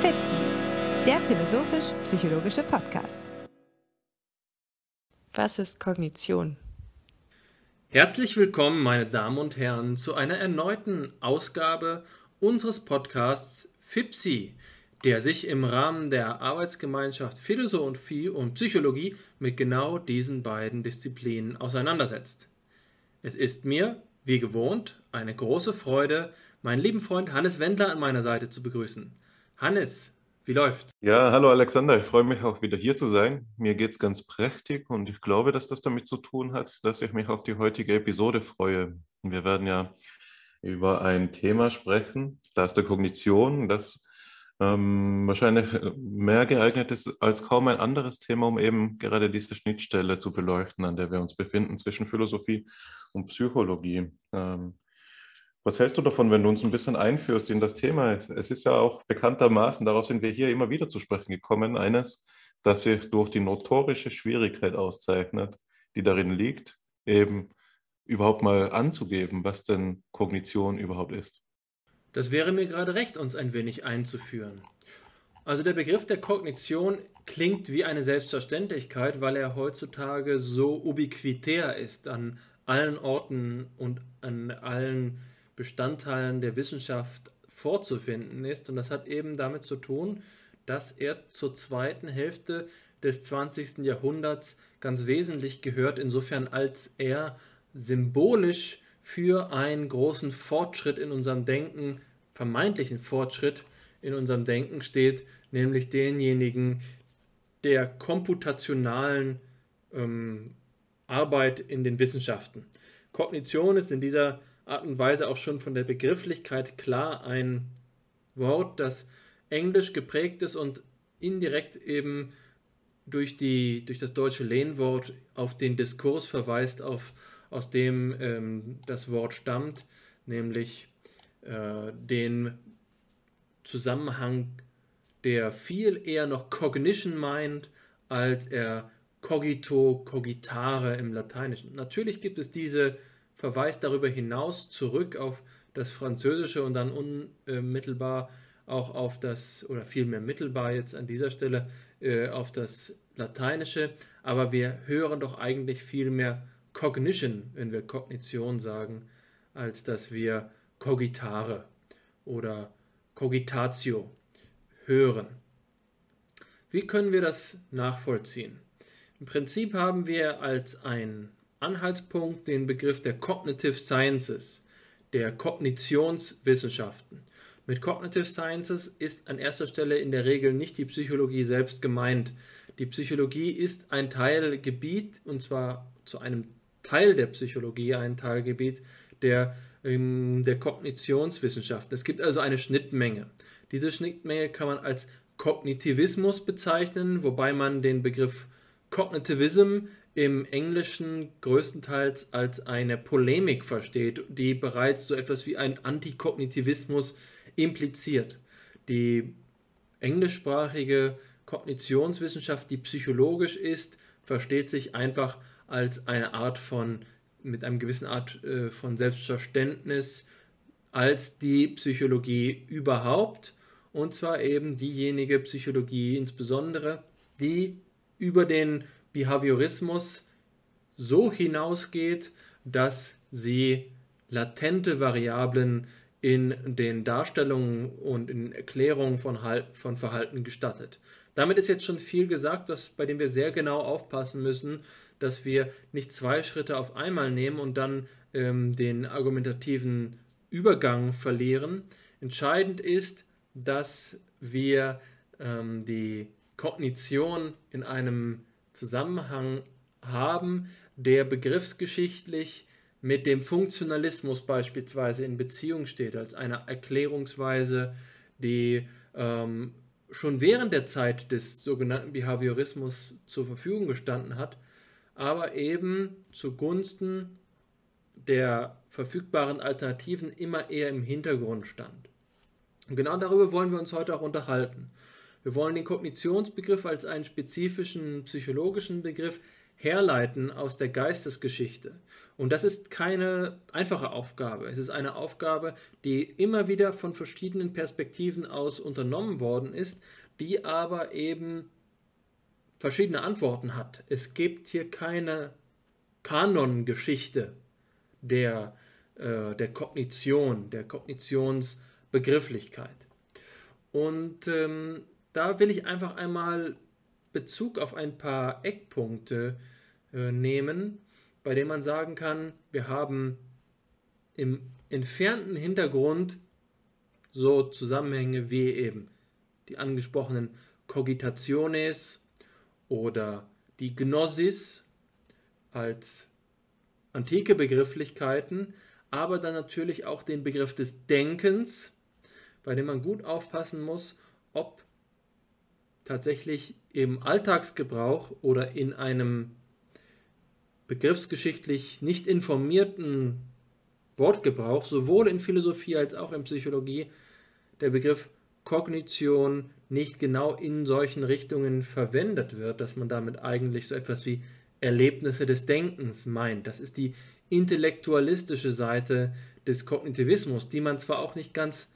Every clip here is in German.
FIPSI, der philosophisch-psychologische Podcast. Was ist Kognition? Herzlich willkommen, meine Damen und Herren, zu einer erneuten Ausgabe unseres Podcasts FIPSI, der sich im Rahmen der Arbeitsgemeinschaft Philosophie und Psychologie mit genau diesen beiden Disziplinen auseinandersetzt. Es ist mir, wie gewohnt, eine große Freude, meinen lieben Freund Hannes Wendler an meiner Seite zu begrüßen. Hannes, wie läuft's? Ja, hallo Alexander, ich freue mich auch wieder hier zu sein. Mir geht's ganz prächtig und ich glaube, dass das damit zu tun hat, dass ich mich auf die heutige Episode freue. Wir werden ja über ein Thema sprechen, das der Kognition, das ähm, wahrscheinlich mehr geeignet ist als kaum ein anderes Thema, um eben gerade diese Schnittstelle zu beleuchten, an der wir uns befinden zwischen Philosophie und Psychologie. Ähm, was hältst du davon, wenn du uns ein bisschen einführst in das Thema? Es ist ja auch bekanntermaßen, darauf sind wir hier immer wieder zu sprechen gekommen, eines, das sich durch die notorische Schwierigkeit auszeichnet, die darin liegt, eben überhaupt mal anzugeben, was denn Kognition überhaupt ist. Das wäre mir gerade recht, uns ein wenig einzuführen. Also der Begriff der Kognition klingt wie eine Selbstverständlichkeit, weil er heutzutage so ubiquitär ist, an allen Orten und an allen Bestandteilen der Wissenschaft vorzufinden ist. Und das hat eben damit zu tun, dass er zur zweiten Hälfte des 20. Jahrhunderts ganz wesentlich gehört, insofern als er symbolisch für einen großen Fortschritt in unserem Denken, vermeintlichen Fortschritt in unserem Denken steht, nämlich denjenigen der komputationalen ähm, Arbeit in den Wissenschaften. Kognition ist in dieser Art und Weise auch schon von der Begrifflichkeit klar ein Wort, das englisch geprägt ist und indirekt eben durch, die, durch das deutsche Lehnwort auf den Diskurs verweist, auf, aus dem ähm, das Wort stammt, nämlich äh, den Zusammenhang, der viel eher noch Cognition meint, als er cogito, cogitare im Lateinischen. Natürlich gibt es diese verweist darüber hinaus zurück auf das Französische und dann unmittelbar auch auf das, oder vielmehr mittelbar jetzt an dieser Stelle, äh, auf das Lateinische. Aber wir hören doch eigentlich viel mehr Cognition, wenn wir Kognition sagen, als dass wir cogitare oder cogitatio hören. Wie können wir das nachvollziehen? Im Prinzip haben wir als ein Anhaltspunkt den Begriff der Cognitive Sciences, der Kognitionswissenschaften. Mit Cognitive Sciences ist an erster Stelle in der Regel nicht die Psychologie selbst gemeint. Die Psychologie ist ein Teilgebiet, und zwar zu einem Teil der Psychologie ein Teilgebiet der, ähm, der Kognitionswissenschaften. Es gibt also eine Schnittmenge. Diese Schnittmenge kann man als Kognitivismus bezeichnen, wobei man den Begriff Cognitivism im Englischen größtenteils als eine Polemik versteht, die bereits so etwas wie ein Antikognitivismus impliziert. Die englischsprachige Kognitionswissenschaft, die psychologisch ist, versteht sich einfach als eine Art von, mit einem gewissen Art äh, von Selbstverständnis, als die Psychologie überhaupt, und zwar eben diejenige Psychologie insbesondere, die über den Behaviorismus so hinausgeht, dass sie latente Variablen in den Darstellungen und in Erklärungen von, von Verhalten gestattet. Damit ist jetzt schon viel gesagt, was, bei dem wir sehr genau aufpassen müssen, dass wir nicht zwei Schritte auf einmal nehmen und dann ähm, den argumentativen Übergang verlieren. Entscheidend ist, dass wir ähm, die Kognition in einem Zusammenhang haben, der begriffsgeschichtlich mit dem Funktionalismus beispielsweise in Beziehung steht, als eine Erklärungsweise, die ähm, schon während der Zeit des sogenannten Behaviorismus zur Verfügung gestanden hat, aber eben zugunsten der verfügbaren Alternativen immer eher im Hintergrund stand. Und genau darüber wollen wir uns heute auch unterhalten. Wir wollen den Kognitionsbegriff als einen spezifischen psychologischen Begriff herleiten aus der Geistesgeschichte. Und das ist keine einfache Aufgabe. Es ist eine Aufgabe, die immer wieder von verschiedenen Perspektiven aus unternommen worden ist, die aber eben verschiedene Antworten hat. Es gibt hier keine Kanongeschichte der, äh, der Kognition, der Kognitionsbegrifflichkeit. Und ähm, da will ich einfach einmal Bezug auf ein paar Eckpunkte äh, nehmen, bei denen man sagen kann, wir haben im entfernten Hintergrund so Zusammenhänge wie eben die angesprochenen Cogitationes oder die Gnosis als antike Begrifflichkeiten, aber dann natürlich auch den Begriff des Denkens, bei dem man gut aufpassen muss, ob tatsächlich im Alltagsgebrauch oder in einem begriffsgeschichtlich nicht informierten Wortgebrauch, sowohl in Philosophie als auch in Psychologie, der Begriff Kognition nicht genau in solchen Richtungen verwendet wird, dass man damit eigentlich so etwas wie Erlebnisse des Denkens meint. Das ist die intellektualistische Seite des Kognitivismus, die man zwar auch nicht ganz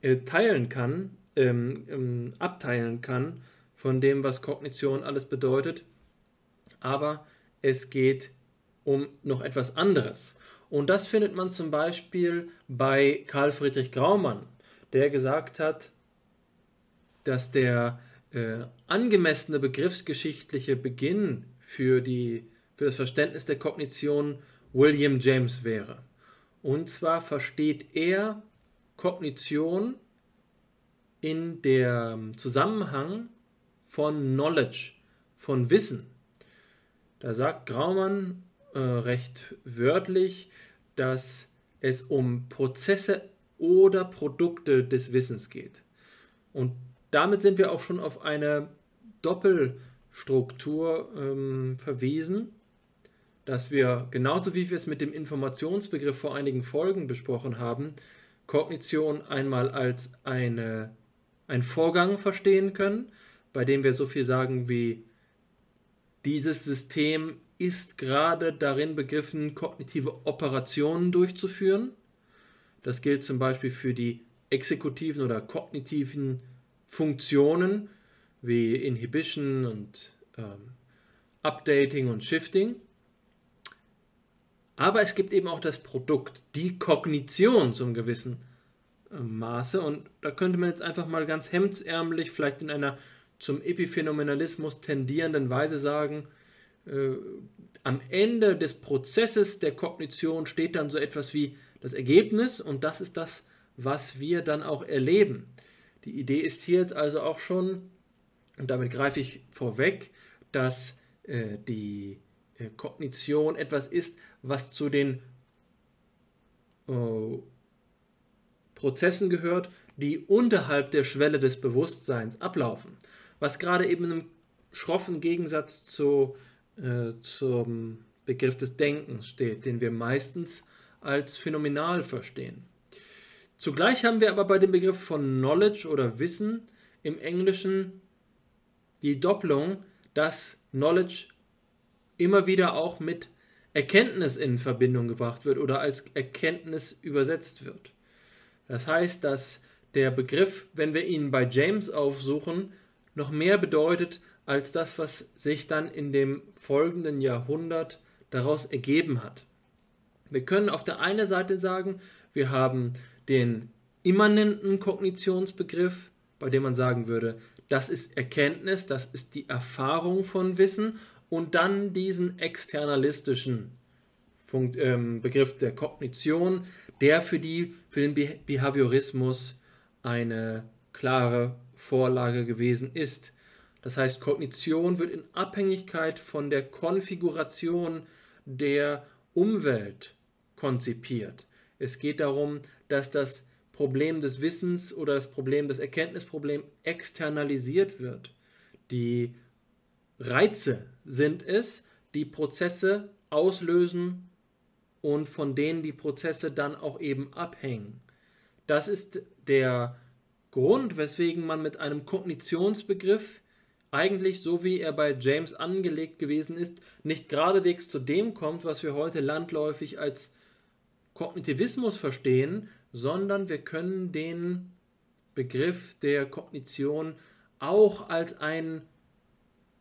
äh, teilen kann, ähm, ähm, abteilen kann von dem, was Kognition alles bedeutet, aber es geht um noch etwas anderes. Und das findet man zum Beispiel bei Karl Friedrich Graumann, der gesagt hat, dass der äh, angemessene begriffsgeschichtliche Beginn für, die, für das Verständnis der Kognition William James wäre. Und zwar versteht er Kognition in dem Zusammenhang von Knowledge, von Wissen. Da sagt Graumann äh, recht wörtlich, dass es um Prozesse oder Produkte des Wissens geht. Und damit sind wir auch schon auf eine Doppelstruktur ähm, verwiesen, dass wir genauso wie wir es mit dem Informationsbegriff vor einigen Folgen besprochen haben, Kognition einmal als eine einen Vorgang verstehen können, bei dem wir so viel sagen wie dieses System ist gerade darin begriffen, kognitive Operationen durchzuführen. Das gilt zum Beispiel für die exekutiven oder kognitiven Funktionen wie Inhibition und ähm, Updating und Shifting. Aber es gibt eben auch das Produkt, die Kognition zum gewissen Maße. Und da könnte man jetzt einfach mal ganz hemdsärmlich, vielleicht in einer zum Epiphänomenalismus tendierenden Weise sagen, äh, am Ende des Prozesses der Kognition steht dann so etwas wie das Ergebnis und das ist das, was wir dann auch erleben. Die Idee ist hier jetzt also auch schon, und damit greife ich vorweg, dass äh, die äh, Kognition etwas ist, was zu den äh, Prozessen gehört, die unterhalb der Schwelle des Bewusstseins ablaufen, was gerade eben im schroffen Gegensatz zu, äh, zum Begriff des Denkens steht, den wir meistens als phänomenal verstehen. Zugleich haben wir aber bei dem Begriff von Knowledge oder Wissen im Englischen die Doppelung, dass Knowledge immer wieder auch mit Erkenntnis in Verbindung gebracht wird oder als Erkenntnis übersetzt wird. Das heißt, dass der Begriff, wenn wir ihn bei James aufsuchen, noch mehr bedeutet als das, was sich dann in dem folgenden Jahrhundert daraus ergeben hat. Wir können auf der einen Seite sagen, wir haben den immanenten Kognitionsbegriff, bei dem man sagen würde, das ist Erkenntnis, das ist die Erfahrung von Wissen und dann diesen externalistischen ähm, Begriff der Kognition, der für, die, für den Behaviorismus eine klare Vorlage gewesen ist. Das heißt, Kognition wird in Abhängigkeit von der Konfiguration der Umwelt konzipiert. Es geht darum, dass das Problem des Wissens oder das Problem des Erkenntnisproblems externalisiert wird. Die Reize sind es, die Prozesse auslösen und von denen die Prozesse dann auch eben abhängen. Das ist der Grund, weswegen man mit einem Kognitionsbegriff eigentlich, so wie er bei James angelegt gewesen ist, nicht geradewegs zu dem kommt, was wir heute landläufig als Kognitivismus verstehen, sondern wir können den Begriff der Kognition auch als einen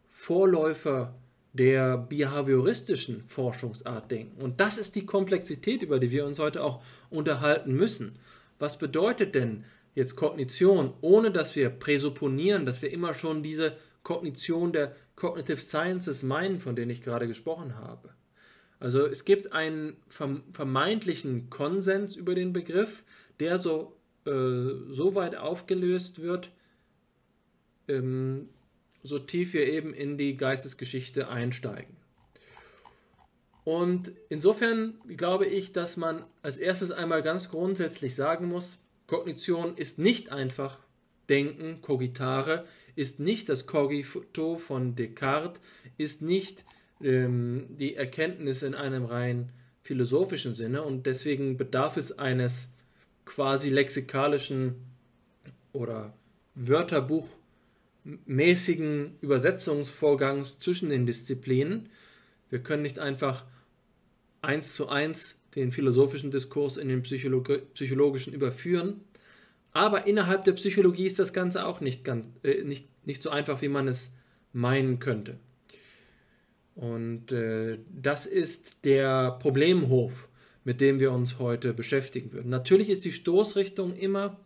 Vorläufer der behavioristischen Forschungsart denken. Und das ist die Komplexität, über die wir uns heute auch unterhalten müssen. Was bedeutet denn jetzt Kognition, ohne dass wir präsupponieren, dass wir immer schon diese Kognition der Cognitive Sciences meinen, von denen ich gerade gesprochen habe? Also es gibt einen vermeintlichen Konsens über den Begriff, der so, äh, so weit aufgelöst wird, ähm, so tief wir eben in die Geistesgeschichte einsteigen. Und insofern glaube ich, dass man als erstes einmal ganz grundsätzlich sagen muss, Kognition ist nicht einfach Denken, Kogitare, ist nicht das Cogito von Descartes, ist nicht ähm, die Erkenntnis in einem rein philosophischen Sinne und deswegen bedarf es eines quasi lexikalischen oder Wörterbuch mäßigen Übersetzungsvorgangs zwischen den Disziplinen. Wir können nicht einfach eins zu eins den philosophischen Diskurs in den Psycholo psychologischen überführen. Aber innerhalb der Psychologie ist das Ganze auch nicht, ganz, äh, nicht, nicht so einfach, wie man es meinen könnte. Und äh, das ist der Problemhof, mit dem wir uns heute beschäftigen würden. Natürlich ist die Stoßrichtung immer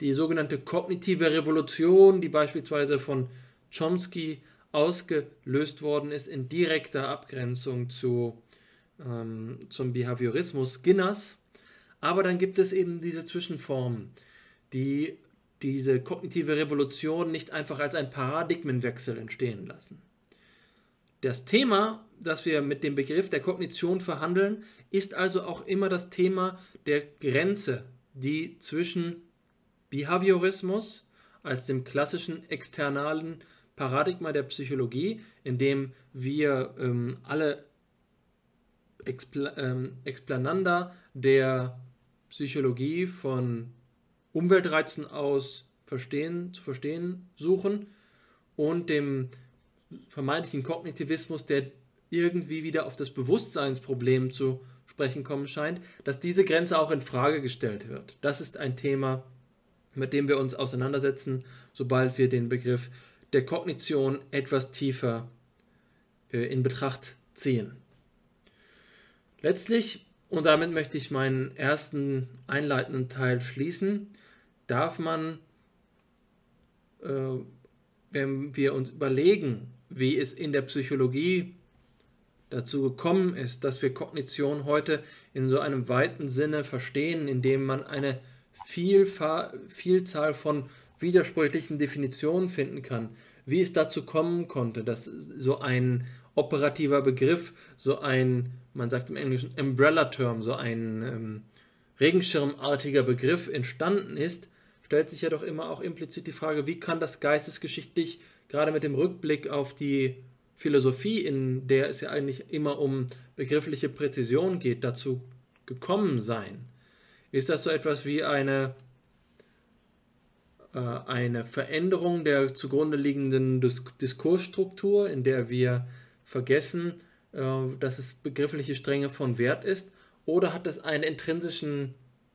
die sogenannte kognitive Revolution, die beispielsweise von Chomsky ausgelöst worden ist, in direkter Abgrenzung zu, ähm, zum Behaviorismus Skinners. Aber dann gibt es eben diese Zwischenformen, die diese kognitive Revolution nicht einfach als ein Paradigmenwechsel entstehen lassen. Das Thema, das wir mit dem Begriff der Kognition verhandeln, ist also auch immer das Thema der Grenze, die zwischen Behaviorismus als dem klassischen externalen Paradigma der Psychologie, in dem wir ähm, alle Expl ähm, Explananda der Psychologie von Umweltreizen aus verstehen, zu verstehen suchen und dem vermeintlichen Kognitivismus, der irgendwie wieder auf das Bewusstseinsproblem zu sprechen kommen scheint, dass diese Grenze auch in Frage gestellt wird. Das ist ein Thema, mit dem wir uns auseinandersetzen, sobald wir den Begriff der Kognition etwas tiefer äh, in Betracht ziehen. Letztlich, und damit möchte ich meinen ersten einleitenden Teil schließen, darf man, äh, wenn wir uns überlegen, wie es in der Psychologie dazu gekommen ist, dass wir Kognition heute in so einem weiten Sinne verstehen, indem man eine Vielzahl von widersprüchlichen Definitionen finden kann, wie es dazu kommen konnte, dass so ein operativer Begriff, so ein, man sagt im Englischen Umbrella-Term, so ein ähm, regenschirmartiger Begriff entstanden ist, stellt sich ja doch immer auch implizit die Frage, wie kann das geistesgeschichtlich, gerade mit dem Rückblick auf die Philosophie, in der es ja eigentlich immer um begriffliche Präzision geht, dazu gekommen sein? Ist das so etwas wie eine, äh, eine Veränderung der zugrunde liegenden Dis Diskursstruktur, in der wir vergessen, äh, dass es begriffliche Strenge von Wert ist? Oder hat es einen intrinsischen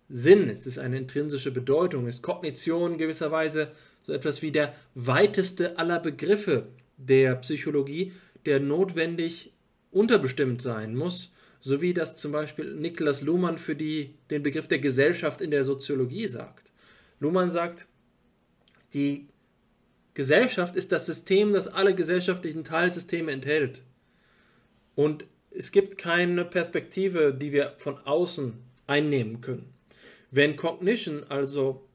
Sinn? Ist es eine intrinsische Bedeutung? Ist Kognition gewisserweise so etwas wie der weiteste aller Begriffe der Psychologie, der notwendig unterbestimmt sein muss so wie das zum Beispiel Niklas Luhmann für die, den Begriff der Gesellschaft in der Soziologie sagt. Luhmann sagt, die Gesellschaft ist das System, das alle gesellschaftlichen Teilsysteme enthält. Und es gibt keine Perspektive, die wir von außen einnehmen können. Wenn Cognition, also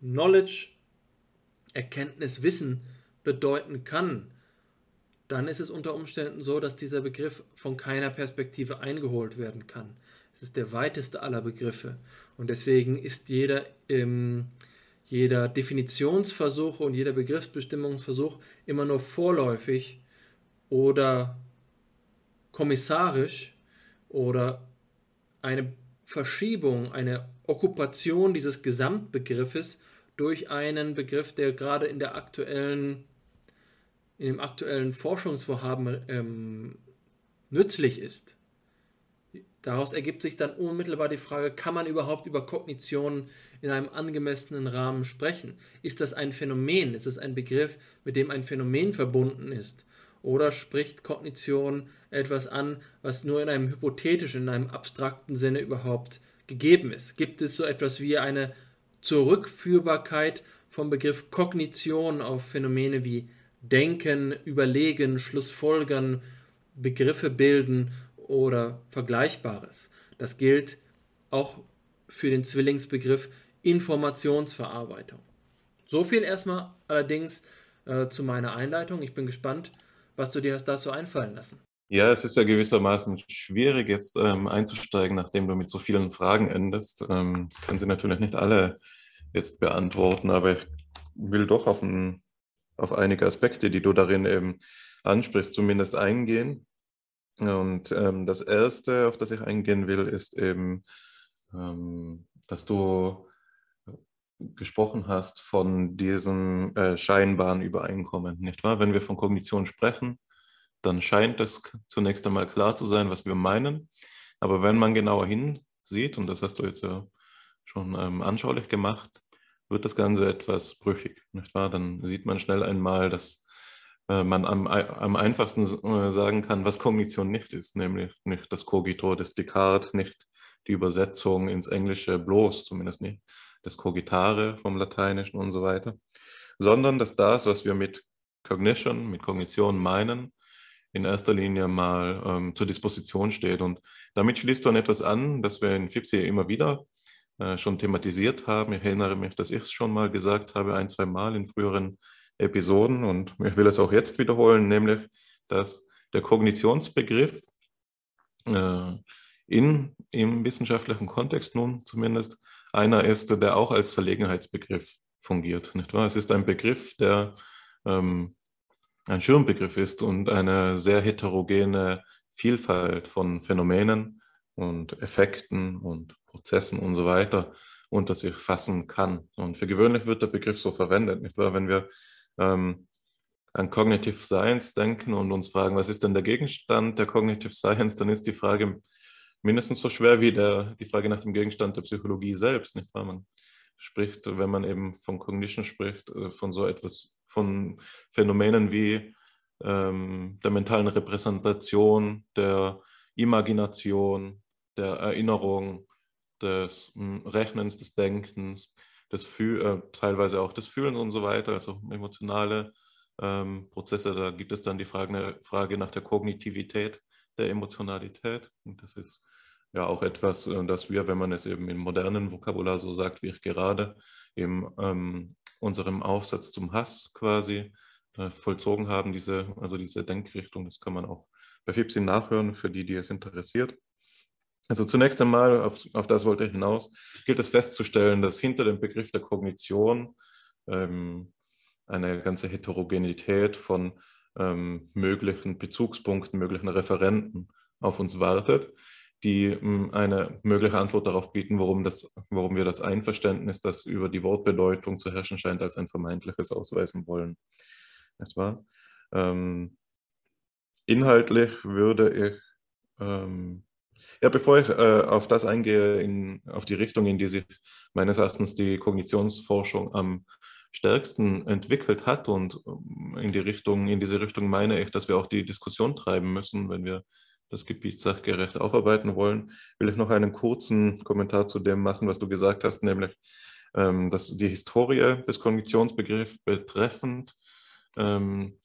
Knowledge, Erkenntnis, Wissen bedeuten kann, dann ist es unter Umständen so, dass dieser Begriff von keiner Perspektive eingeholt werden kann. Es ist der weiteste aller Begriffe. Und deswegen ist jeder, ähm, jeder Definitionsversuch und jeder Begriffsbestimmungsversuch immer nur vorläufig oder kommissarisch oder eine Verschiebung, eine Okkupation dieses Gesamtbegriffes durch einen Begriff, der gerade in der aktuellen in dem aktuellen Forschungsvorhaben ähm, nützlich ist. Daraus ergibt sich dann unmittelbar die Frage, kann man überhaupt über Kognition in einem angemessenen Rahmen sprechen? Ist das ein Phänomen? Ist es ein Begriff, mit dem ein Phänomen verbunden ist? Oder spricht Kognition etwas an, was nur in einem hypothetischen, in einem abstrakten Sinne überhaupt gegeben ist? Gibt es so etwas wie eine Zurückführbarkeit vom Begriff Kognition auf Phänomene wie Denken, Überlegen, Schlussfolgern, Begriffe bilden oder Vergleichbares. Das gilt auch für den Zwillingsbegriff Informationsverarbeitung. So viel erstmal allerdings äh, zu meiner Einleitung. Ich bin gespannt, was du dir hast dazu einfallen lassen. Ja, es ist ja gewissermaßen schwierig, jetzt ähm, einzusteigen, nachdem du mit so vielen Fragen endest. Ähm, kann sie natürlich nicht alle jetzt beantworten, aber ich will doch auf, ein, auf einige Aspekte, die du darin eben ansprichst, zumindest eingehen. Und ähm, das Erste, auf das ich eingehen will, ist eben, ähm, dass du gesprochen hast von diesem äh, scheinbaren Übereinkommen, nicht wahr? Wenn wir von Kognition sprechen, dann scheint es zunächst einmal klar zu sein, was wir meinen. Aber wenn man genauer hinsieht, und das hast du jetzt ja schon ähm, anschaulich gemacht, wird das Ganze etwas brüchig, nicht wahr? Dann sieht man schnell einmal, dass äh, man am, am einfachsten äh, sagen kann, was Kognition nicht ist, nämlich nicht das Cogito des Descartes, nicht die Übersetzung ins Englische bloß, zumindest nicht das Cogitare vom Lateinischen und so weiter, sondern dass das, was wir mit Cognition, mit Kognition meinen, in erster Linie mal ähm, zur Disposition steht. Und damit schließt du an etwas an, das wir in FIPSI immer wieder schon thematisiert haben. Ich erinnere mich, dass ich es schon mal gesagt habe, ein, zwei Mal in früheren Episoden und ich will es auch jetzt wiederholen, nämlich, dass der Kognitionsbegriff äh, in, im wissenschaftlichen Kontext nun zumindest einer ist, der auch als Verlegenheitsbegriff fungiert. Nicht wahr? Es ist ein Begriff, der ähm, ein Schirmbegriff ist und eine sehr heterogene Vielfalt von Phänomenen und Effekten und Prozessen und so weiter unter sich fassen kann. Und für gewöhnlich wird der Begriff so verwendet, nicht wahr? Wenn wir ähm, an Cognitive Science denken und uns fragen, was ist denn der Gegenstand der Cognitive Science, dann ist die Frage mindestens so schwer wie der, die Frage nach dem Gegenstand der Psychologie selbst, nicht wahr? Man spricht, wenn man eben von Cognition spricht, äh, von so etwas, von Phänomenen wie ähm, der mentalen Repräsentation, der Imagination, der Erinnerung, des hm, Rechnens, des Denkens, des Fühl äh, teilweise auch des Fühlens und so weiter, also emotionale ähm, Prozesse. Da gibt es dann die Frage, Frage nach der Kognitivität, der Emotionalität. Und das ist ja auch etwas, äh, das wir, wenn man es eben im modernen Vokabular so sagt, wie ich gerade, in ähm, unserem Aufsatz zum Hass quasi äh, vollzogen haben, diese, also diese Denkrichtung. Das kann man auch bei FIPSI nachhören, für die, die es interessiert. Also zunächst einmal, auf, auf, das wollte ich hinaus, gilt es festzustellen, dass hinter dem Begriff der Kognition ähm, eine ganze Heterogenität von ähm, möglichen Bezugspunkten, möglichen Referenten auf uns wartet, die ähm, eine mögliche Antwort darauf bieten, warum, das, warum wir das Einverständnis, das über die Wortbedeutung zu herrschen scheint, als ein vermeintliches ausweisen wollen. Nicht wahr? Ähm, inhaltlich würde ich ähm, ja, bevor ich äh, auf das eingehe, in, auf die Richtung, in die sich meines Erachtens die Kognitionsforschung am stärksten entwickelt hat und ähm, in die Richtung, in diese Richtung meine ich, dass wir auch die Diskussion treiben müssen, wenn wir das Gebiet sachgerecht aufarbeiten wollen, will ich noch einen kurzen Kommentar zu dem machen, was du gesagt hast, nämlich, ähm, dass die Historie des Kognitionsbegriffs betreffend ähm,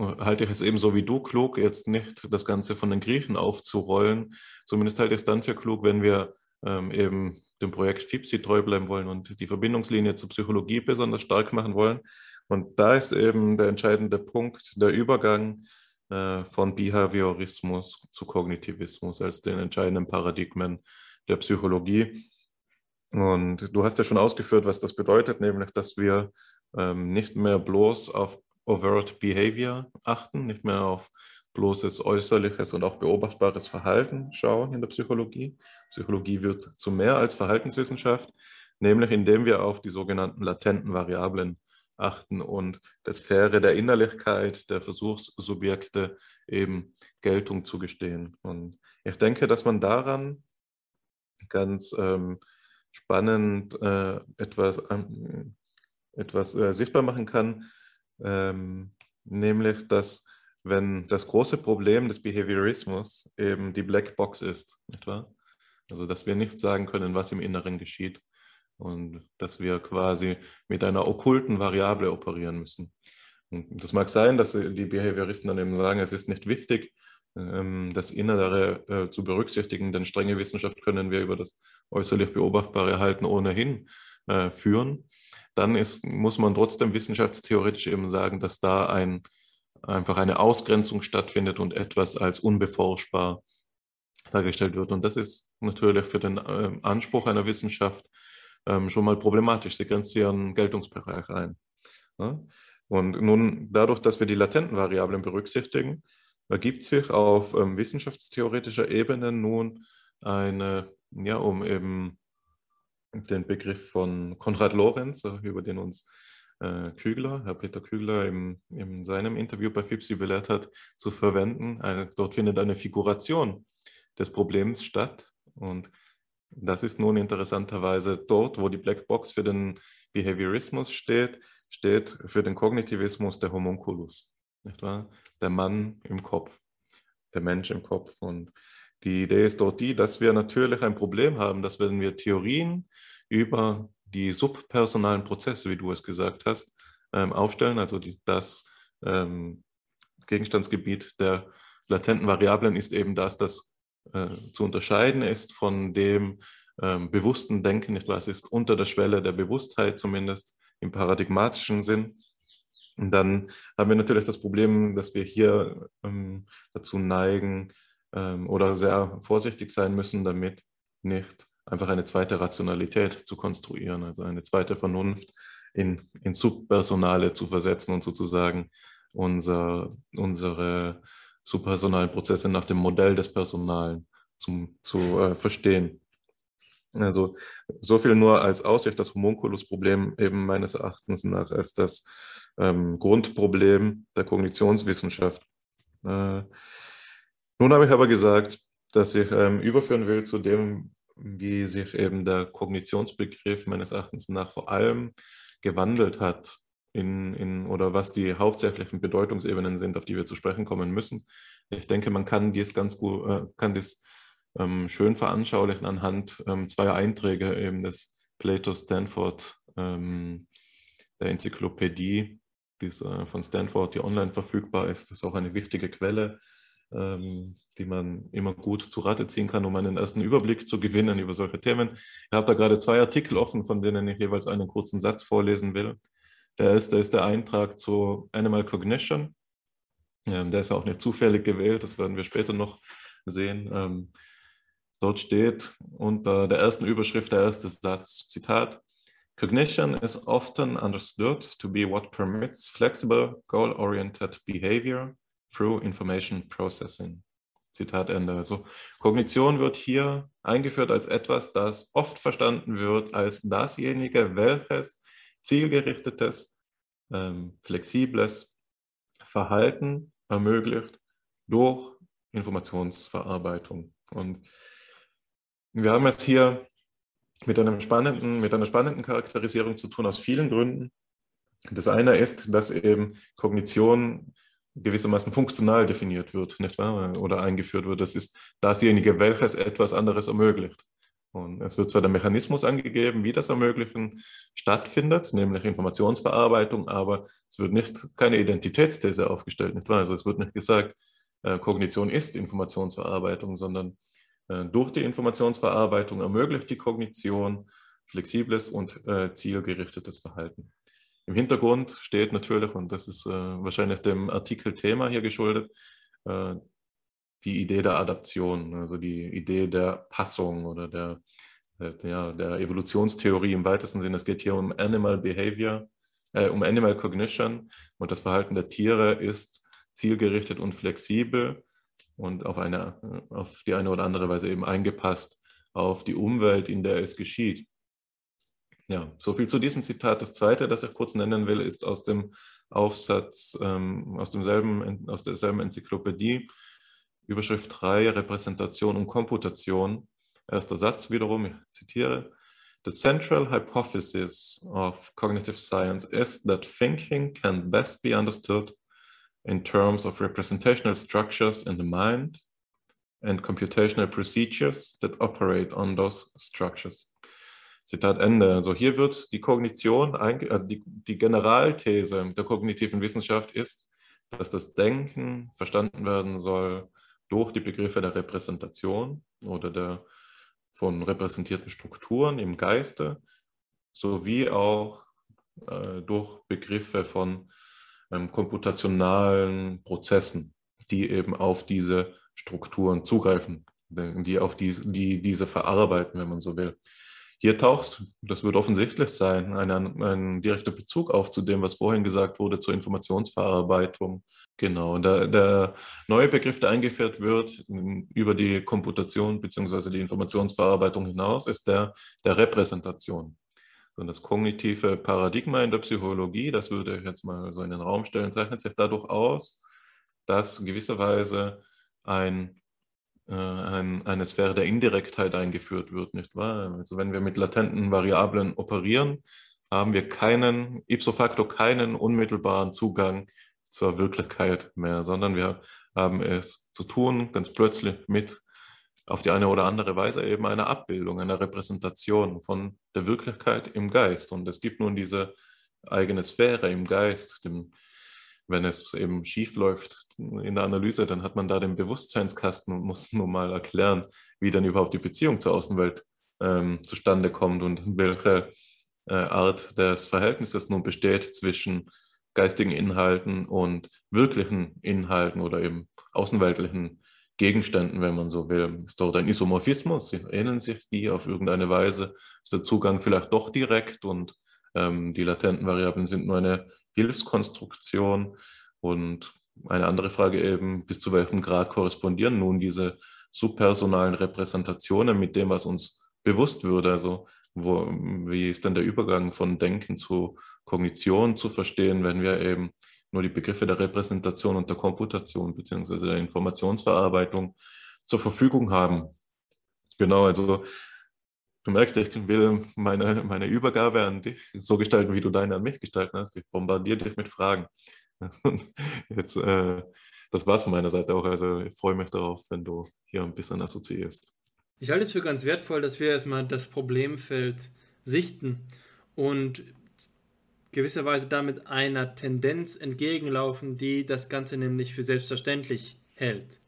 halte ich es ebenso wie du klug, jetzt nicht das Ganze von den Griechen aufzurollen. Zumindest halte ich es dann für klug, wenn wir ähm, eben dem Projekt FIPSI treu bleiben wollen und die Verbindungslinie zur Psychologie besonders stark machen wollen. Und da ist eben der entscheidende Punkt, der Übergang äh, von Behaviorismus zu Kognitivismus als den entscheidenden Paradigmen der Psychologie. Und du hast ja schon ausgeführt, was das bedeutet, nämlich, dass wir ähm, nicht mehr bloß auf Overt Behavior achten, nicht mehr auf bloßes äußerliches und auch beobachtbares Verhalten schauen in der Psychologie. Psychologie wird zu mehr als Verhaltenswissenschaft, nämlich indem wir auf die sogenannten latenten Variablen achten und der Sphäre der Innerlichkeit der Versuchssubjekte eben Geltung zu gestehen. Und ich denke, dass man daran ganz ähm, spannend äh, etwas, ähm, etwas äh, sichtbar machen kann, ähm, nämlich dass wenn das große Problem des Behaviorismus eben die Black Box ist, nicht wahr? Also dass wir nicht sagen können, was im Inneren geschieht und dass wir quasi mit einer okkulten Variable operieren müssen. Und das mag sein, dass die Behavioristen dann eben sagen, es ist nicht wichtig, ähm, das Innere äh, zu berücksichtigen, denn strenge Wissenschaft können wir über das äußerlich Beobachtbare halten ohnehin äh, führen. Dann ist, muss man trotzdem wissenschaftstheoretisch eben sagen, dass da ein, einfach eine Ausgrenzung stattfindet und etwas als unbeforschbar dargestellt wird. Und das ist natürlich für den äh, Anspruch einer Wissenschaft ähm, schon mal problematisch. Sie grenzt ihren Geltungsbereich ein. Ja? Und nun, dadurch, dass wir die latenten Variablen berücksichtigen, ergibt sich auf ähm, wissenschaftstheoretischer Ebene nun eine, ja, um eben den Begriff von Konrad Lorenz, äh, über den uns äh, Kügler, Herr Peter Kügler im, in seinem Interview bei FIPSI belehrt hat, zu verwenden. Äh, dort findet eine Figuration des Problems statt und das ist nun interessanterweise dort, wo die Blackbox für den Behaviorismus steht, steht für den Kognitivismus der Homunculus nicht wahr? Der Mann im Kopf, der Mensch im Kopf. Und die Idee ist dort die, dass wir natürlich ein Problem haben, dass wenn wir Theorien über die subpersonalen Prozesse, wie du es gesagt hast, ähm, aufstellen, also die, das ähm, Gegenstandsgebiet der latenten Variablen ist eben das, das äh, zu unterscheiden ist von dem ähm, bewussten Denken? Es ist unter der Schwelle der Bewusstheit zumindest im paradigmatischen Sinn. Und dann haben wir natürlich das Problem, dass wir hier ähm, dazu neigen ähm, oder sehr vorsichtig sein müssen, damit nicht einfach eine zweite Rationalität zu konstruieren, also eine zweite Vernunft in, in Subpersonale zu versetzen und sozusagen unser, unsere subpersonalen Prozesse nach dem Modell des Personalen zum, zu äh, verstehen. Also so viel nur als Aussicht, das Homunculus-Problem eben meines Erachtens nach als das ähm, Grundproblem der Kognitionswissenschaft. Äh, nun habe ich aber gesagt, dass ich ähm, überführen will zu dem, wie sich eben der Kognitionsbegriff meines Erachtens nach vor allem gewandelt hat in, in, oder was die hauptsächlichen Bedeutungsebenen sind, auf die wir zu sprechen kommen müssen. Ich denke, man kann dies ganz gut, äh, kann dies ähm, schön veranschaulichen anhand ähm, zweier Einträge eben des Plato Stanford ähm, der Enzyklopädie die äh, von Stanford, die online verfügbar ist. Das ist auch eine wichtige Quelle, ähm, die man immer gut zu Rate ziehen kann, um einen ersten Überblick zu gewinnen über solche Themen. Ich habe da gerade zwei Artikel offen, von denen ich jeweils einen kurzen Satz vorlesen will. Der erste ist der Eintrag zu Animal Cognition. Ähm, der ist auch nicht zufällig gewählt, das werden wir später noch sehen. Ähm, dort steht unter der ersten Überschrift der erste Satz, Zitat, Cognition is often understood to be what permits flexible, goal-oriented behavior through information processing. Zitat Ende. Also Kognition wird hier eingeführt als etwas, das oft verstanden wird als dasjenige, welches zielgerichtetes, ähm, flexibles Verhalten ermöglicht durch Informationsverarbeitung. Und wir haben jetzt hier mit, einem spannenden, mit einer spannenden Charakterisierung zu tun aus vielen Gründen. Das eine ist, dass eben Kognition gewissermaßen funktional definiert wird, nicht wahr? Oder eingeführt wird. Das ist dasjenige, welches etwas anderes ermöglicht. Und es wird zwar der Mechanismus angegeben, wie das Ermöglichen stattfindet, nämlich Informationsverarbeitung, aber es wird nicht keine Identitätsthese aufgestellt, nicht wahr? Also es wird nicht gesagt, äh, Kognition ist Informationsverarbeitung, sondern äh, durch die Informationsverarbeitung ermöglicht die Kognition flexibles und äh, zielgerichtetes Verhalten. Im Hintergrund steht natürlich, und das ist äh, wahrscheinlich dem Artikel Thema hier geschuldet, äh, die Idee der Adaption, also die Idee der Passung oder der, der, der Evolutionstheorie im weitesten Sinne. Es geht hier um Animal Behavior, äh, um Animal Cognition und das Verhalten der Tiere ist zielgerichtet und flexibel und auf, eine, auf die eine oder andere Weise eben eingepasst auf die Umwelt, in der es geschieht. Ja, so viel zu diesem Zitat. Das zweite, das ich kurz nennen will, ist aus dem Aufsatz ähm, aus, demselben, aus derselben Enzyklopädie, Überschrift 3, Repräsentation und Komputation. Erster Satz wiederum, ich zitiere. The central hypothesis of cognitive science is that thinking can best be understood in terms of representational structures in the mind and computational procedures that operate on those structures. Zitat Ende. Also hier wird die Kognition, also die, die Generalthese der kognitiven Wissenschaft ist, dass das Denken verstanden werden soll durch die Begriffe der Repräsentation oder der von repräsentierten Strukturen im Geiste, sowie auch äh, durch Begriffe von ähm, komputationalen Prozessen, die eben auf diese Strukturen zugreifen, die auf die, die diese verarbeiten, wenn man so will. Hier taucht, das wird offensichtlich sein, ein, ein direkter Bezug auf zu dem, was vorhin gesagt wurde, zur Informationsverarbeitung. Genau, der, der neue Begriff, der eingeführt wird über die Komputation bzw. die Informationsverarbeitung hinaus, ist der der Repräsentation. Und das kognitive Paradigma in der Psychologie, das würde ich jetzt mal so in den Raum stellen, zeichnet sich dadurch aus, dass gewisserweise ein ein, eine Sphäre der Indirektheit eingeführt wird, nicht wahr? Also wenn wir mit latenten Variablen operieren, haben wir keinen, ipso facto keinen unmittelbaren Zugang zur Wirklichkeit mehr, sondern wir haben es zu tun, ganz plötzlich mit auf die eine oder andere Weise eben einer Abbildung, einer Repräsentation von der Wirklichkeit im Geist. Und es gibt nun diese eigene Sphäre im Geist, dem wenn es eben schief läuft in der Analyse, dann hat man da den Bewusstseinskasten und muss nur mal erklären, wie dann überhaupt die Beziehung zur Außenwelt ähm, zustande kommt und welche äh, Art des Verhältnisses nun besteht zwischen geistigen Inhalten und wirklichen Inhalten oder eben außenweltlichen Gegenständen, wenn man so will. Ist dort ein Isomorphismus? Ähneln sich die auf irgendeine Weise? Ist der Zugang vielleicht doch direkt und ähm, die latenten Variablen sind nur eine Hilfskonstruktion. Und eine andere Frage eben, bis zu welchem Grad korrespondieren nun diese subpersonalen Repräsentationen mit dem, was uns bewusst würde? Also wo, wie ist denn der Übergang von Denken zu Kognition zu verstehen, wenn wir eben nur die Begriffe der Repräsentation und der Komputation beziehungsweise der Informationsverarbeitung zur Verfügung haben? Genau, also Du merkst, ich will meine, meine Übergabe an dich so gestalten, wie du deine an mich gestalten hast. Ich bombardiere dich mit Fragen. Jetzt, äh, das war's von meiner Seite auch. Also ich freue mich darauf, wenn du hier ein bisschen assoziierst. Ich halte es für ganz wertvoll, dass wir erstmal das Problemfeld sichten und gewisserweise damit einer Tendenz entgegenlaufen, die das Ganze nämlich für selbstverständlich hält.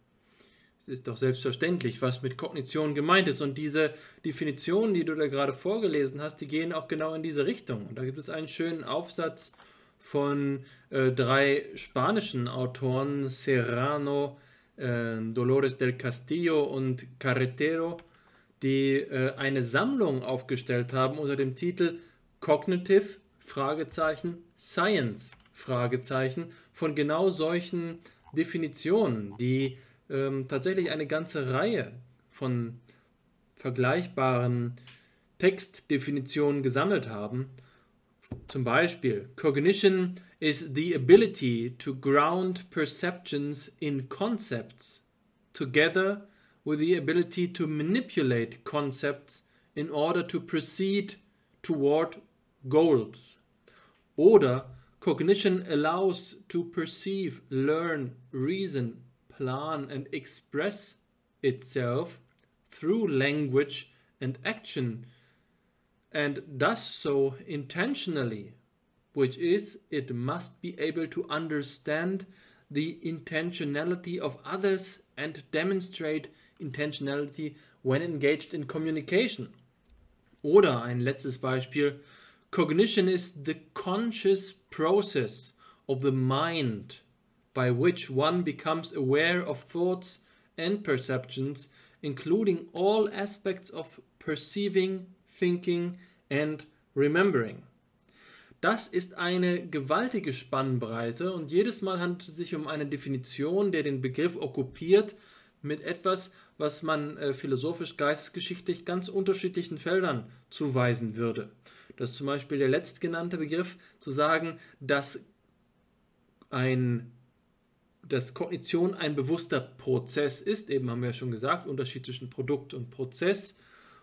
Es ist doch selbstverständlich, was mit Kognition gemeint ist. Und diese Definitionen, die du da gerade vorgelesen hast, die gehen auch genau in diese Richtung. Und da gibt es einen schönen Aufsatz von äh, drei spanischen Autoren, Serrano, äh, Dolores del Castillo und Carretero, die äh, eine Sammlung aufgestellt haben unter dem Titel Cognitive Science von genau solchen Definitionen, die ähm, tatsächlich eine ganze Reihe von vergleichbaren Textdefinitionen gesammelt haben. Zum Beispiel, Cognition is the ability to ground perceptions in concepts together with the ability to manipulate concepts in order to proceed toward goals. Oder Cognition allows to perceive, learn, reason, plan and express itself through language and action, and does so intentionally, which is, it must be able to understand the intentionality of others and demonstrate intentionality when engaged in communication. Oder ein letztes Beispiel. Cognition is the conscious process of the mind by which one becomes aware of thoughts and perceptions, including all aspects of perceiving, thinking and remembering. Das ist eine gewaltige Spannbreite und jedes Mal handelt es sich um eine Definition, der den Begriff okkupiert mit etwas, was man äh, philosophisch, geistesgeschichtlich ganz unterschiedlichen Feldern zuweisen würde. Das ist zum Beispiel der letztgenannte Begriff, zu sagen, dass ein dass Kognition ein bewusster Prozess ist, eben haben wir ja schon gesagt, Unterschied zwischen Produkt und Prozess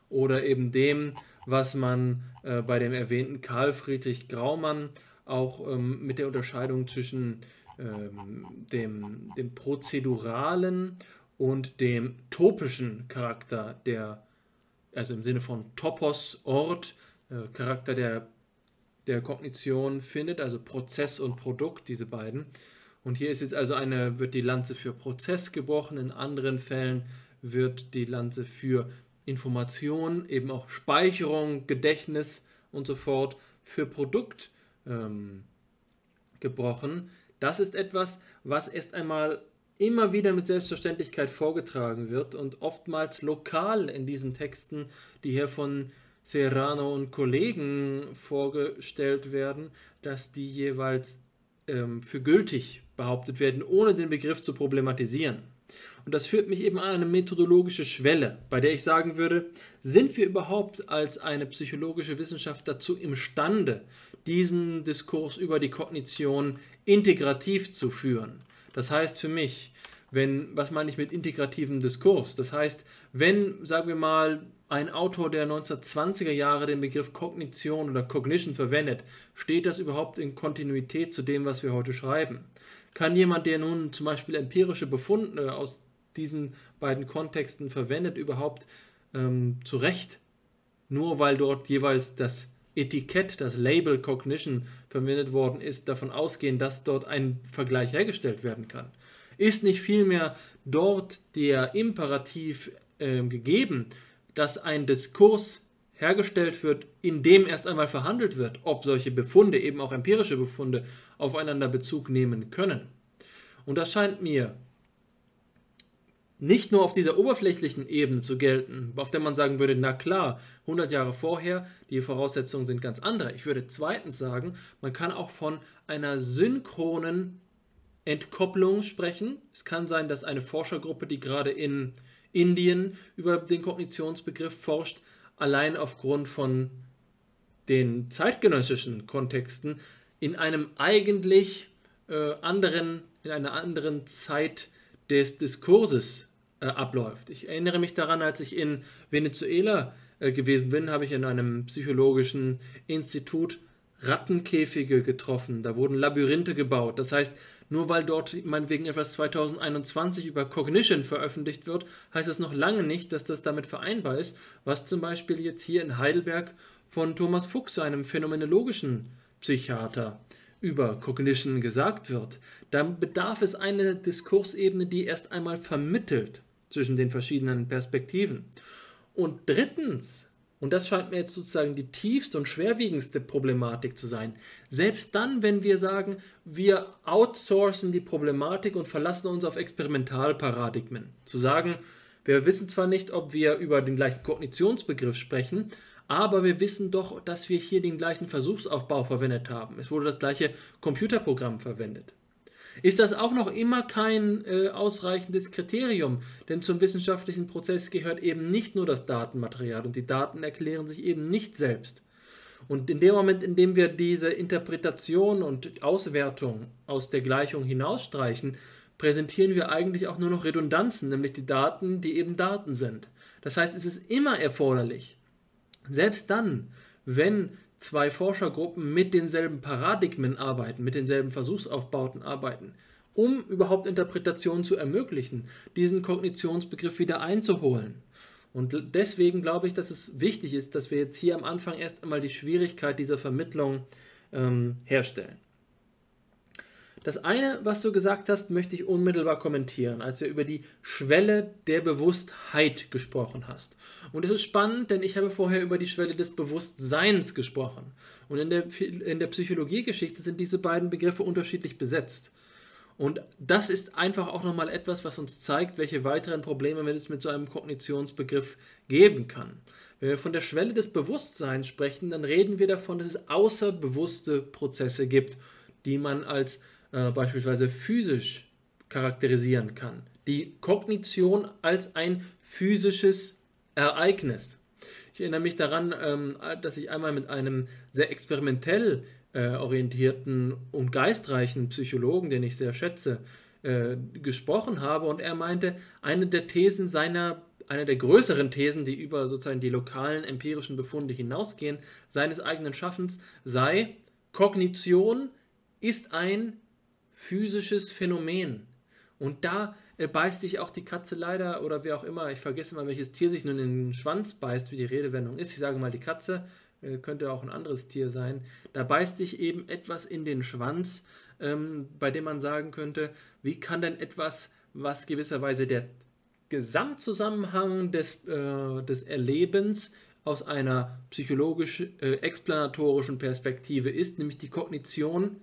oder eben dem, was man äh, bei dem erwähnten Karl Friedrich Graumann auch ähm, mit der Unterscheidung zwischen ähm, dem, dem prozeduralen und dem topischen Charakter der, also im Sinne von Topos, Ort, äh, Charakter der, der Kognition findet, also Prozess und Produkt, diese beiden. Und hier ist jetzt also eine, wird die Lanze für Prozess gebrochen, in anderen Fällen wird die Lanze für Information, eben auch Speicherung, Gedächtnis und so fort für Produkt ähm, gebrochen. Das ist etwas, was erst einmal immer wieder mit Selbstverständlichkeit vorgetragen wird und oftmals lokal in diesen Texten, die hier von Serrano und Kollegen vorgestellt werden, dass die jeweils ähm, für gültig behauptet werden, ohne den Begriff zu problematisieren. Und das führt mich eben an eine methodologische Schwelle, bei der ich sagen würde, sind wir überhaupt als eine psychologische Wissenschaft dazu imstande, diesen Diskurs über die Kognition integrativ zu führen? Das heißt für mich, wenn, was meine ich mit integrativem Diskurs? Das heißt, wenn, sagen wir mal, ein Autor der 1920er Jahre den Begriff Kognition oder Cognition verwendet, steht das überhaupt in Kontinuität zu dem, was wir heute schreiben? Kann jemand, der nun zum Beispiel empirische Befunde aus diesen beiden Kontexten verwendet, überhaupt ähm, zu Recht, nur weil dort jeweils das Etikett, das Label Cognition verwendet worden ist, davon ausgehen, dass dort ein Vergleich hergestellt werden kann. Ist nicht vielmehr dort der Imperativ äh, gegeben, dass ein Diskurs hergestellt wird, in dem erst einmal verhandelt wird, ob solche Befunde, eben auch empirische Befunde, aufeinander Bezug nehmen können. Und das scheint mir nicht nur auf dieser oberflächlichen Ebene zu gelten, auf der man sagen würde, na klar, 100 Jahre vorher, die Voraussetzungen sind ganz andere. Ich würde zweitens sagen, man kann auch von einer synchronen Entkopplung sprechen. Es kann sein, dass eine Forschergruppe, die gerade in Indien über den Kognitionsbegriff forscht, allein aufgrund von den zeitgenössischen Kontexten in einem eigentlich äh, anderen, in einer anderen Zeit des Diskurses äh, abläuft. Ich erinnere mich daran, als ich in Venezuela äh, gewesen bin, habe ich in einem psychologischen Institut Rattenkäfige getroffen. Da wurden Labyrinthe gebaut. Das heißt, nur weil dort meinetwegen etwas 2021 über Cognition veröffentlicht wird, heißt das noch lange nicht, dass das damit vereinbar ist, was zum Beispiel jetzt hier in Heidelberg von Thomas Fuchs, einem phänomenologischen Psychiater, über Cognition gesagt wird. Dann bedarf es einer Diskursebene, die erst einmal vermittelt zwischen den verschiedenen Perspektiven. Und drittens, und das scheint mir jetzt sozusagen die tiefste und schwerwiegendste Problematik zu sein, selbst dann, wenn wir sagen, wir outsourcen die Problematik und verlassen uns auf Experimentalparadigmen, zu sagen, wir wissen zwar nicht, ob wir über den gleichen Kognitionsbegriff sprechen, aber wir wissen doch, dass wir hier den gleichen Versuchsaufbau verwendet haben. Es wurde das gleiche Computerprogramm verwendet ist das auch noch immer kein äh, ausreichendes Kriterium, denn zum wissenschaftlichen Prozess gehört eben nicht nur das Datenmaterial und die Daten erklären sich eben nicht selbst. Und in dem Moment, in dem wir diese Interpretation und Auswertung aus der Gleichung hinausstreichen, präsentieren wir eigentlich auch nur noch Redundanzen, nämlich die Daten, die eben Daten sind. Das heißt, es ist immer erforderlich, selbst dann, wenn zwei Forschergruppen mit denselben Paradigmen arbeiten, mit denselben Versuchsaufbauten arbeiten, um überhaupt Interpretationen zu ermöglichen, diesen Kognitionsbegriff wieder einzuholen. Und deswegen glaube ich, dass es wichtig ist, dass wir jetzt hier am Anfang erst einmal die Schwierigkeit dieser Vermittlung ähm, herstellen. Das eine, was du gesagt hast, möchte ich unmittelbar kommentieren, als du über die Schwelle der Bewusstheit gesprochen hast. Und das ist spannend, denn ich habe vorher über die Schwelle des Bewusstseins gesprochen. Und in der, in der Psychologiegeschichte sind diese beiden Begriffe unterschiedlich besetzt. Und das ist einfach auch nochmal etwas, was uns zeigt, welche weiteren Probleme es mit so einem Kognitionsbegriff geben kann. Wenn wir von der Schwelle des Bewusstseins sprechen, dann reden wir davon, dass es außerbewusste Prozesse gibt, die man als äh, beispielsweise physisch charakterisieren kann. Die Kognition als ein physisches Ereignis. Ich erinnere mich daran, ähm, dass ich einmal mit einem sehr experimentell äh, orientierten und geistreichen Psychologen, den ich sehr schätze, äh, gesprochen habe und er meinte, eine der Thesen seiner, eine der größeren Thesen, die über sozusagen die lokalen empirischen Befunde hinausgehen, seines eigenen Schaffens, sei, Kognition ist ein physisches Phänomen. Und da äh, beißt sich auch die Katze leider oder wer auch immer, ich vergesse mal, welches Tier sich nun in den Schwanz beißt, wie die Redewendung ist. Ich sage mal die Katze, äh, könnte auch ein anderes Tier sein. Da beißt sich eben etwas in den Schwanz, ähm, bei dem man sagen könnte, wie kann denn etwas, was gewisserweise der Gesamtzusammenhang des, äh, des Erlebens aus einer psychologisch-explanatorischen äh, Perspektive ist, nämlich die Kognition,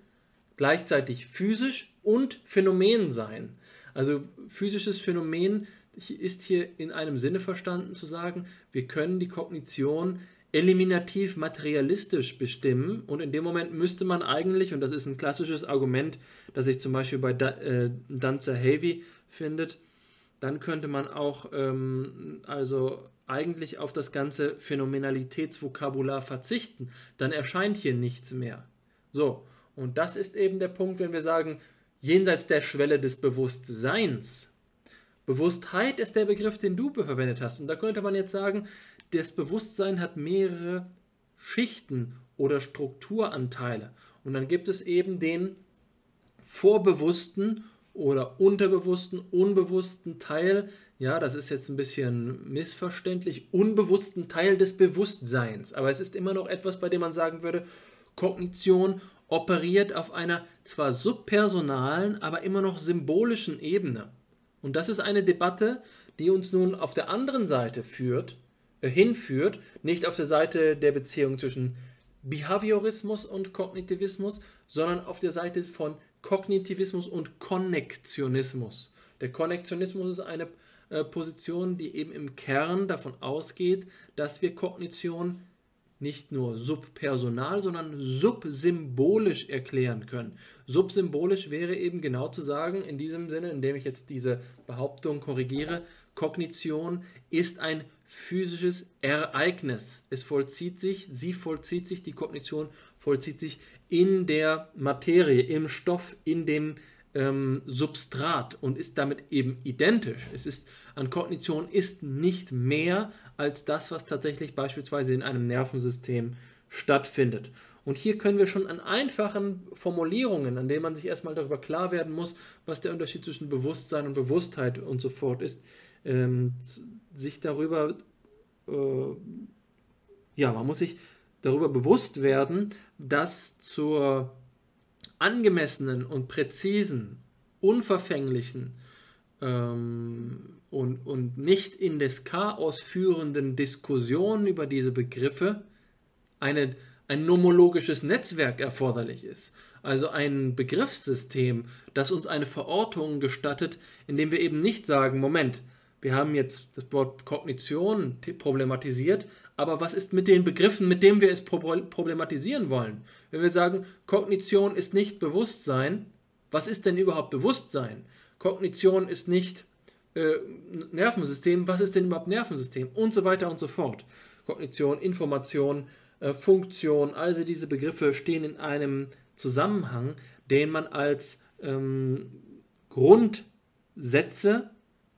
gleichzeitig physisch und Phänomen sein. Also physisches Phänomen ist hier in einem Sinne verstanden zu sagen, wir können die Kognition eliminativ materialistisch bestimmen und in dem Moment müsste man eigentlich, und das ist ein klassisches Argument, das sich zum Beispiel bei da, äh, Danzer Havey findet, dann könnte man auch ähm, also eigentlich auf das ganze Phänomenalitätsvokabular verzichten. Dann erscheint hier nichts mehr. So, und das ist eben der Punkt, wenn wir sagen, jenseits der Schwelle des Bewusstseins. Bewusstheit ist der Begriff, den du verwendet hast. Und da könnte man jetzt sagen, das Bewusstsein hat mehrere Schichten oder Strukturanteile. Und dann gibt es eben den vorbewussten oder unterbewussten, unbewussten Teil, ja, das ist jetzt ein bisschen missverständlich, unbewussten Teil des Bewusstseins. Aber es ist immer noch etwas, bei dem man sagen würde, Kognition operiert auf einer zwar subpersonalen, aber immer noch symbolischen Ebene. Und das ist eine Debatte, die uns nun auf der anderen Seite führt, äh, hinführt, nicht auf der Seite der Beziehung zwischen Behaviorismus und Kognitivismus, sondern auf der Seite von Kognitivismus und Konnektionismus. Der Konnektionismus ist eine äh, Position, die eben im Kern davon ausgeht, dass wir Kognition nicht nur subpersonal, sondern subsymbolisch erklären können. Subsymbolisch wäre eben genau zu sagen, in diesem Sinne, indem ich jetzt diese Behauptung korrigiere, Kognition ist ein physisches Ereignis. Es vollzieht sich, sie vollzieht sich, die Kognition vollzieht sich in der Materie, im Stoff, in dem ähm, Substrat und ist damit eben identisch. Es ist an Kognition ist nicht mehr als das, was tatsächlich beispielsweise in einem Nervensystem stattfindet. Und hier können wir schon an einfachen Formulierungen, an denen man sich erstmal darüber klar werden muss, was der Unterschied zwischen Bewusstsein und Bewusstheit und so fort ist, ähm, sich darüber, äh, ja, man muss sich darüber bewusst werden, dass zur angemessenen und präzisen, unverfänglichen ähm, und, und nicht in das Chaos führenden Diskussionen über diese Begriffe eine, ein nomologisches Netzwerk erforderlich ist. Also ein Begriffssystem, das uns eine Verortung gestattet, indem wir eben nicht sagen, Moment, wir haben jetzt das Wort Kognition problematisiert, aber was ist mit den Begriffen, mit denen wir es problematisieren wollen? Wenn wir sagen, Kognition ist nicht Bewusstsein, was ist denn überhaupt Bewusstsein? Kognition ist nicht äh, Nervensystem, was ist denn überhaupt Nervensystem? Und so weiter und so fort. Kognition, Information, äh, Funktion, also diese Begriffe stehen in einem Zusammenhang, den man als ähm, Grundsätze,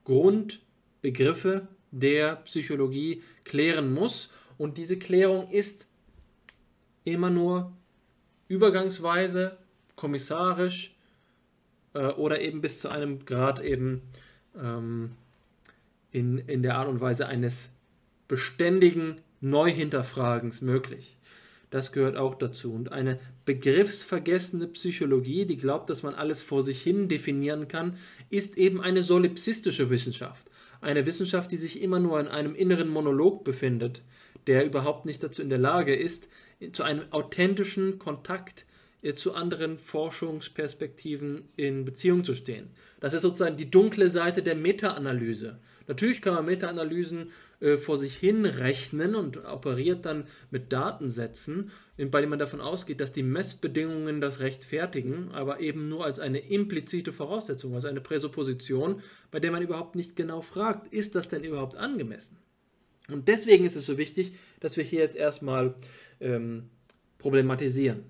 Grundbegriffe der Psychologie klären muss. Und diese Klärung ist immer nur übergangsweise, kommissarisch äh, oder eben bis zu einem Grad eben ähm, in, in der Art und Weise eines beständigen Neuhinterfragens möglich. Das gehört auch dazu. Und eine begriffsvergessene Psychologie, die glaubt, dass man alles vor sich hin definieren kann, ist eben eine solipsistische Wissenschaft. Eine Wissenschaft, die sich immer nur in einem inneren Monolog befindet, der überhaupt nicht dazu in der Lage ist, zu einem authentischen Kontakt äh, zu anderen Forschungsperspektiven in Beziehung zu stehen. Das ist sozusagen die dunkle Seite der Meta-Analyse. Natürlich kann man Meta-Analysen äh, vor sich hin rechnen und operiert dann mit Datensätzen, bei denen man davon ausgeht, dass die Messbedingungen das rechtfertigen, aber eben nur als eine implizite Voraussetzung, also eine Präsupposition, bei der man überhaupt nicht genau fragt, ist das denn überhaupt angemessen? Und deswegen ist es so wichtig, dass wir hier jetzt erstmal ähm, problematisieren.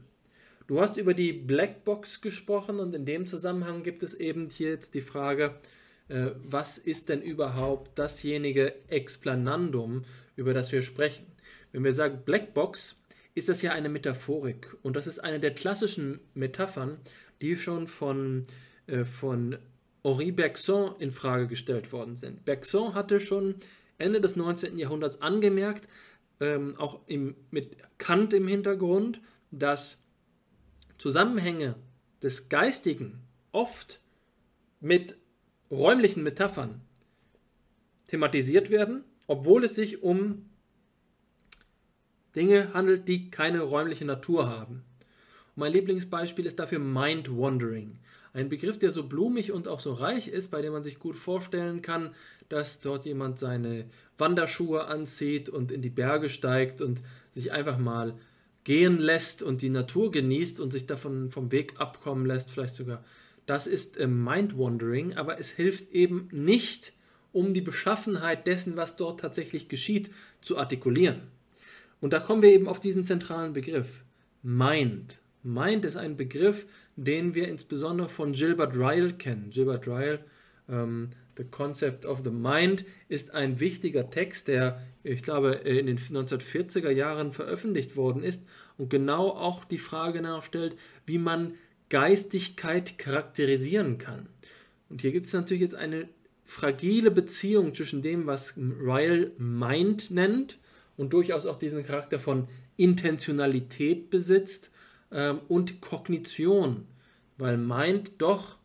Du hast über die Blackbox gesprochen und in dem Zusammenhang gibt es eben hier jetzt die Frage, äh, was ist denn überhaupt dasjenige Explanandum, über das wir sprechen? Wenn wir sagen Blackbox, ist das ja eine Metaphorik und das ist eine der klassischen Metaphern, die schon von, äh, von Henri Bergson in Frage gestellt worden sind. Bergson hatte schon Ende des 19. Jahrhunderts angemerkt, ähm, auch im, mit Kant im Hintergrund, dass Zusammenhänge des Geistigen oft mit räumlichen Metaphern thematisiert werden, obwohl es sich um Dinge handelt, die keine räumliche Natur haben. Und mein Lieblingsbeispiel ist dafür Mind Wandering. Ein Begriff, der so blumig und auch so reich ist, bei dem man sich gut vorstellen kann, dass dort jemand seine Wanderschuhe anzieht und in die Berge steigt und sich einfach mal gehen lässt und die Natur genießt und sich davon vom Weg abkommen lässt, vielleicht sogar. Das ist äh, Mind-Wandering, aber es hilft eben nicht, um die Beschaffenheit dessen, was dort tatsächlich geschieht, zu artikulieren. Und da kommen wir eben auf diesen zentralen Begriff. Mind. Mind ist ein Begriff, den wir insbesondere von Gilbert Ryle kennen. Gilbert Ryle, ähm, The Concept of the Mind, ist ein wichtiger Text, der, ich glaube, in den 1940er Jahren veröffentlicht worden ist und genau auch die Frage nachstellt, wie man Geistigkeit charakterisieren kann. Und hier gibt es natürlich jetzt eine fragile Beziehung zwischen dem, was Ryle Mind nennt und durchaus auch diesen Charakter von Intentionalität besitzt ähm, und Kognition, weil Mind doch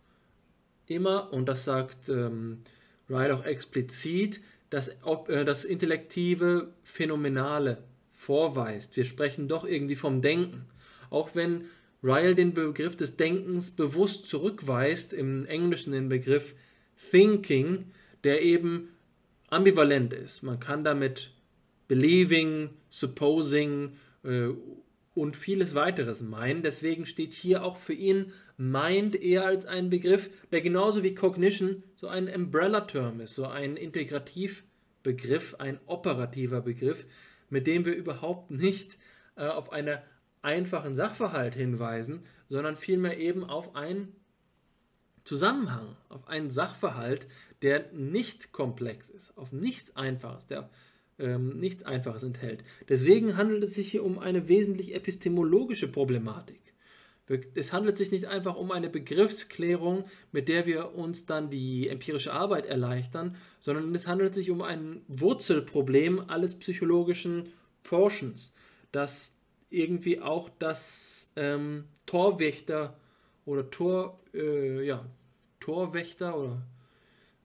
immer, und das sagt ähm, Ryle auch explizit, das, äh, das intellektive Phänomenale vorweist. Wir sprechen doch irgendwie vom Denken. Auch wenn Ryle den Begriff des Denkens bewusst zurückweist, im Englischen den Begriff Thinking, der eben ambivalent ist. Man kann damit believing, supposing äh, und vieles weiteres meinen. Deswegen steht hier auch für ihn Mind eher als ein Begriff, der genauso wie Cognition so ein Umbrella-Term ist, so ein Integrativbegriff, ein operativer Begriff, mit dem wir überhaupt nicht äh, auf einen einfachen Sachverhalt hinweisen, sondern vielmehr eben auf einen Zusammenhang, auf einen Sachverhalt, der nicht komplex ist, auf nichts Einfaches, der ähm, nichts Einfaches enthält. Deswegen handelt es sich hier um eine wesentlich epistemologische Problematik. Es handelt sich nicht einfach um eine Begriffsklärung, mit der wir uns dann die empirische Arbeit erleichtern, sondern es handelt sich um ein Wurzelproblem alles psychologischen Forschens, das irgendwie auch das ähm, Torwächter oder Tor, äh, ja, Torwächter oder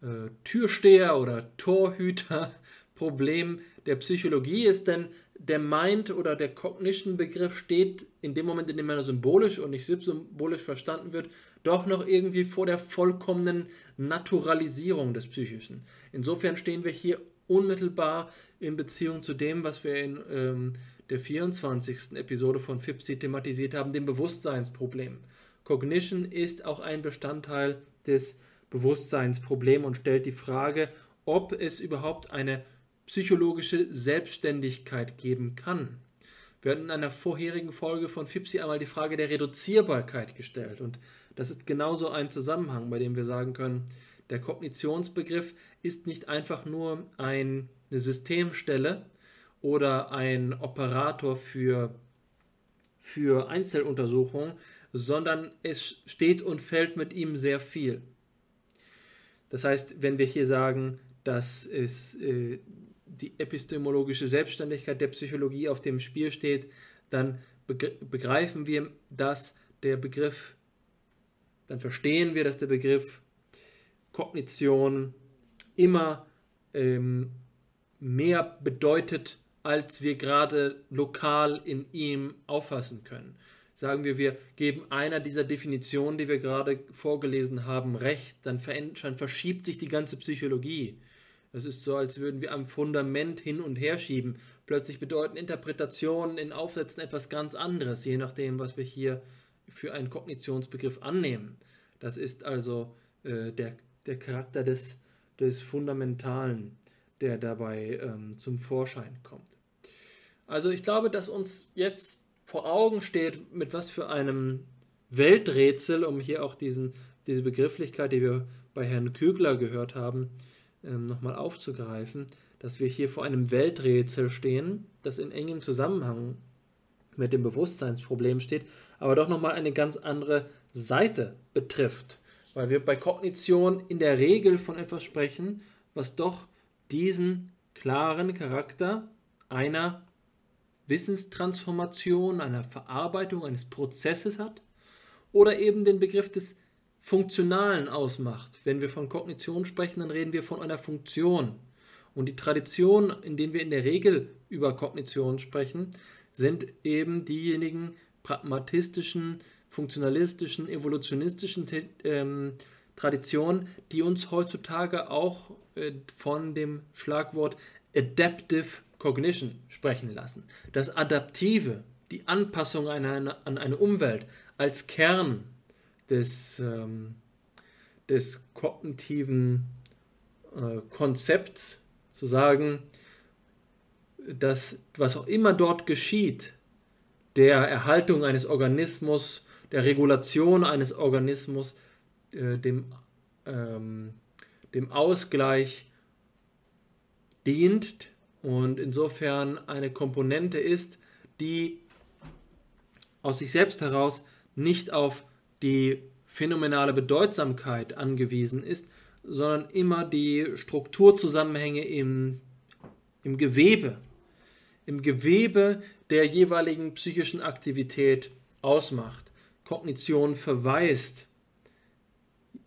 äh, Türsteher oder Torhüter Problem der Psychologie ist, denn der Mind oder der Cognition-Begriff steht in dem Moment, in dem er symbolisch und nicht symbolisch verstanden wird, doch noch irgendwie vor der vollkommenen Naturalisierung des Psychischen. Insofern stehen wir hier unmittelbar in Beziehung zu dem, was wir in ähm, der 24. Episode von FIPSI thematisiert haben, dem Bewusstseinsproblem. Cognition ist auch ein Bestandteil des Bewusstseinsproblems und stellt die Frage, ob es überhaupt eine psychologische Selbstständigkeit geben kann. Wir hatten in einer vorherigen Folge von FIPSI einmal die Frage der Reduzierbarkeit gestellt und das ist genauso ein Zusammenhang, bei dem wir sagen können, der Kognitionsbegriff ist nicht einfach nur eine Systemstelle oder ein Operator für, für Einzeluntersuchungen, sondern es steht und fällt mit ihm sehr viel. Das heißt, wenn wir hier sagen, dass es äh, die epistemologische Selbstständigkeit der Psychologie auf dem Spiel steht, dann begreifen wir, dass der Begriff, dann verstehen wir, dass der Begriff Kognition immer ähm, mehr bedeutet, als wir gerade lokal in ihm auffassen können. Sagen wir, wir geben einer dieser Definitionen, die wir gerade vorgelesen haben, recht, dann verschiebt sich die ganze Psychologie. Es ist so, als würden wir am Fundament hin und her schieben. Plötzlich bedeuten Interpretationen in Aufsätzen etwas ganz anderes, je nachdem, was wir hier für einen Kognitionsbegriff annehmen. Das ist also äh, der, der Charakter des, des Fundamentalen, der dabei ähm, zum Vorschein kommt. Also ich glaube, dass uns jetzt vor Augen steht, mit was für einem Welträtsel, um hier auch diesen, diese Begrifflichkeit, die wir bei Herrn Kügler gehört haben, ähm, nochmal aufzugreifen, dass wir hier vor einem Welträtsel stehen, das in engem Zusammenhang mit dem Bewusstseinsproblem steht, aber doch nochmal eine ganz andere Seite betrifft. Weil wir bei Kognition in der Regel von etwas sprechen, was doch diesen klaren Charakter einer Wissenstransformation, einer Verarbeitung eines Prozesses hat oder eben den Begriff des Funktionalen ausmacht. Wenn wir von Kognition sprechen, dann reden wir von einer Funktion. Und die Traditionen, in denen wir in der Regel über Kognition sprechen, sind eben diejenigen pragmatistischen, funktionalistischen, evolutionistischen ähm, Traditionen, die uns heutzutage auch äh, von dem Schlagwort Adaptive Cognition sprechen lassen. Das Adaptive, die Anpassung an eine, an eine Umwelt als Kern des, ähm, des kognitiven äh, Konzepts zu sagen, dass was auch immer dort geschieht, der Erhaltung eines Organismus, der Regulation eines Organismus, äh, dem, ähm, dem Ausgleich dient und insofern eine Komponente ist, die aus sich selbst heraus nicht auf die phänomenale Bedeutsamkeit angewiesen ist, sondern immer die Strukturzusammenhänge im, im Gewebe, im Gewebe der jeweiligen psychischen Aktivität ausmacht. Kognition verweist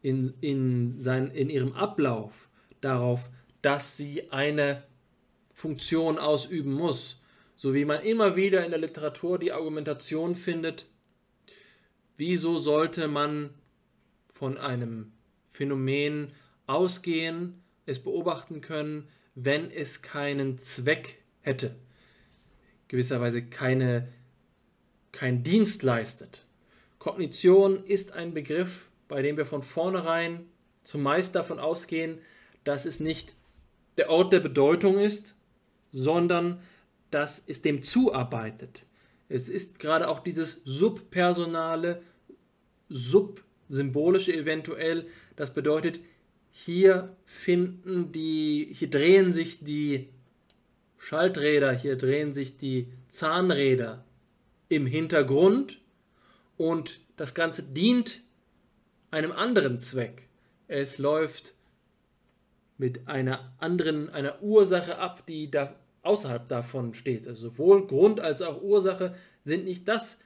in, in, sein, in ihrem Ablauf darauf, dass sie eine Funktion ausüben muss. So wie man immer wieder in der Literatur die Argumentation findet, wieso sollte man von einem Phänomen ausgehen, es beobachten können, wenn es keinen Zweck hätte, gewisserweise keine, kein Dienst leistet. Kognition ist ein Begriff, bei dem wir von vornherein zumeist davon ausgehen, dass es nicht der Ort der Bedeutung ist, sondern dass es dem zuarbeitet. Es ist gerade auch dieses subpersonale, subsymbolische eventuell, das bedeutet, hier finden die, hier drehen sich die Schalträder, hier drehen sich die Zahnräder im Hintergrund und das Ganze dient einem anderen Zweck. Es läuft mit einer anderen, einer Ursache ab, die da außerhalb davon steht. Also sowohl Grund als auch Ursache sind nicht das.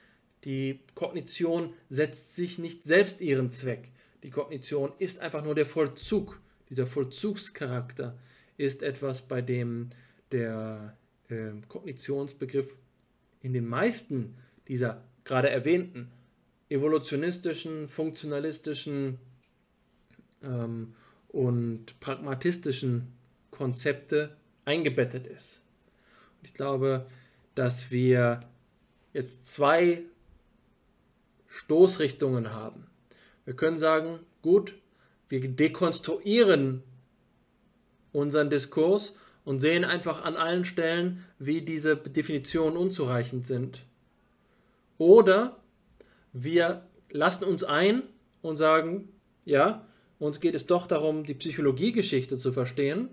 Die Kognition setzt sich nicht selbst ihren Zweck. Die Kognition ist einfach nur der Vollzug. Dieser Vollzugscharakter ist etwas, bei dem der äh, Kognitionsbegriff in den meisten dieser gerade erwähnten evolutionistischen, funktionalistischen ähm, und pragmatistischen Konzepte eingebettet ist. Ich glaube, dass wir jetzt zwei Stoßrichtungen haben. Wir können sagen, gut, wir dekonstruieren unseren Diskurs und sehen einfach an allen Stellen, wie diese Definitionen unzureichend sind. Oder wir lassen uns ein und sagen, ja, uns geht es doch darum, die Psychologiegeschichte zu verstehen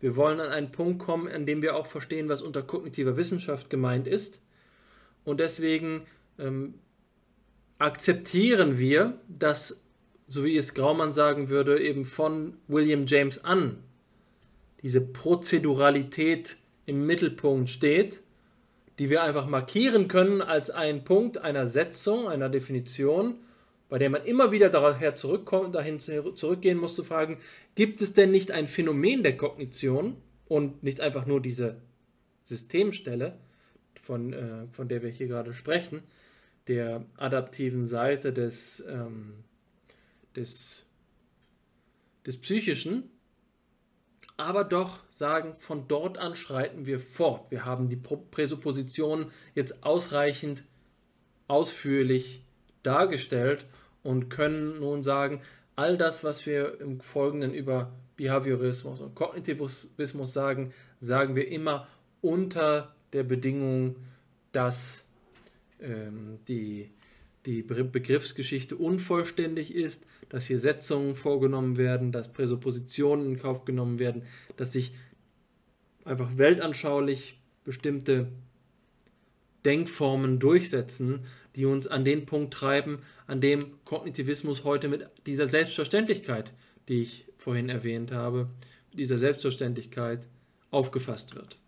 wir wollen an einen Punkt kommen, an dem wir auch verstehen, was unter kognitiver Wissenschaft gemeint ist. Und deswegen ähm, akzeptieren wir, dass, so wie es Graumann sagen würde, eben von William James an diese Prozeduralität im Mittelpunkt steht, die wir einfach markieren können als einen Punkt einer Setzung, einer Definition bei der man immer wieder daher zurückkommt, dahin zurückgehen muss zu fragen, gibt es denn nicht ein Phänomen der Kognition und nicht einfach nur diese Systemstelle, von, äh, von der wir hier gerade sprechen, der adaptiven Seite des, ähm, des, des Psychischen, aber doch sagen, von dort an schreiten wir fort. Wir haben die Präsuppositionen jetzt ausreichend ausführlich dargestellt und können nun sagen, all das, was wir im Folgenden über Behaviorismus und Kognitivismus sagen, sagen wir immer unter der Bedingung, dass ähm, die, die Begriffsgeschichte unvollständig ist, dass hier Setzungen vorgenommen werden, dass Präsuppositionen in Kauf genommen werden, dass sich einfach weltanschaulich bestimmte Denkformen durchsetzen, die uns an den Punkt treiben, an dem Kognitivismus heute mit dieser Selbstverständlichkeit, die ich vorhin erwähnt habe, dieser Selbstverständlichkeit aufgefasst wird.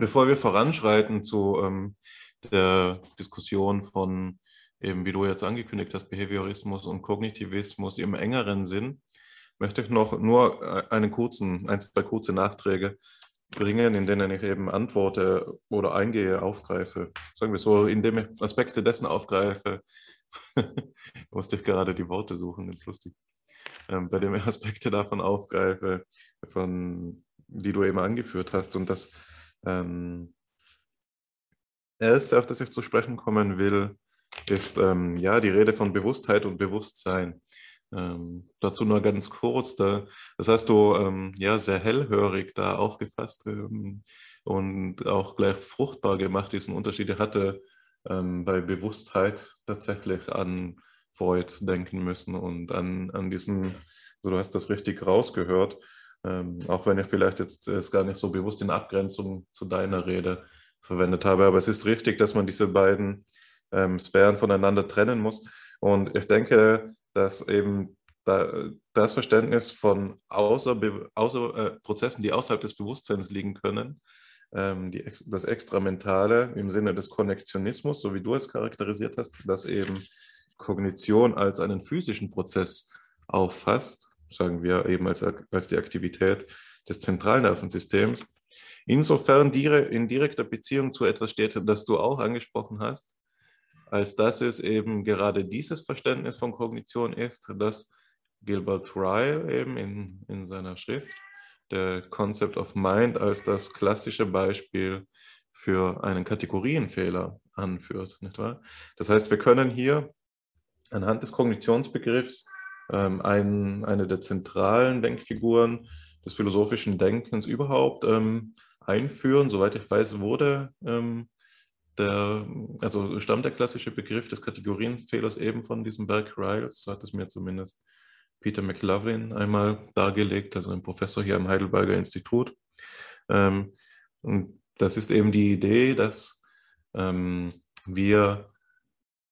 Bevor wir voranschreiten zu ähm, der Diskussion von, eben wie du jetzt angekündigt hast, Behaviorismus und Kognitivismus im engeren Sinn, möchte ich noch nur äh, einen kurzen, ein, zwei kurze Nachträge bringen, in denen ich eben antworte oder eingehe, aufgreife. Sagen wir so, indem ich Aspekte dessen aufgreife, musste ich gerade die Worte suchen, ganz lustig, ähm, bei dem ich Aspekte davon aufgreife, von, die du eben angeführt hast. Und das ähm, Erste, auf das ich zu sprechen kommen will, ist ähm, ja die Rede von Bewusstheit und Bewusstsein. Ähm, dazu nur ganz kurz, da, das hast du ähm, ja sehr hellhörig da aufgefasst ähm, und auch gleich fruchtbar gemacht, diesen Unterschied. Er hatte ähm, bei Bewusstheit tatsächlich an Freud denken müssen und an, an diesen, also du hast das richtig rausgehört, ähm, auch wenn ich vielleicht jetzt es gar nicht so bewusst in Abgrenzung zu deiner Rede verwendet habe. Aber es ist richtig, dass man diese beiden ähm, Sphären voneinander trennen muss. Und ich denke, dass eben da, das Verständnis von außer, außer äh, Prozessen, die außerhalb des Bewusstseins liegen können, ähm, die, das Extramentale im Sinne des Konnektionismus, so wie du es charakterisiert hast, dass eben Kognition als einen physischen Prozess auffasst, sagen wir eben als, als die Aktivität des Zentralnervensystems, insofern in direkter Beziehung zu etwas steht, das du auch angesprochen hast, als dass es eben gerade dieses Verständnis von Kognition ist, das Gilbert Ryle eben in, in seiner Schrift, der Concept of Mind, als das klassische Beispiel für einen Kategorienfehler anführt. Nicht wahr? Das heißt, wir können hier anhand des Kognitionsbegriffs ähm, ein, eine der zentralen Denkfiguren des philosophischen Denkens überhaupt ähm, einführen. Soweit ich weiß, wurde ähm, der, also stammt der klassische Begriff des Kategorienfehlers eben von diesem Werk Riles, so hat es mir zumindest Peter McLaughlin einmal dargelegt, also ein Professor hier am Heidelberger Institut. Ähm, und das ist eben die Idee, dass ähm, wir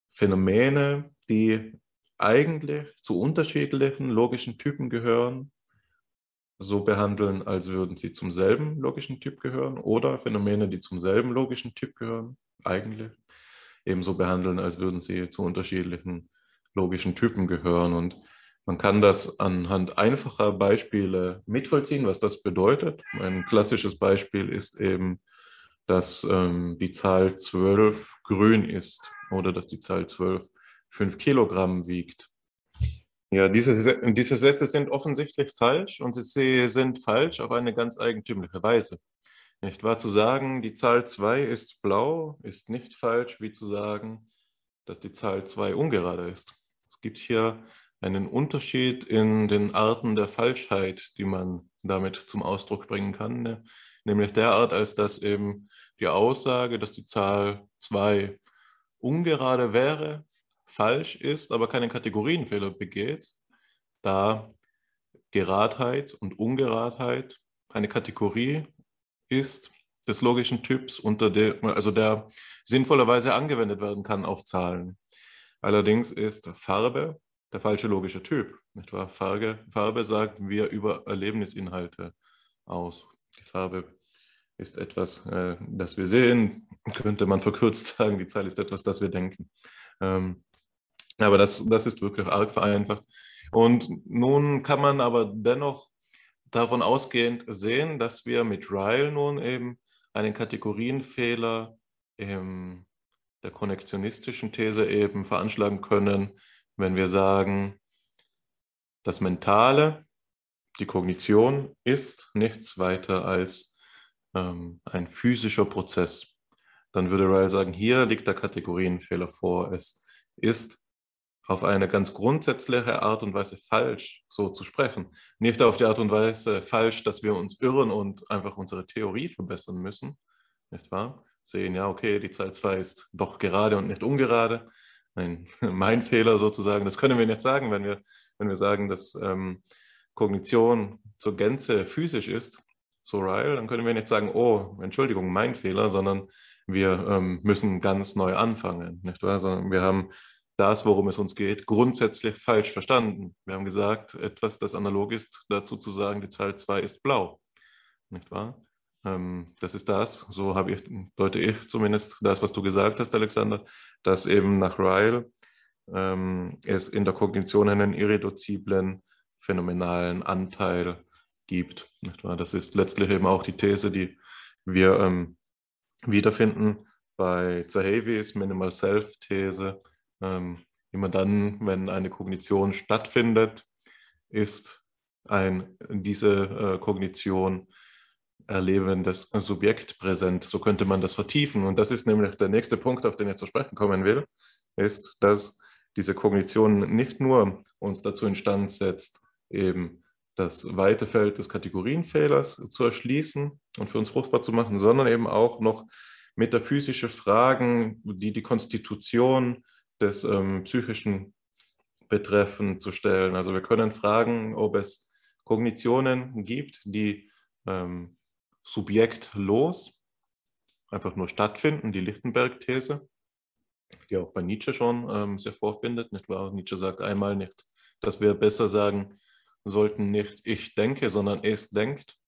Phänomene, die eigentlich zu unterschiedlichen logischen Typen gehören, so behandeln, als würden sie zum selben logischen Typ gehören oder Phänomene, die zum selben logischen Typ gehören, eigentlich ebenso behandeln, als würden sie zu unterschiedlichen logischen Typen gehören. Und man kann das anhand einfacher Beispiele mitvollziehen, was das bedeutet. Ein klassisches Beispiel ist eben, dass ähm, die Zahl 12 grün ist oder dass die Zahl 12 5 Kilogramm wiegt. Ja, diese, diese Sätze sind offensichtlich falsch und sie sind falsch auf eine ganz eigentümliche Weise. Nicht wahr? Zu sagen, die Zahl 2 ist blau, ist nicht falsch, wie zu sagen, dass die Zahl 2 ungerade ist. Es gibt hier einen Unterschied in den Arten der Falschheit, die man damit zum Ausdruck bringen kann, ne? nämlich der Art, als dass eben die Aussage, dass die Zahl 2 ungerade wäre, falsch ist, aber keinen Kategorienfehler begeht, da Geradheit und Ungeradheit eine Kategorie ist des logischen Typs, unter der, also der sinnvollerweise angewendet werden kann auf Zahlen. Allerdings ist Farbe der falsche logische Typ. Nicht wahr? Farbe, Farbe sagt wir über Erlebnisinhalte aus. Die Farbe ist etwas, äh, das wir sehen, könnte man verkürzt sagen, die Zahl ist etwas, das wir denken. Ähm, aber das, das ist wirklich arg vereinfacht. Und nun kann man aber dennoch davon ausgehend sehen, dass wir mit Ryle nun eben einen Kategorienfehler in der konnektionistischen These eben veranschlagen können, wenn wir sagen, das Mentale, die Kognition ist nichts weiter als ähm, ein physischer Prozess. Dann würde Ryle sagen, hier liegt der Kategorienfehler vor. Es ist auf eine ganz grundsätzliche Art und Weise falsch, so zu sprechen. Nicht auf die Art und Weise falsch, dass wir uns irren und einfach unsere Theorie verbessern müssen, nicht wahr? Sehen, ja, okay, die Zahl 2 ist doch gerade und nicht ungerade. Mein, mein Fehler sozusagen, das können wir nicht sagen, wenn wir, wenn wir sagen, dass ähm, Kognition zur Gänze physisch ist, so Ryle, dann können wir nicht sagen, oh, Entschuldigung, mein Fehler, sondern wir ähm, müssen ganz neu anfangen, nicht wahr? Sondern wir haben das, worum es uns geht, grundsätzlich falsch verstanden. Wir haben gesagt, etwas, das analog ist, dazu zu sagen, die Zahl 2 ist blau. Nicht wahr? Ähm, das ist das, so habe ich, deute ich zumindest das, was du gesagt hast, Alexander, dass eben nach Ryle ähm, es in der Kognition einen irreduziblen, phänomenalen Anteil gibt. Nicht wahr? Das ist letztlich eben auch die These, die wir ähm, wiederfinden bei Zahavis Minimal Self-These, ähm, immer dann, wenn eine Kognition stattfindet, ist ein, diese äh, Kognition erlebendes Subjekt präsent. So könnte man das vertiefen. Und das ist nämlich der nächste Punkt, auf den ich zu sprechen kommen will, ist, dass diese Kognition nicht nur uns dazu instand setzt, eben das weite Feld des Kategorienfehlers zu erschließen und für uns fruchtbar zu machen, sondern eben auch noch metaphysische Fragen, die die Konstitution des ähm, Psychischen betreffen, zu stellen. Also wir können fragen, ob es Kognitionen gibt, die ähm, subjektlos einfach nur stattfinden, die Lichtenberg-These, die auch bei Nietzsche schon ähm, sehr vorfindet. Nicht wahr? Nietzsche sagt einmal nicht, dass wir besser sagen sollten, nicht ich denke, sondern es denkt.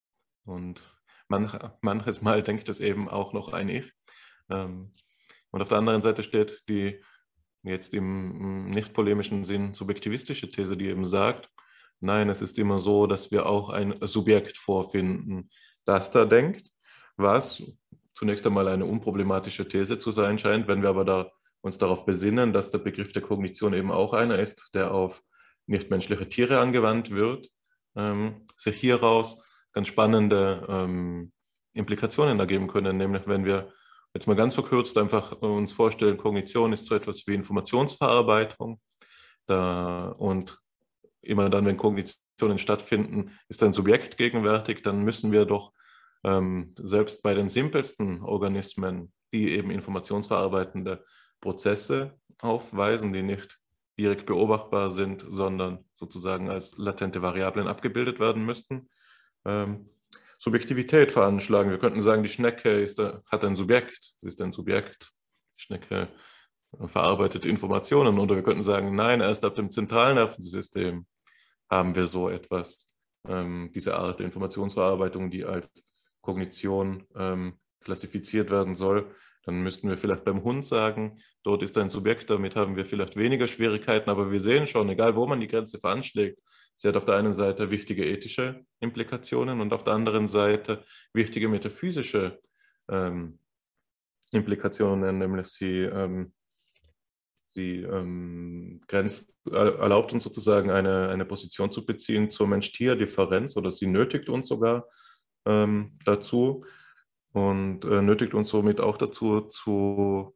Und manch, manches Mal denkt es eben auch noch ein Ich. Ähm, und auf der anderen Seite steht die jetzt im nicht polemischen Sinn subjektivistische These, die eben sagt, nein, es ist immer so, dass wir auch ein Subjekt vorfinden, das da denkt, was zunächst einmal eine unproblematische These zu sein scheint, wenn wir aber da uns darauf besinnen, dass der Begriff der Kognition eben auch einer ist, der auf nichtmenschliche Tiere angewandt wird, ähm, sich hieraus ganz spannende ähm, Implikationen ergeben können, nämlich wenn wir jetzt mal ganz verkürzt einfach uns vorstellen, Kognition ist so etwas wie Informationsverarbeitung. Da, und immer dann, wenn Kognitionen stattfinden, ist ein Subjekt gegenwärtig, dann müssen wir doch ähm, selbst bei den simpelsten Organismen, die eben informationsverarbeitende Prozesse aufweisen, die nicht direkt beobachtbar sind, sondern sozusagen als latente Variablen abgebildet werden müssten, ähm, Subjektivität veranschlagen. Wir könnten sagen, die Schnecke ist, hat ein Subjekt, sie ist ein Subjekt. Die Schnecke verarbeitet Informationen. Oder wir könnten sagen, nein, erst ab dem Zentralnervensystem haben wir so etwas, ähm, diese Art der Informationsverarbeitung, die als Kognition ähm, klassifiziert werden soll. Dann müssten wir vielleicht beim Hund sagen, dort ist ein Subjekt, damit haben wir vielleicht weniger Schwierigkeiten, aber wir sehen schon, egal wo man die Grenze veranschlägt, sie hat auf der einen Seite wichtige ethische Implikationen und auf der anderen Seite wichtige metaphysische ähm, Implikationen, nämlich sie, ähm, sie ähm, grenzt, erlaubt uns sozusagen eine, eine Position zu beziehen zur Mensch-Tier-Differenz oder sie nötigt uns sogar ähm, dazu und äh, nötigt uns somit auch dazu, zu,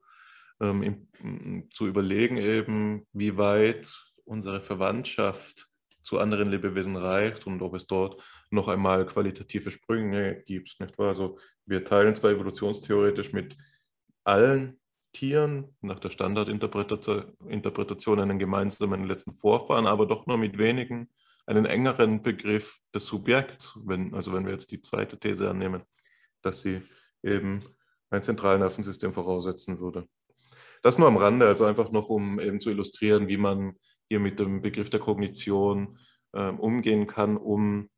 ähm, im, zu überlegen, eben, wie weit unsere Verwandtschaft zu anderen Lebewesen reicht und ob es dort noch einmal qualitative Sprünge gibt. Nicht wahr? Also wir teilen zwar evolutionstheoretisch mit allen Tieren nach der Standardinterpretation einen gemeinsamen letzten Vorfahren, aber doch nur mit wenigen einen engeren Begriff des Subjekts, wenn, also wenn wir jetzt die zweite These annehmen dass sie eben ein Zentralnervensystem voraussetzen würde. Das nur am Rande, also einfach noch, um eben zu illustrieren, wie man hier mit dem Begriff der Kognition äh, umgehen kann, um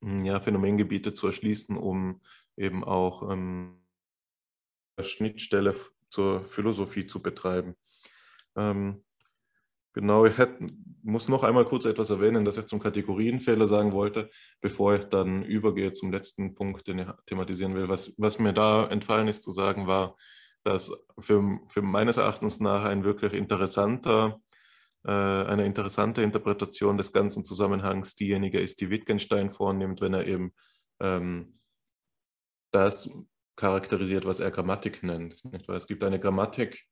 hm, ja, Phänomengebiete zu erschließen, um eben auch ähm, Schnittstelle zur Philosophie zu betreiben. Ähm, Genau, ich hätte, muss noch einmal kurz etwas erwähnen, das ich zum Kategorienfehler sagen wollte, bevor ich dann übergehe zum letzten Punkt, den ich thematisieren will. Was, was mir da entfallen ist zu sagen, war, dass für, für meines Erachtens nach ein wirklich interessanter, äh, eine interessante Interpretation des ganzen Zusammenhangs diejenige ist, die Wittgenstein vornimmt, wenn er eben ähm, das charakterisiert, was er Grammatik nennt. Nicht? Weil es gibt eine Grammatik,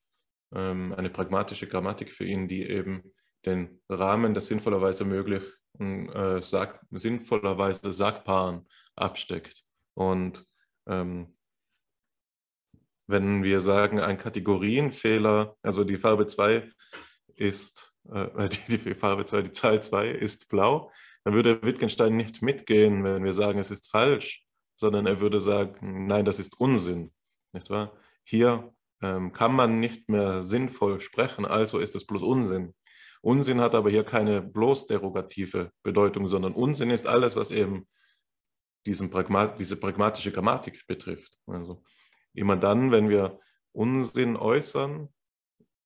eine pragmatische Grammatik für ihn, die eben den Rahmen des sinnvollerweise möglichen, äh, sag, sinnvollerweise Sagbaren absteckt. Und ähm, wenn wir sagen, ein Kategorienfehler, also die Farbe 2 ist, äh, die, die, Farbe 2, die Zahl 2 ist blau, dann würde Wittgenstein nicht mitgehen, wenn wir sagen, es ist falsch, sondern er würde sagen, nein, das ist Unsinn. Nicht wahr? Hier ähm, kann man nicht mehr sinnvoll sprechen, also ist es bloß Unsinn. Unsinn hat aber hier keine bloß derogative Bedeutung, sondern Unsinn ist alles, was eben diesen Pragmat diese pragmatische Grammatik betrifft. Also immer dann, wenn wir Unsinn äußern,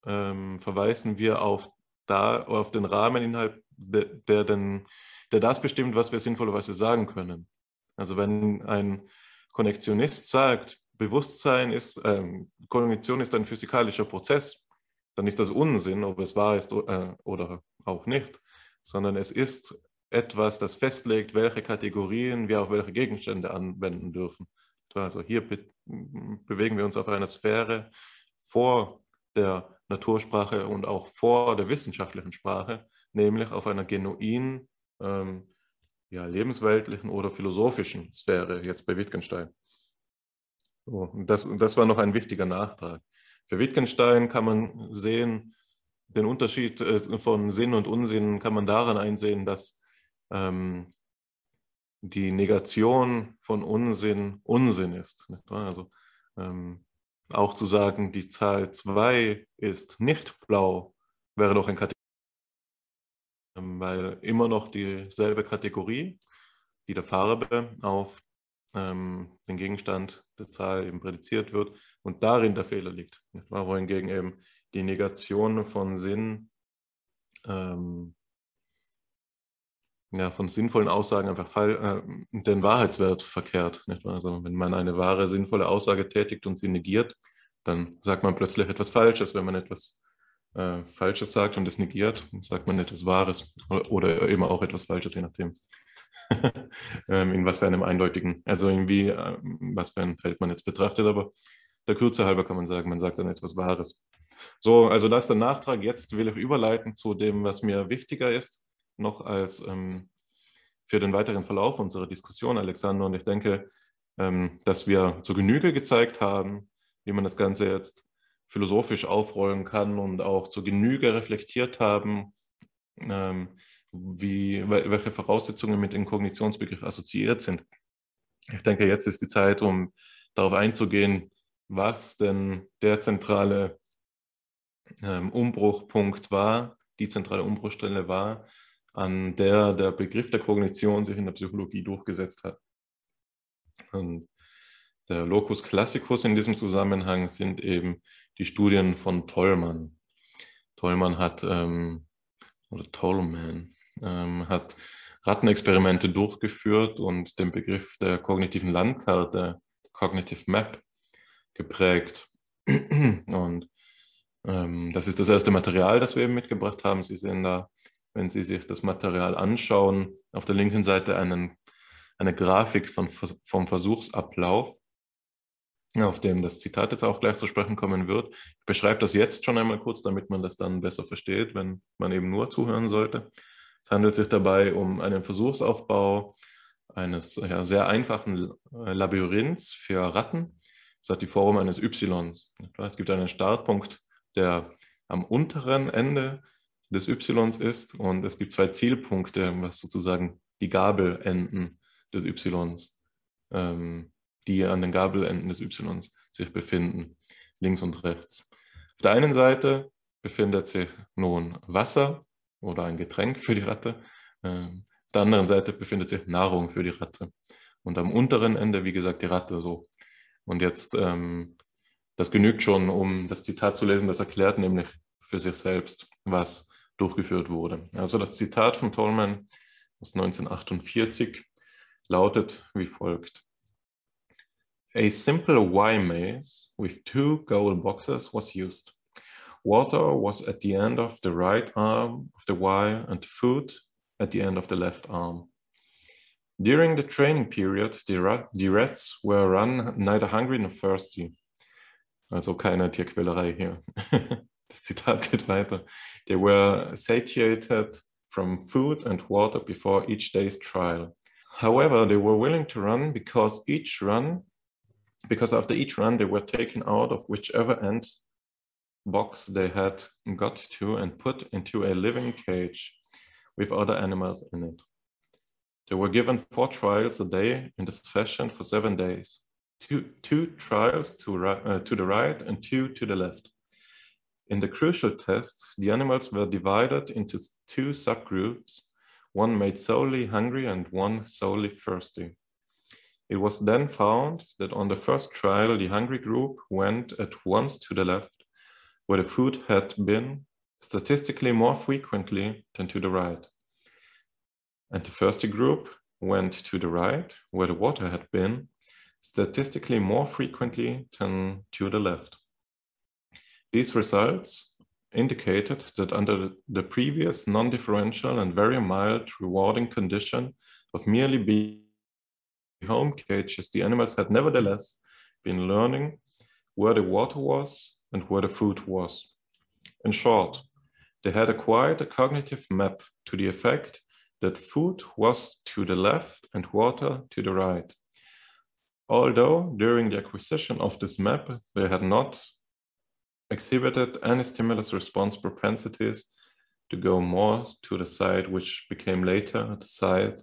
ähm, verweisen wir auf, da, auf den Rahmen, innerhalb de, der, den, der das bestimmt, was wir sinnvollerweise sagen können. Also wenn ein Konnektionist sagt, Bewusstsein ist, ähm, Kognition ist ein physikalischer Prozess, dann ist das Unsinn, ob es wahr ist äh, oder auch nicht, sondern es ist etwas, das festlegt, welche Kategorien wir auf welche Gegenstände anwenden dürfen. Also hier be bewegen wir uns auf einer Sphäre vor der Natursprache und auch vor der wissenschaftlichen Sprache, nämlich auf einer genuin ähm, ja, lebensweltlichen oder philosophischen Sphäre, jetzt bei Wittgenstein. So, das, das war noch ein wichtiger Nachtrag. Für Wittgenstein kann man sehen, den Unterschied äh, von Sinn und Unsinn kann man daran einsehen, dass ähm, die Negation von Unsinn Unsinn ist. Also ähm, auch zu sagen, die Zahl 2 ist nicht blau, wäre doch ein Kategorie, ähm, weil immer noch dieselbe Kategorie, die der Farbe auf ähm, den Gegenstand der Zahl eben prädiziert wird und darin der Fehler liegt. Wohingegen eben die Negation von Sinn ähm, ja, von sinnvollen Aussagen einfach fall, äh, den Wahrheitswert verkehrt. Also wenn man eine wahre, sinnvolle Aussage tätigt und sie negiert, dann sagt man plötzlich etwas Falsches. Wenn man etwas äh, Falsches sagt und es negiert, sagt man etwas Wahres oder, oder eben auch etwas Falsches, je nachdem. ähm, in was für einem eindeutigen, also irgendwie, äh, was für ein Feld man jetzt betrachtet, aber der Kürze halber kann man sagen, man sagt dann etwas Wahres. So, also das ist der Nachtrag. Jetzt will ich überleiten zu dem, was mir wichtiger ist noch als ähm, für den weiteren Verlauf unserer Diskussion, Alexander. Und ich denke, ähm, dass wir zur Genüge gezeigt haben, wie man das Ganze jetzt philosophisch aufrollen kann und auch zur Genüge reflektiert haben, ähm, wie, welche Voraussetzungen mit dem Kognitionsbegriff assoziiert sind. Ich denke, jetzt ist die Zeit, um darauf einzugehen, was denn der zentrale ähm, Umbruchpunkt war, die zentrale Umbruchstelle war, an der der Begriff der Kognition sich in der Psychologie durchgesetzt hat. Und der Locus Classicus in diesem Zusammenhang sind eben die Studien von Tollmann. Tollmann hat, ähm, oder Tollman, ähm, hat Rattenexperimente durchgeführt und den Begriff der kognitiven Landkarte, Cognitive Map, geprägt. Und ähm, das ist das erste Material, das wir eben mitgebracht haben. Sie sehen da wenn Sie sich das Material anschauen, auf der linken Seite einen, eine Grafik von, vom Versuchsablauf, auf dem das Zitat jetzt auch gleich zu sprechen kommen wird. Ich beschreibe das jetzt schon einmal kurz, damit man das dann besser versteht, wenn man eben nur zuhören sollte. Es handelt sich dabei um einen Versuchsaufbau eines ja, sehr einfachen äh, Labyrinths für Ratten. Es hat die Form eines Ys. Es gibt einen Startpunkt, der am unteren Ende des Y ist und es gibt zwei Zielpunkte, was sozusagen die Gabelenden des Y, ähm, die an den Gabelenden des Y sich befinden, links und rechts. Auf der einen Seite befindet sich nun Wasser oder ein Getränk für die Ratte. Ähm, auf der anderen Seite befindet sich Nahrung für die Ratte. Und am unteren Ende, wie gesagt, die Ratte so. Und jetzt, ähm, das genügt schon, um das Zitat zu lesen, das erklärt nämlich für sich selbst, was durchgeführt wurde. Also das Zitat von Tolman aus 1948 lautet wie folgt. A simple Y maze with two goal boxes was used. Water was at the end of the right arm of the Y and food at the end of the left arm. During the training period, the, rat, the rats were run neither hungry nor thirsty. Also keine Tierquälerei hier. Das Zitat geht weiter. They were satiated from food and water before each day's trial. However, they were willing to run because each run, because after each run, they were taken out of whichever end box they had got to and put into a living cage with other animals in it. They were given four trials a day in this fashion for seven days. Two, two trials to, uh, to the right and two to the left. In the crucial tests, the animals were divided into two subgroups, one made solely hungry and one solely thirsty. It was then found that on the first trial, the hungry group went at once to the left, where the food had been, statistically more frequently than to the right. And the thirsty group went to the right, where the water had been, statistically more frequently than to the left. These results indicated that under the previous non-differential and very mild rewarding condition of merely being home cages, the animals had nevertheless been learning where the water was and where the food was. In short, they had acquired a cognitive map to the effect that food was to the left and water to the right. Although during the acquisition of this map, they had not exhibited any stimulus response propensities to go more to the side which became later the side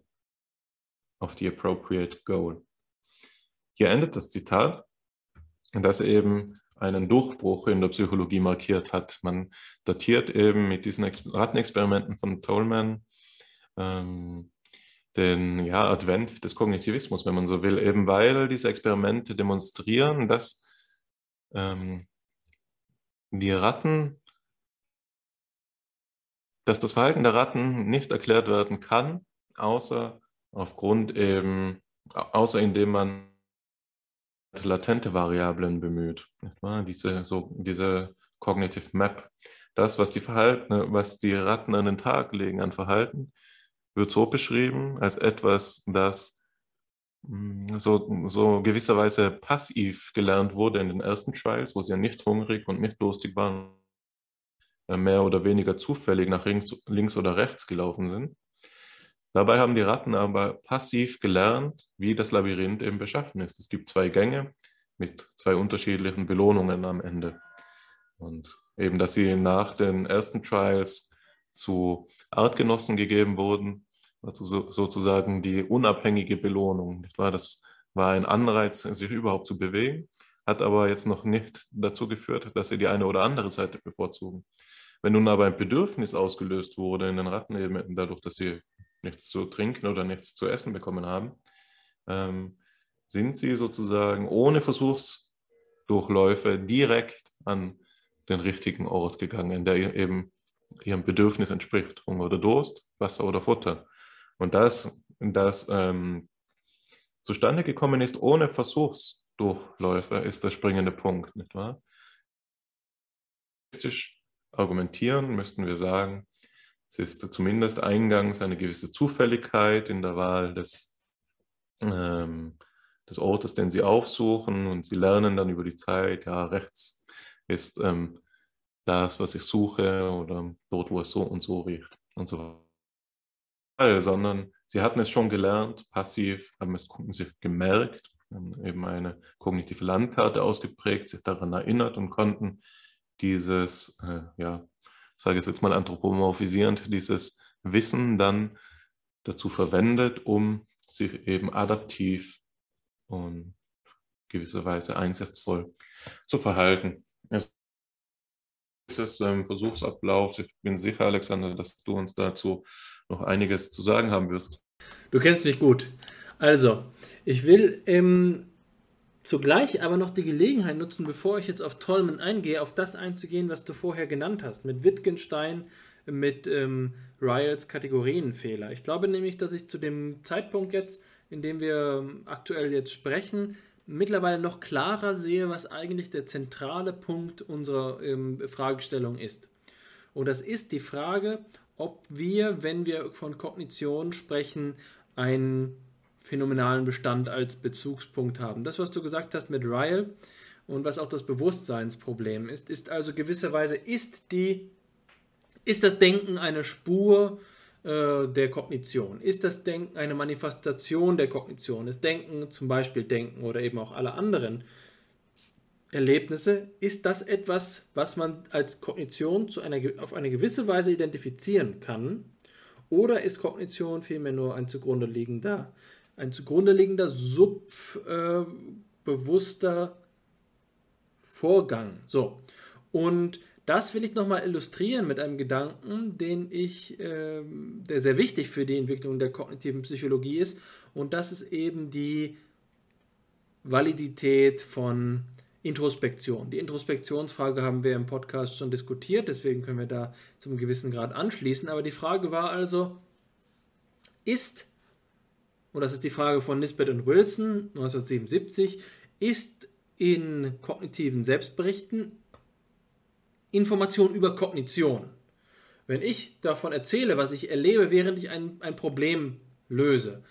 of the appropriate goal. Hier endet das Zitat, das eben einen Durchbruch in der Psychologie markiert hat. Man datiert eben mit diesen Rattenexperimenten von Tolman ähm, den ja, Advent des Kognitivismus, wenn man so will, eben weil diese Experimente demonstrieren, dass ähm, die Ratten, dass das Verhalten der Ratten nicht erklärt werden kann, außer aufgrund eben, außer indem man latente Variablen bemüht. Diese, so, diese Cognitive Map. Das, was die Verhalten, was die Ratten an den Tag legen an Verhalten, wird so beschrieben als etwas, das hm, so, so gewisserweise passiv gelernt wurde in den ersten Trials, wo sie ja nicht hungrig und nicht durstig waren, äh, mehr oder weniger zufällig nach links, links oder rechts gelaufen sind. Dabei haben die Ratten aber passiv gelernt, wie das Labyrinth eben beschaffen ist. Es gibt zwei Gänge mit zwei unterschiedlichen Belohnungen am Ende. Und eben, dass sie nach den ersten Trials zu Artgenossen gegeben wurden, also so, sozusagen die unabhängige Belohnung. Das war ein Anreiz, sich überhaupt zu bewegen, hat aber jetzt noch nicht dazu geführt, dass sie die eine oder andere Seite bevorzugen. Wenn nun aber ein Bedürfnis ausgelöst wurde in den Ratten, eben dadurch, dass sie nichts zu trinken oder nichts zu essen bekommen haben, ähm, sind sie sozusagen ohne Versuchsdurchläufe direkt an den richtigen Ort gegangen, der eben ihrem Bedürfnis entspricht. Hunger oder Durst, Wasser oder Futter. Und das, das ähm, zustande gekommen ist ohne Versuchsdurchläufe, ist der springende Punkt, nicht wahr? Argumentieren müssten wir sagen, es ist zumindest eingangs eine gewisse Zufälligkeit in der Wahl des, ähm, des Ortes, den Sie aufsuchen und Sie lernen dann über die Zeit, ja, rechts ist ähm, das, was ich suche oder dort, wo es so und so riecht und so weiter. Sondern Sie hatten es schon gelernt, passiv, haben es sich gemerkt, haben eben eine kognitive Landkarte ausgeprägt, sich daran erinnert und konnten dieses, äh, ja, sage es jetzt mal anthropomorphisierend, dieses Wissen dann dazu verwendet, um sich eben adaptiv und gewisserweise einsatzvoll zu verhalten. Es ist ein Versuchsablauf. Ich bin sicher, Alexander, dass du uns dazu noch einiges zu sagen haben wirst. Du kennst mich gut. Also, ich will ähm, Zugleich aber noch die Gelegenheit nutzen, bevor ich jetzt auf Tolman eingehe, auf das einzugehen, was du vorher genannt hast, mit Wittgenstein, mit ähm, Ryals Kategorienfehler. Ich glaube nämlich, dass ich zu dem Zeitpunkt jetzt, in dem wir ähm, aktuell jetzt sprechen, mittlerweile noch klarer sehe, was eigentlich der zentrale Punkt unserer ähm, Fragestellung ist. Und das ist die Frage, ob wir, wenn wir von Kognition sprechen, ein phänomenalen Bestand als Bezugspunkt haben. Das, was du gesagt hast mit Ryle und was auch das Bewusstseinsproblem ist, ist also gewisserweise, ist, die, ist das Denken eine Spur äh, der Kognition? Ist das Denken eine Manifestation der Kognition? Ist Denken, zum Beispiel Denken oder eben auch alle anderen Erlebnisse, ist das etwas, was man als Kognition zu einer, auf eine gewisse Weise identifizieren kann? Oder ist Kognition vielmehr nur ein zugrunde liegender, ein zugrunde liegender subbewusster Vorgang? So. Und das will ich nochmal illustrieren mit einem Gedanken, den ich, äh, der sehr wichtig für die Entwicklung der kognitiven Psychologie ist. Und das ist eben die Validität von Introspektion. Die Introspektionsfrage haben wir im Podcast schon diskutiert, deswegen können wir da zum gewissen Grad anschließen. Aber die Frage war also, ist, und das ist die Frage von Nisbet und Wilson 1977, ist in kognitiven Selbstberichten Information über Kognition. Wenn ich davon erzähle, was ich erlebe, während ich ein, ein Problem löse,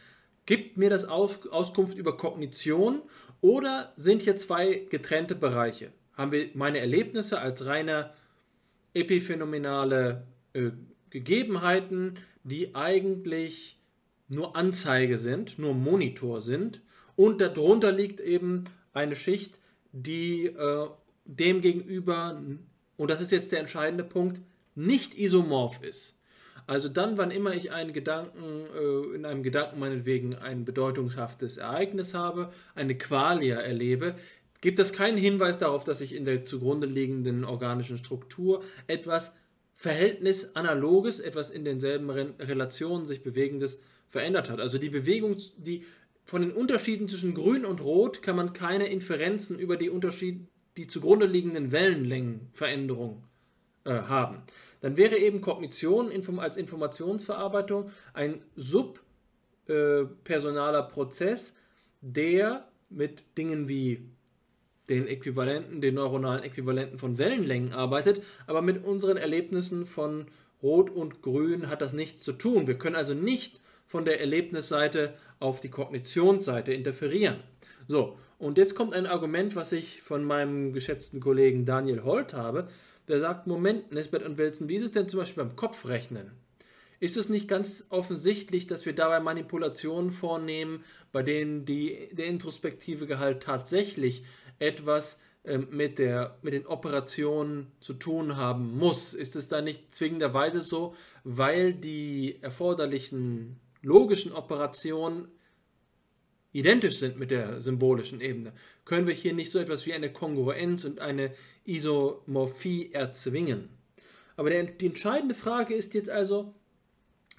gibt mir das Auskunft über Kognition oder sind hier zwei getrennte Bereiche? Haben wir meine Erlebnisse als reine epiphänomenale äh, Gegebenheiten, die eigentlich nur Anzeige sind, nur Monitor sind und darunter liegt eben eine Schicht, die äh, dem und das ist jetzt der entscheidende Punkt, nicht isomorph ist. Also dann, wann immer ich einen Gedanken, äh, in einem Gedanken meinetwegen ein bedeutungshaftes Ereignis habe, eine Qualia erlebe, gibt das keinen Hinweis darauf, dass sich in der zugrunde liegenden organischen Struktur etwas Verhältnis analoges, etwas in denselben Re Relationen sich bewegendes verändert hat. Also die Bewegung, die von den Unterschieden zwischen Grün und Rot kann man keine Inferenzen über die Unterschied, die zugrunde liegenden Wellenlängenveränderung äh, haben dann wäre eben Kognition als Informationsverarbeitung ein subpersonaler Prozess, der mit Dingen wie den Äquivalenten, den neuronalen Äquivalenten von Wellenlängen arbeitet, aber mit unseren Erlebnissen von Rot und Grün hat das nichts zu tun. Wir können also nicht von der Erlebnisseite auf die Kognitionsseite interferieren. So, und jetzt kommt ein Argument, was ich von meinem geschätzten Kollegen Daniel Holt habe der sagt, Moment, Nisbet und Wilson, wie ist es denn zum Beispiel beim Kopfrechnen? Ist es nicht ganz offensichtlich, dass wir dabei Manipulationen vornehmen, bei denen die, der introspektive Gehalt tatsächlich etwas ähm, mit, der, mit den Operationen zu tun haben muss? Ist es da nicht zwingenderweise so, weil die erforderlichen logischen Operationen identisch sind mit der symbolischen Ebene, können wir hier nicht so etwas wie eine Kongruenz und eine Isomorphie erzwingen. Aber der, die entscheidende Frage ist jetzt also,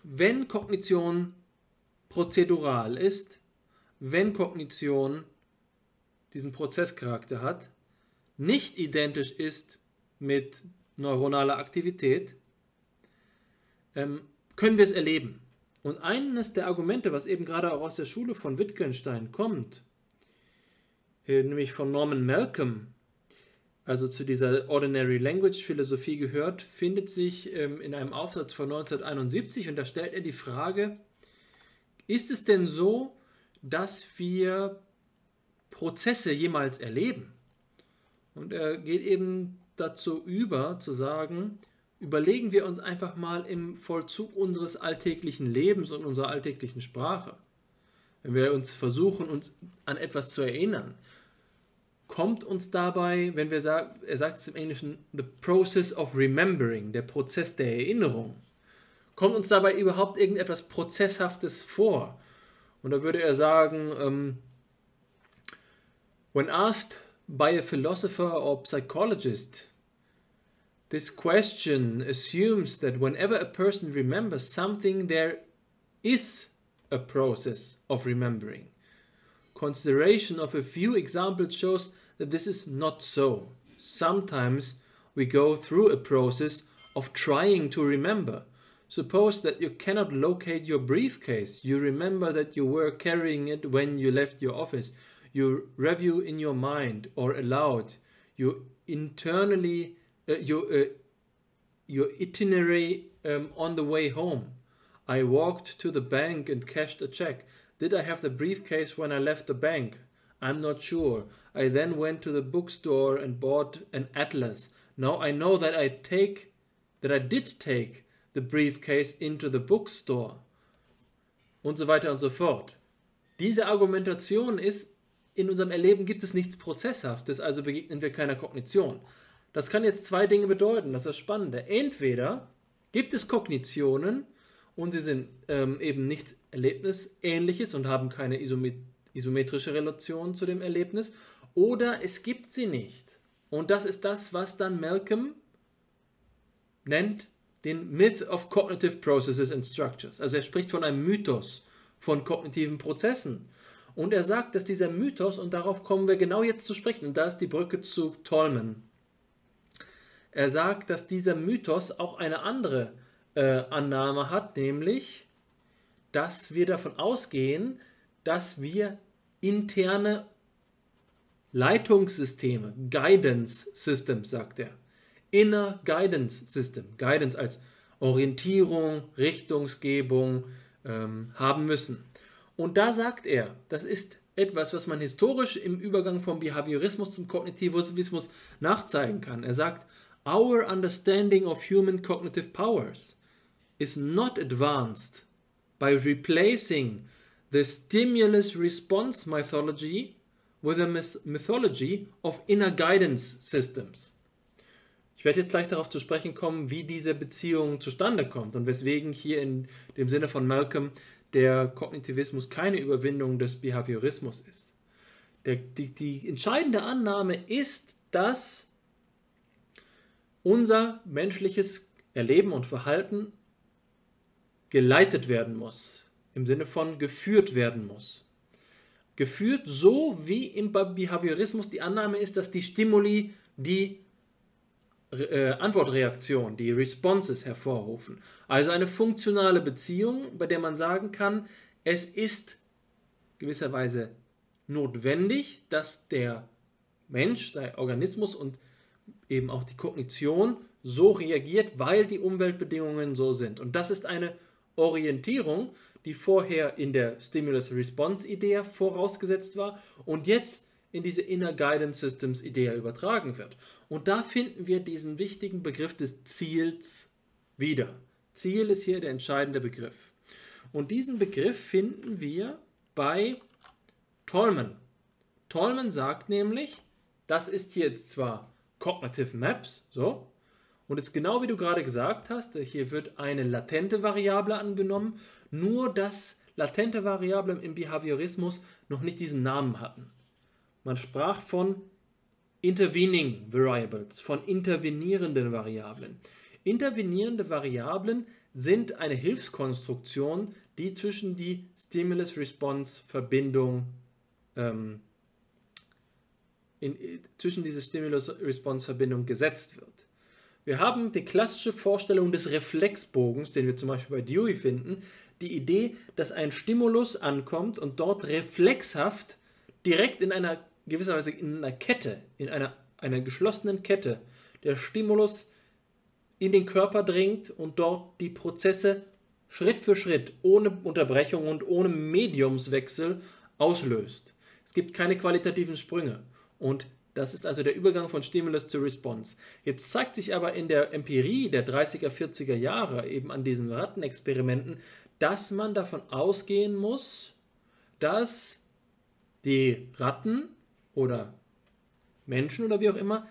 wenn Kognition prozedural ist, wenn Kognition diesen Prozesscharakter hat, nicht identisch ist mit neuronaler Aktivität, ähm, können wir es erleben. Und eines der Argumente, was eben gerade auch aus der Schule von Wittgenstein kommt, äh, nämlich von Norman Malcolm, also zu dieser Ordinary Language Philosophie gehört, findet sich ähm, in einem Aufsatz von 1971 und da stellt er die Frage, ist es denn so, dass wir Prozesse jemals erleben? Und er geht eben dazu über, zu sagen, überlegen wir uns einfach mal im Vollzug unseres alltäglichen Lebens und unserer alltäglichen Sprache. Wenn wir uns versuchen, uns an etwas zu erinnern, kommt uns dabei, wenn wir sagen, er sagt es im Englischen, the process of remembering, der Prozess der Erinnerung, kommt uns dabei überhaupt irgendetwas Prozesshaftes vor? Und da würde er sagen, um, ähm, when asked by a philosopher or psychologist, This question assumes that whenever a person remembers something, there is a process of remembering. Consideration of a few examples shows that this is not so. Sometimes we go through a process of trying to remember. Suppose that you cannot locate your briefcase. You remember that you were carrying it when you left your office. You review in your mind or aloud. You internally uh, your, uh, your itinerary um, on the way home. I walked to the bank and cashed a check. Did I have the briefcase when I left the bank? I'm not sure. I then went to the bookstore and bought an atlas. Now I know that I take that I did take the briefcase into the bookstore. Und so weiter und so fort. Diese Argumentation ist, in unserem Erleben gibt es nichts Prozesshaftes, also begegnen wir keiner Kognition. Das kann jetzt zwei Dinge bedeuten, das ist das Spannende. Entweder gibt es Kognitionen und sie sind ähm, eben nichts Erlebnisähnliches und haben keine isometrische Relation zu dem Erlebnis, oder es gibt sie nicht. Und das ist das, was dann Malcolm nennt den Myth of Cognitive Processes and Structures. Also er spricht von einem Mythos von kognitiven Prozessen. Und er sagt, dass dieser Mythos, und darauf kommen wir genau jetzt zu sprechen, und da ist die Brücke zu Tolman. Er sagt, dass dieser Mythos auch eine andere äh, Annahme hat, nämlich, dass wir davon ausgehen, dass wir interne Leitungssysteme, Guidance Systems, sagt er, Inner Guidance System, Guidance als Orientierung, Richtungsgebung ähm, haben müssen. Und da sagt er, das ist etwas, was man historisch im Übergang vom Behaviorismus zum Kognitivismus nachzeigen kann. Er sagt, Our understanding of human cognitive powers is not advanced by replacing the stimulus response mythology with a mythology of inner guidance systems. Ich werde jetzt gleich darauf zu sprechen kommen, wie diese Beziehung zustande kommt und weswegen hier in dem Sinne von Malcolm der Kognitivismus keine Überwindung des Behaviorismus ist. Der, die, die entscheidende Annahme ist, dass unser menschliches Erleben und Verhalten geleitet werden muss, im Sinne von geführt werden muss. Geführt so, wie im Behaviorismus die Annahme ist, dass die Stimuli die äh, Antwortreaktion, die Responses hervorrufen. Also eine funktionale Beziehung, bei der man sagen kann, es ist gewisserweise notwendig, dass der Mensch, sein Organismus und eben auch die Kognition so reagiert, weil die Umweltbedingungen so sind. Und das ist eine Orientierung, die vorher in der Stimulus-Response-Idee vorausgesetzt war und jetzt in diese Inner Guidance Systems Idee übertragen wird. Und da finden wir diesen wichtigen Begriff des Ziels wieder. Ziel ist hier der entscheidende Begriff. Und diesen Begriff finden wir bei Tolman. Tolman sagt nämlich, das ist jetzt zwar Cognitive Maps, so, und ist genau wie du gerade gesagt hast, hier wird eine latente Variable angenommen, nur dass latente Variablen im Behaviorismus noch nicht diesen Namen hatten. Man sprach von intervening variables, von intervenierenden Variablen. Intervenierende Variablen sind eine Hilfskonstruktion, die zwischen die Stimulus-Response-Verbindung ähm, zwischen diese Stimulus-Response-Verbindung gesetzt wird. Wir haben die klassische Vorstellung des Reflexbogens, den wir zum Beispiel bei Dewey finden, die Idee, dass ein Stimulus ankommt und dort reflexhaft direkt in einer gewisserweise in einer Kette, in einer, einer geschlossenen Kette, der Stimulus in den Körper dringt und dort die Prozesse Schritt für Schritt, ohne Unterbrechung und ohne Mediumswechsel auslöst. Es gibt keine qualitativen Sprünge. Und das ist also der Übergang von Stimulus zu Response. Jetzt zeigt sich aber in der Empirie der 30er, 40er Jahre, eben an diesen Rattenexperimenten, dass man davon ausgehen muss, dass die Ratten oder Menschen oder wie auch immer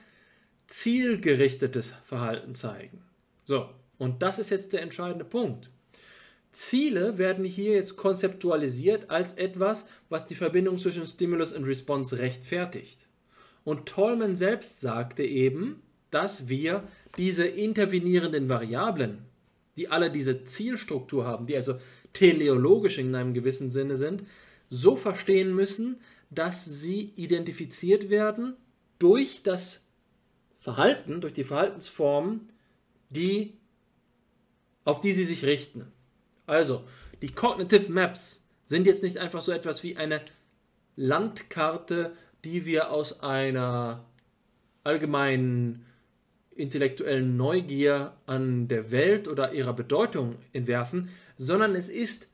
zielgerichtetes Verhalten zeigen. So, und das ist jetzt der entscheidende Punkt. Ziele werden hier jetzt konzeptualisiert als etwas, was die Verbindung zwischen Stimulus und Response rechtfertigt. Und Tolman selbst sagte eben, dass wir diese intervenierenden Variablen, die alle diese Zielstruktur haben, die also teleologisch in einem gewissen Sinne sind, so verstehen müssen, dass sie identifiziert werden durch das Verhalten, durch die Verhaltensformen, die, auf die sie sich richten. Also, die Cognitive Maps sind jetzt nicht einfach so etwas wie eine Landkarte, die wir aus einer allgemeinen intellektuellen Neugier an der Welt oder ihrer Bedeutung entwerfen, sondern es ist,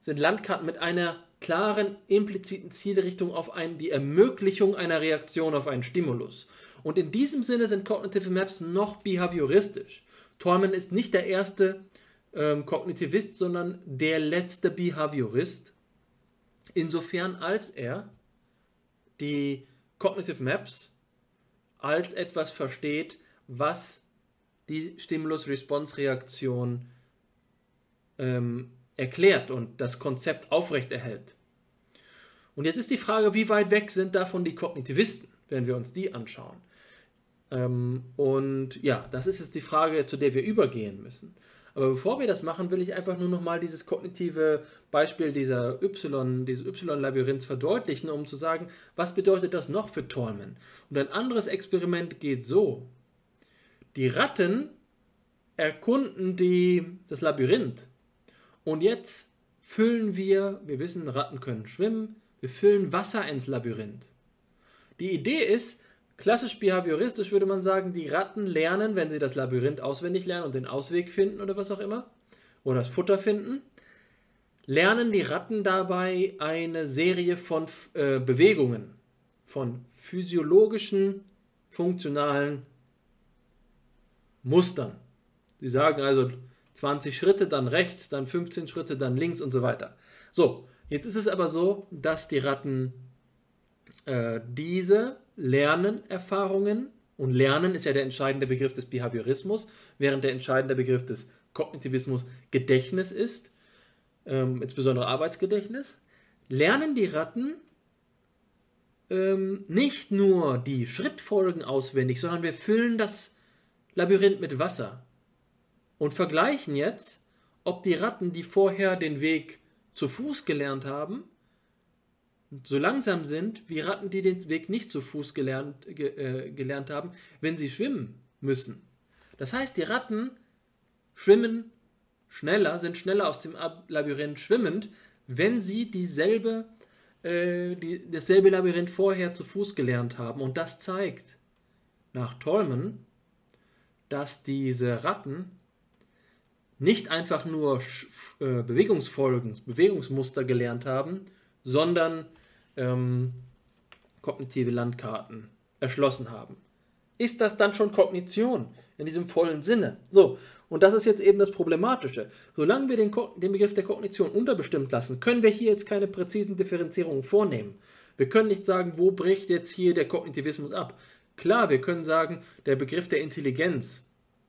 sind Landkarten mit einer klaren impliziten Zielrichtung auf ein, die Ermöglichung einer Reaktion auf einen Stimulus. Und in diesem Sinne sind Cognitive Maps noch behavioristisch. Tolman ist nicht der erste ähm, Kognitivist, sondern der letzte Behaviorist, insofern als er die Cognitive Maps als etwas versteht, was die Stimulus-Response-Reaktion ähm, erklärt und das Konzept aufrechterhält. Und jetzt ist die Frage, wie weit weg sind davon die Kognitivisten, wenn wir uns die anschauen. Ähm, und ja, das ist jetzt die Frage, zu der wir übergehen müssen. Aber bevor wir das machen, will ich einfach nur nochmal dieses kognitive Beispiel dieser Y, dieses Y-Labyrinths verdeutlichen, um zu sagen, was bedeutet das noch für Tolman? Und ein anderes Experiment geht so. Die Ratten erkunden die, das Labyrinth. Und jetzt füllen wir, wir wissen, Ratten können schwimmen, wir füllen Wasser ins Labyrinth. Die Idee ist, Klassisch behavioristisch würde man sagen, die Ratten lernen, wenn sie das Labyrinth auswendig lernen und den Ausweg finden oder was auch immer, oder das Futter finden, lernen die Ratten dabei eine Serie von äh, Bewegungen, von physiologischen, funktionalen Mustern. Sie sagen also 20 Schritte, dann rechts, dann 15 Schritte, dann links und so weiter. So, jetzt ist es aber so, dass die Ratten äh, diese Lernenerfahrungen. Und Lernen ist ja der entscheidende Begriff des Behaviorismus, während der entscheidende Begriff des Kognitivismus Gedächtnis ist, ähm, insbesondere Arbeitsgedächtnis, lernen die Ratten ähm, nicht nur die Schrittfolgen auswendig, sondern wir füllen das Labyrinth mit Wasser und vergleichen jetzt, ob die Ratten, die vorher den Weg zu Fuß gelernt haben, so langsam sind wie Ratten, die den Weg nicht zu Fuß gelernt, ge, äh, gelernt haben, wenn sie schwimmen müssen. Das heißt, die Ratten schwimmen schneller, sind schneller aus dem Labyrinth schwimmend, wenn sie dieselbe, äh, die, dasselbe Labyrinth vorher zu Fuß gelernt haben. Und das zeigt nach Tolman, dass diese Ratten nicht einfach nur äh, Bewegungsfolgen, Bewegungsmuster gelernt haben, sondern ähm, kognitive Landkarten erschlossen haben. Ist das dann schon Kognition in diesem vollen Sinne? So, und das ist jetzt eben das Problematische. Solange wir den, den Begriff der Kognition unterbestimmt lassen, können wir hier jetzt keine präzisen Differenzierungen vornehmen. Wir können nicht sagen, wo bricht jetzt hier der Kognitivismus ab. Klar, wir können sagen, der Begriff der Intelligenz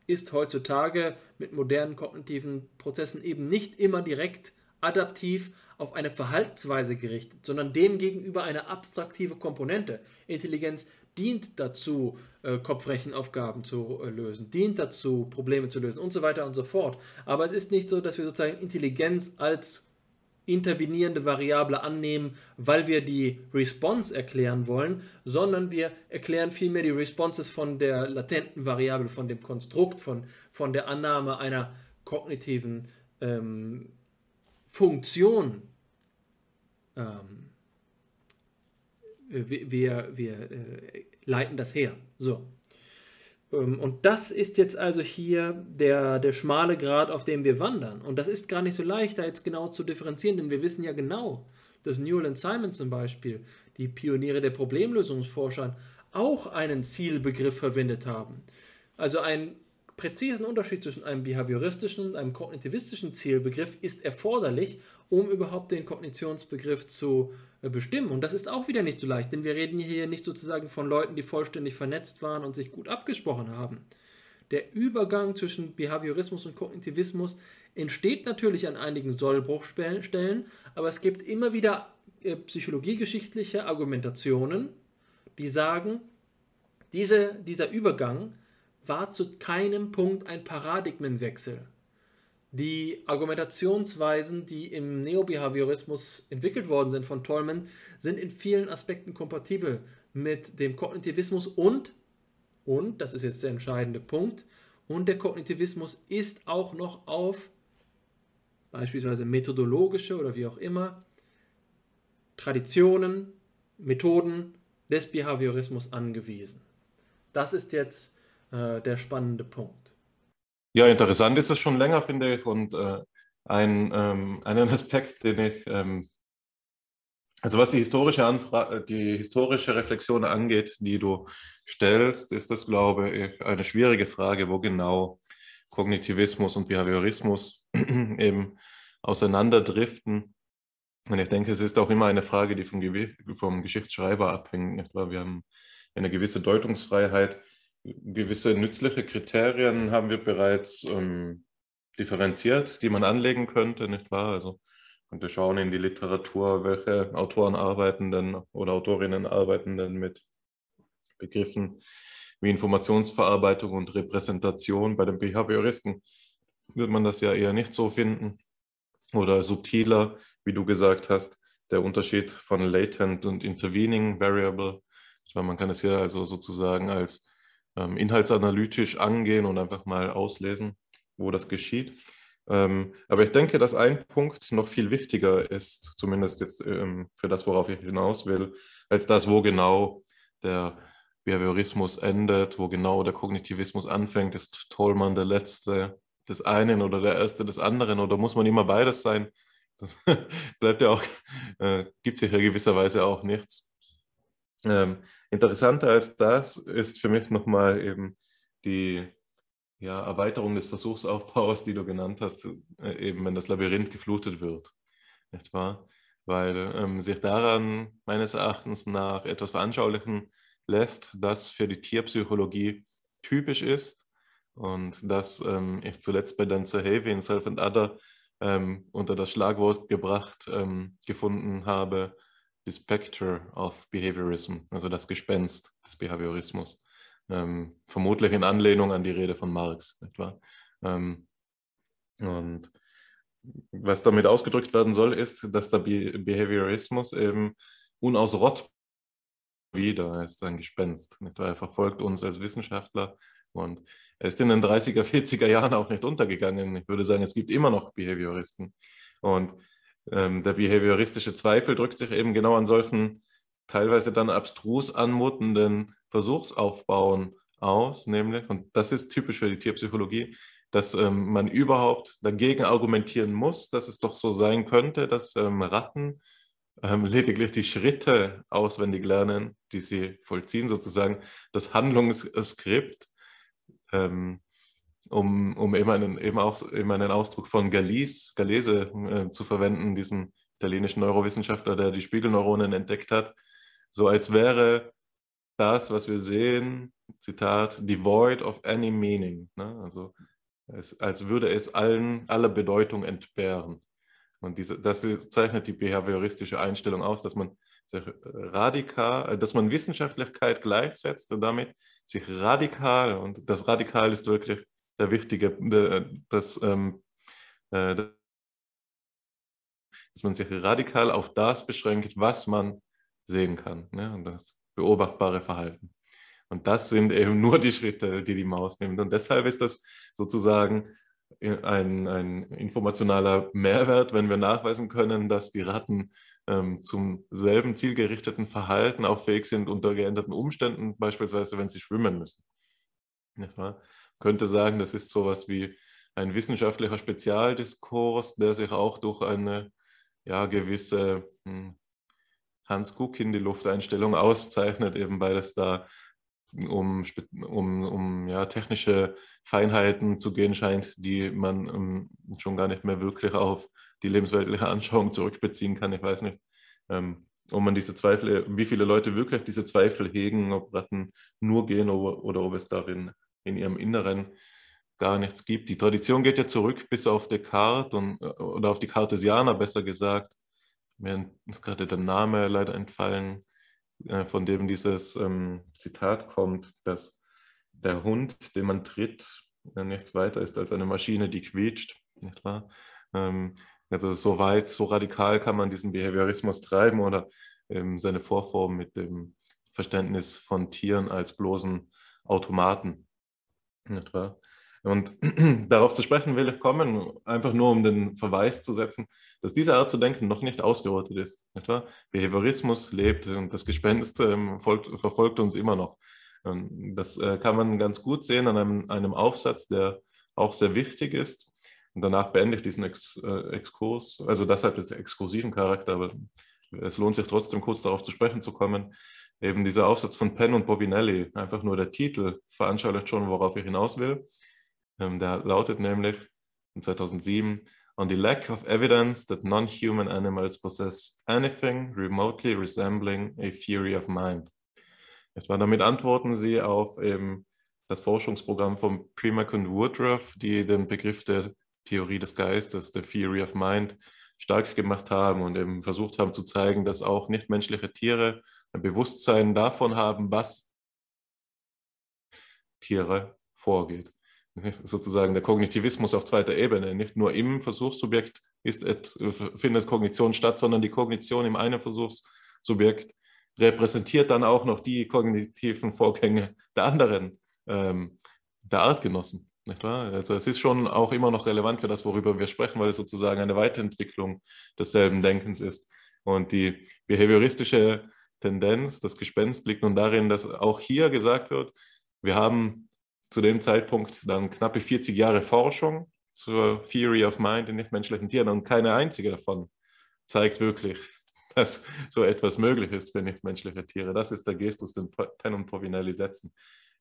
ist heutzutage mit modernen kognitiven Prozessen eben nicht immer direkt adaptiv auf eine Verhaltensweise gerichtet, sondern demgegenüber eine abstraktive Komponente. Intelligenz dient dazu, äh, Kopfrechenaufgaben zu äh, lösen, dient dazu, Probleme zu lösen und so weiter und so fort. Aber es ist nicht so, dass wir sozusagen Intelligenz als intervenierende Variable annehmen, weil wir die Response erklären wollen, sondern wir erklären vielmehr die Responses von der latenten Variable, von dem Konstrukt, von, von der Annahme einer kognitiven ähm, Funktion. Ähm, wir, wir, äh, leiten das her. So. Ähm, und das ist jetzt also hier der, der schmale Grad, auf dem wir wandern. Und das ist gar nicht so leicht, da jetzt genau zu differenzieren, denn wir wissen ja genau, dass Newell und Simon zum Beispiel, die Pioniere der Problemlösungsforschern, auch einen Zielbegriff verwendet haben. Also ein präzisen Unterschied zwischen einem behavioristischen und einem kognitivistischen Zielbegriff ist erforderlich, um überhaupt den Kognitionsbegriff zu äh, bestimmen. Und das ist auch wieder nicht so leicht, denn wir reden hier nicht sozusagen von Leuten, die vollständig vernetzt waren und sich gut abgesprochen haben. Der Übergang zwischen Behaviorismus und Kognitivismus entsteht natürlich an einigen Sollbruchstellen, aber es gibt immer wieder äh, psychologiegeschichtliche Argumentationen, die sagen, diese, dieser Übergang war zu keinem Punkt ein Paradigmenwechsel. Die Argumentationsweisen, die im Neobehaviorismus entwickelt worden sind von Tolman, sind in vielen Aspekten kompatibel mit dem Kognitivismus und, und, das ist jetzt der entscheidende Punkt, und der Kognitivismus ist auch noch auf beispielsweise methodologische oder wie auch immer Traditionen, Methoden des Behaviorismus angewiesen. Das ist jetzt äh, der spannende Punkt. Ja, interessant ist es schon länger, finde ich. Und äh, ein, ähm, einen Aspekt, den ich ähm, Also was die historische, Anfra die historische Reflexion angeht, die du stellst, ist das, glaube ich, eine schwierige Frage, wo genau Kognitivismus und Behaviorismus eben auseinanderdriften. Und ich denke, es ist auch immer eine Frage, die vom, vom Geschichtsschreiber abhängt. Wir haben eine gewisse Deutungsfreiheit, gewisse nützliche Kriterien haben wir bereits ähm, differenziert, die man anlegen könnte, nicht wahr? Also und wir schauen in die Literatur, welche Autoren arbeiten denn oder Autorinnen arbeiten denn mit Begriffen wie Informationsverarbeitung und Repräsentation. Bei den Behavioristen wird man das ja eher nicht so finden oder subtiler, wie du gesagt hast, der Unterschied von latent und intervening variable. Man kann es hier also sozusagen als ähm, inhaltsanalytisch angehen und einfach mal auslesen, wo das geschieht. Ähm, aber ich denke, dass ein Punkt noch viel wichtiger ist, zumindest jetzt ähm, für das, worauf ich hinaus will, als das, wo genau der Behaviorismus endet, wo genau der Kognitivismus anfängt. Ist Tollmann der Letzte des einen oder der Erste des anderen oder muss man immer beides sein? Das bleibt ja auch, äh, gibt sich ja gewisserweise auch nichts. Ähm, interessanter als das ist für mich nochmal eben die ja, Erweiterung des Versuchsaufbaus, die du genannt hast, äh, eben wenn das Labyrinth geflutet wird, nicht wahr? Weil ähm, sich daran meines Erachtens nach etwas veranschaulichen lässt, das für die Tierpsychologie typisch ist und das ähm, ich zuletzt bei Dan Sahavi in Self and Other ähm, unter das Schlagwort gebracht ähm, gefunden habe, the specter of behaviorism, also das Gespenst des Behaviorismus ähm, vermutlich in Anlehnung an die Rede von Marx, etwa. Ähm, und was damit ausgedrückt werden soll, ist, dass der Be Behaviorismus eben unausrottbar wieder ist ein Gespenst. Nicht? Er verfolgt uns als Wissenschaftler und er ist in den 30er, 40er Jahren auch nicht untergegangen. Ich würde sagen, es gibt immer noch Behavioristen. Und ähm, der behavioristische Zweifel drückt sich eben genau an solchen teilweise dann abstrus anmutenden Versuchsaufbauen aus, nämlich, und das ist typisch für die Tierpsychologie, dass ähm, man überhaupt dagegen argumentieren muss, dass es doch so sein könnte, dass ähm, Ratten ähm, lediglich die Schritte auswendig lernen, die sie vollziehen, sozusagen das Handlungsskript, ähm, um, um eben, einen, eben auch eben einen Ausdruck von Galis, Galese äh, zu verwenden, diesen italienischen Neurowissenschaftler, der die Spiegelneuronen entdeckt hat, so als wäre das, was wir sehen, Zitat, devoid of any meaning. Ne? Also es, als würde es allen, aller Bedeutung entbehren. Und diese, das zeichnet die behavioristische Einstellung aus, dass man sich radikal, dass man Wissenschaftlichkeit gleichsetzt und damit sich radikal, und das Radikal ist wirklich der wichtige, das, ähm, äh, dass man sich radikal auf das beschränkt, was man sehen kann. Ne? Und das beobachtbare Verhalten. Und das sind eben nur die Schritte, die die Maus nimmt. Und deshalb ist das sozusagen ein, ein informationaler Mehrwert, wenn wir nachweisen können, dass die Ratten ähm, zum selben zielgerichteten Verhalten auch fähig sind unter geänderten Umständen, beispielsweise wenn sie schwimmen müssen. Könnte sagen, das ist sowas wie ein wissenschaftlicher Spezialdiskurs, der sich auch durch eine ja, gewisse hm, Hans Guck in die Lufteinstellung auszeichnet, eben weil es da um, um, um ja, technische Feinheiten zu gehen scheint, die man um, ähm, schon gar nicht mehr wirklich auf die lebensweltliche Anschauung zurückbeziehen kann. Ich weiß nicht, ähm, ob man diese Zweifel, wie viele Leute wirklich diese Zweifel hegen, ob Ratten nur gehen oder, oder ob es darin in ihrem Inneren gar nichts gibt. Die Tradition geht ja zurück bis auf Descartes und, oder auf die Cartesianer besser gesagt, mir ist gerade der Name leider entfallen, äh, von dem dieses ähm, Zitat kommt, dass der Hund, den man tritt, äh, nichts weiter ist als eine Maschine, die quietscht. Nicht wahr? Ähm, also so weit, so radikal kann man diesen Behaviorismus treiben oder ähm, seine Vorform mit dem Verständnis von Tieren als bloßen Automaten. Nicht wahr? Und darauf zu sprechen will ich kommen, einfach nur um den Verweis zu setzen, dass diese Art zu denken noch nicht ausgerottet ist. Nicht wahr? Behaviorismus lebt und das Gespenst ähm, folgt, verfolgt uns immer noch. Und das äh, kann man ganz gut sehen an einem, einem, Aufsatz, der auch sehr wichtig ist. Und danach beende ich diesen Ex, äh, Exkurs, also deshalb ist exkursiven Charakter, aber es lohnt sich trotzdem kurz darauf zu sprechen zu kommen. Eben dieser Aufsatz von Penn und Bovinelli, einfach nur der Titel veranschaulicht schon, worauf ich hinaus will. Ähm, der lautet nämlich in 2007, on the lack of evidence that non-human animals possess anything remotely resembling a theory of mind. Etwa damit antworten sie auf eben das Forschungsprogramm von Primack und Woodruff, die den Begriff der Theorie des Geistes, der Theory of Mind, stark gemacht haben und eben versucht haben zu zeigen, dass auch nichtmenschliche Tiere ein Bewusstsein davon haben, was Tiere vorgeht. Sozusagen der Kognitivismus auf zweiter Ebene. Nicht nur im Versuchssubjekt ist, findet Kognition statt, sondern die Kognition im einen Versuchssubjekt repräsentiert dann auch noch die kognitiven Vorgänge der anderen, ähm, der Artgenossen. Nicht wahr? Also es ist schon auch immer noch relevant für das, worüber wir sprechen, weil es sozusagen eine Weiterentwicklung desselben Denkens ist. Und die behavioristische Tendenz, das Gespenst liegt nun darin, dass auch hier gesagt wird, wir haben zu dem Zeitpunkt dann knappe 40 Jahre Forschung zur Theory of Mind in nichtmenschlichen Tieren und keine einzige davon zeigt wirklich, dass so etwas möglich ist für nichtmenschliche Tiere. Das ist der Gestus, den Penn und Povinelli setzen.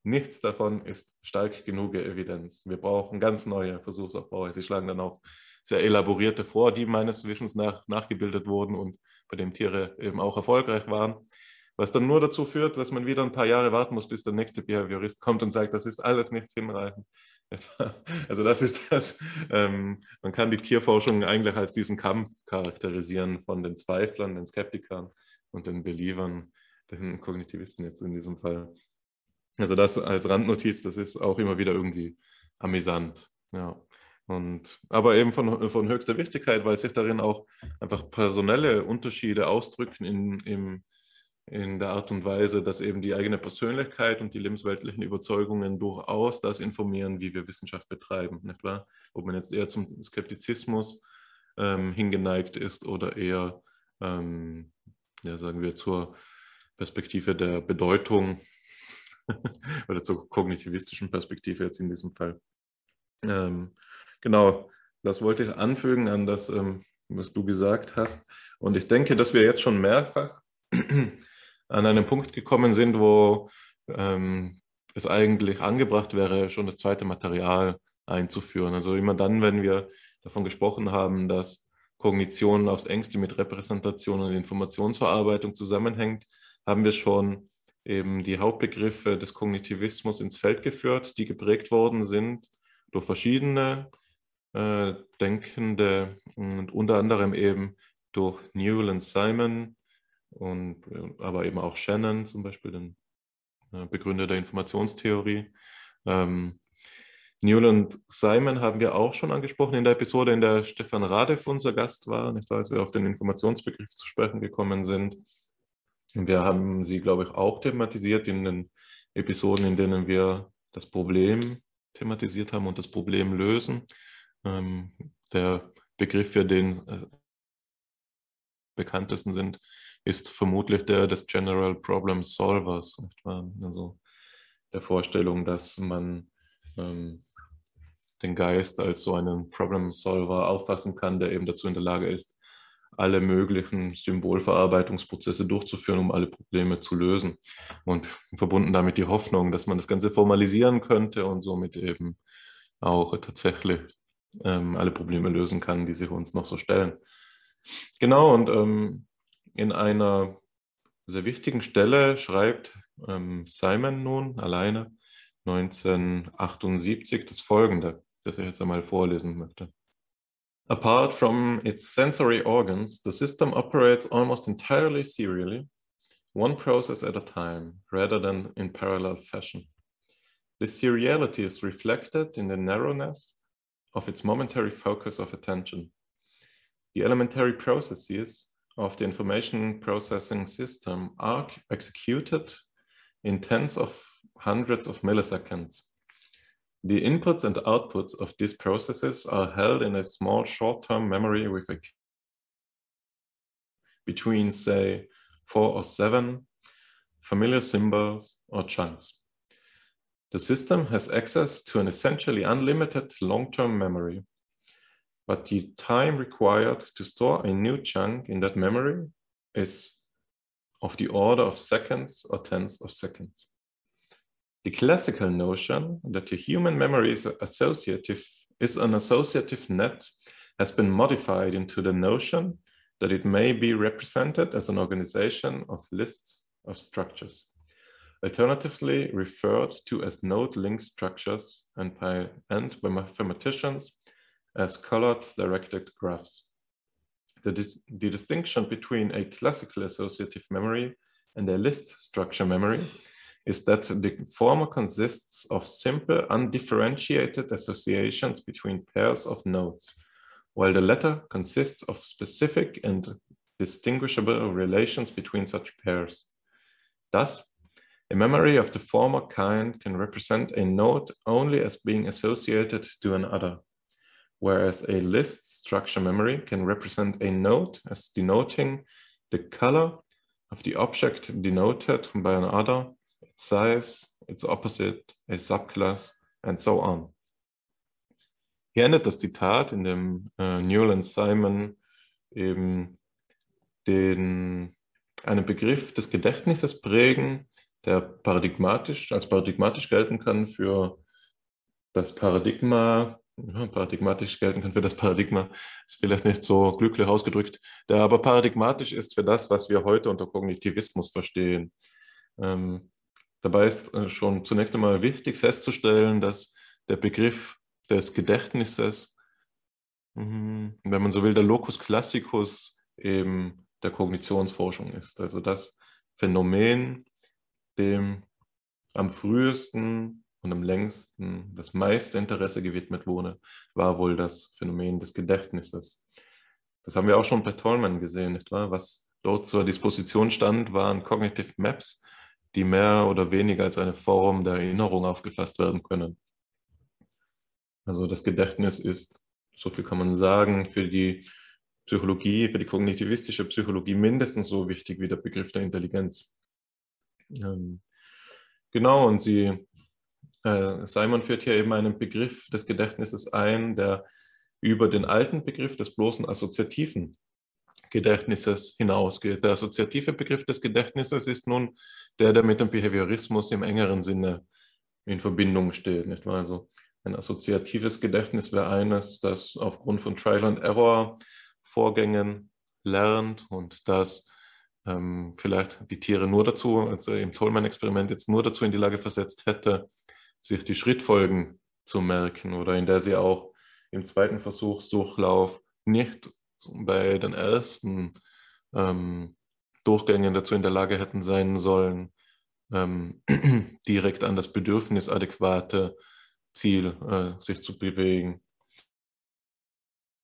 Nichts davon ist stark genug Evidenz. Wir brauchen ganz neue Versuchsaufbaue. Sie schlagen dann auch sehr elaborierte vor, die meines Wissens nach nachgebildet wurden und bei denen Tiere eben auch erfolgreich waren. Was dann nur dazu führt, dass man wieder ein paar Jahre warten muss, bis der nächste Behaviorist kommt und sagt, das ist alles nicht hinreichend. Also das ist das, ähm, man kann die Tierforschung eigentlich als diesen Kampf charakterisieren von den Zweiflern, den Skeptikern und den Believern, den Kognitivisten jetzt in diesem Fall. Also das als Randnotiz, das ist auch immer wieder irgendwie amüsant. Ja. Und, aber eben von, von höchster Wichtigkeit, weil sich darin auch einfach personelle Unterschiede ausdrücken in, in, in der Art und Weise, dass eben die eigene Persönlichkeit und die lebensweltlichen Überzeugungen durchaus das informieren, wie wir Wissenschaft betreiben, nicht wahr? Ob man jetzt eher zum Skeptizismus ähm, hingeneigt ist oder eher, ähm, ja, sagen wir, zur Perspektive der Bedeutung oder zur kognitivistischen Perspektive jetzt in diesem Fall. Ähm, genau, das wollte ich anfügen an das, ähm, was du gesagt hast. Und ich denke, dass wir jetzt schon mehrfach an einen Punkt gekommen sind, wo ähm, es eigentlich angebracht wäre, schon das zweite Material einzuführen. Also immer dann, wenn wir davon gesprochen haben, dass Kognition aufs engste mit Repräsentation und Informationsverarbeitung zusammenhängt, haben wir schon eben die Hauptbegriffe des Kognitivismus ins Feld geführt, die geprägt worden sind durch verschiedene äh, Denkende und unter anderem eben durch Newell und Simon und äh, aber eben auch Shannon, zum Beispiel den äh, Begründer der Informationstheorie. Ähm, Newell und Simon haben wir auch schon angesprochen in der Episode, in der Stefan Radev unser Gast war, nicht wahr, als wir auf den Informationsbegriff zu sprechen gekommen sind. Wir haben sie, glaube ich, auch thematisiert in den Episoden, in denen wir das Problem thematisiert haben und das Problem lösen. Ähm, der Begriff, für den äh, bekanntesten sind, ist vermutlich der des General Problem Solvers. Also der Vorstellung, dass man ähm, den Geist als so einen Problem Solver auffassen kann, der eben dazu in der Lage ist, alle möglichen Symbolverarbeitungsprozesse durchzuführen, um alle Probleme zu lösen. Und verbunden damit die Hoffnung, dass man das Ganze formalisieren könnte und somit eben auch tatsächlich ähm, alle Probleme lösen kann, die sich uns noch so stellen. Genau, und ähm, in einer sehr wichtigen Stelle schreibt ähm, Simon nun alleine 1978 das folgende, das ich jetzt einmal vorlesen möchte. Apart from its sensory organs, the system operates almost entirely serially, one process at a time, rather than in parallel fashion. This seriality is reflected in the narrowness of its momentary focus of attention. The elementary processes of the information processing system are executed in tens of hundreds of milliseconds the inputs and outputs of these processes are held in a small short-term memory with a between, say, four or seven familiar symbols or chunks. The system has access to an essentially unlimited long-term memory, but the time required to store a new chunk in that memory is of the order of seconds or tens of seconds. The classical notion that the human memory is associative is an associative net has been modified into the notion that it may be represented as an organization of lists of structures, alternatively referred to as node link structures and by, and by mathematicians as colored directed graphs. The, dis the distinction between a classical associative memory and a list structure memory is that the former consists of simple undifferentiated associations between pairs of nodes, while the latter consists of specific and distinguishable relations between such pairs. Thus, a memory of the former kind can represent a node only as being associated to another, whereas a list structure memory can represent a node as denoting the color of the object denoted by another, size, its opposite, a subclass, and so on. Hier endet das Zitat, in dem äh, Newell Simon eben den, einen Begriff des Gedächtnisses prägen, der paradigmatisch, als paradigmatisch gelten kann für das Paradigma, ja, paradigmatisch gelten kann für das Paradigma, ist vielleicht nicht so glücklich ausgedrückt, der aber paradigmatisch ist für das, was wir heute unter Kognitivismus verstehen. Ähm, dabei ist äh, schon zunächst einmal wichtig festzustellen, dass der Begriff des Gedächtnisses, mhm, wenn man so will, der Locus Classicus eben der Kognitionsforschung ist. Also das Phänomen, dem am frühesten und am längsten das meiste Interesse gewidmet wurde, war wohl das Phänomen des Gedächtnisses. Das haben wir auch schon bei Tolman gesehen, nicht wahr? Was dort zur Disposition stand, waren Cognitive Maps, die mehr oder weniger als eine Form der Erinnerung aufgefasst werden können. Also das Gedächtnis ist, so viel kann man sagen, für die Psychologie, für die kognitivistische Psychologie mindestens so wichtig wie der Begriff der Intelligenz. Ähm, genau, und sie, äh, Simon führt hier eben einen Begriff des Gedächtnisses ein, der über den alten Begriff des bloßen assoziativen Gedächtnisses hinausgeht. Der assoziative Begriff des Gedächtnisses ist nun der, der mit dem Behaviorismus im engeren Sinne in Verbindung steht. Nicht wahr? Also ein assoziatives Gedächtnis wäre eines, das aufgrund von Trial and Error Vorgängen lernt und das ähm, vielleicht die Tiere nur dazu, also im Tollman-Experiment jetzt nur dazu in die Lage versetzt hätte, sich die Schrittfolgen zu merken oder in der sie auch im zweiten Versuchsdurchlauf nicht bei den ersten ähm, Durchgängen dazu in der Lage hätten sein sollen, ähm, direkt an das Bedürfnis adäquate Ziel äh, sich zu bewegen.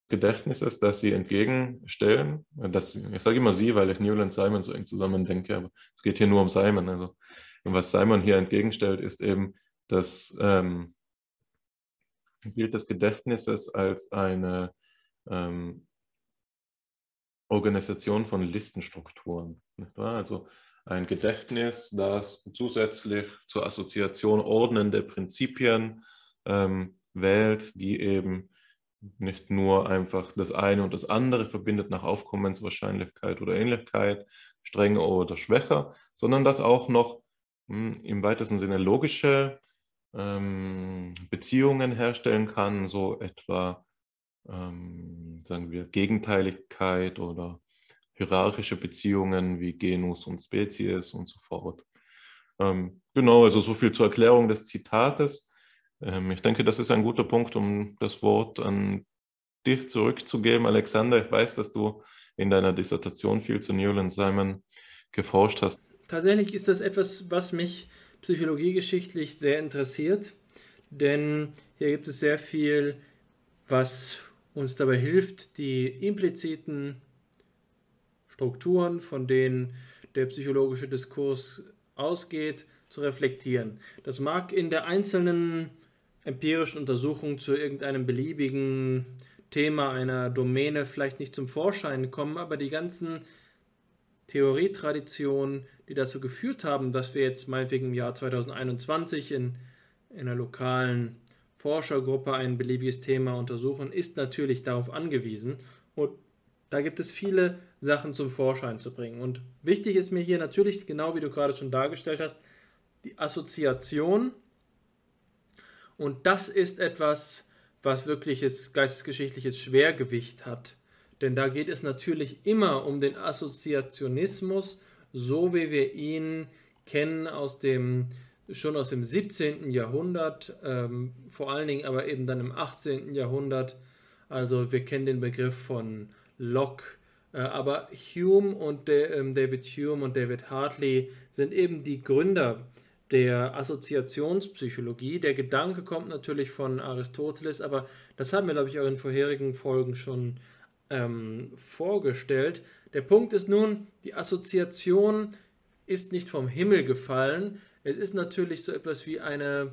Gedächtnisses, das sie entgegenstellen. Das, ich sage immer sie, weil ich Newell und Simon so eng zusammen denke, aber es geht hier nur um Simon. Also, was Simon hier entgegenstellt, ist eben das ähm, Bild des Gedächtnisses als eine ähm, Organisation von Listenstrukturen. Also ein Gedächtnis, das zusätzlich zur Assoziation ordnende Prinzipien ähm, wählt, die eben nicht nur einfach das eine und das andere verbindet nach Aufkommenswahrscheinlichkeit oder Ähnlichkeit, strenger oder schwächer, sondern das auch noch mh, hm, im weitesten Sinne logische ähm, Beziehungen herstellen kann, so etwa, ähm, sagen wir, Gegenteiligkeit oder hierarchische Beziehungen wie Genus und Spezies und so fort. Ähm, genau, also so viel zur Erklärung des Zitates. Ähm, ich denke, das ist ein guter Punkt, um das Wort an dich zurückzugeben. Alexander, ich weiß, dass du in deiner Dissertation viel zu Newland Simon geforscht hast. Tatsächlich ist das etwas, was mich psychologiegeschichtlich sehr interessiert, denn hier gibt es sehr viel, was uns dabei hilft, die impliziten Strukturen, von denen der psychologische Diskurs ausgeht, zu reflektieren. Das mag in der einzelnen empirischen Untersuchung zu irgendeinem beliebigen Thema einer Domäne vielleicht nicht zum Vorschein kommen, aber die ganzen Theorietraditionen, die dazu geführt haben, dass wir jetzt meinetwegen im Jahr 2021 in, in einer lokalen Forschergruppe ein beliebiges Thema untersuchen, ist natürlich darauf angewiesen. Und Da gibt es viele Sachen zum Vorschein zu bringen. Und wichtig ist mir hier natürlich, genau wie du gerade schon dargestellt hast, die Assoziation. Und das ist etwas, was wirkliches geistesgeschichtliches Schwergewicht hat. Denn da geht es natürlich immer um den Assoziationismus, so wie wir ihn kennen aus dem schon aus dem 17. Jahrhundert, ähm, vor allen Dingen aber eben dann im 18. Jahrhundert. Also wir kennen den Begriff von Locke, äh, aber Hume und De, ähm, David Hume und David Hartley sind eben die Gründer der Assoziationspsychologie. Der Gedanke kommt natürlich von Aristoteles, aber das haben wir, glaube ich, auch in vorherigen Folgen schon ähm, vorgestellt. Der Punkt ist nun, die Assoziation ist nicht vom Himmel gefallen, es ist natürlich so etwas wie eine,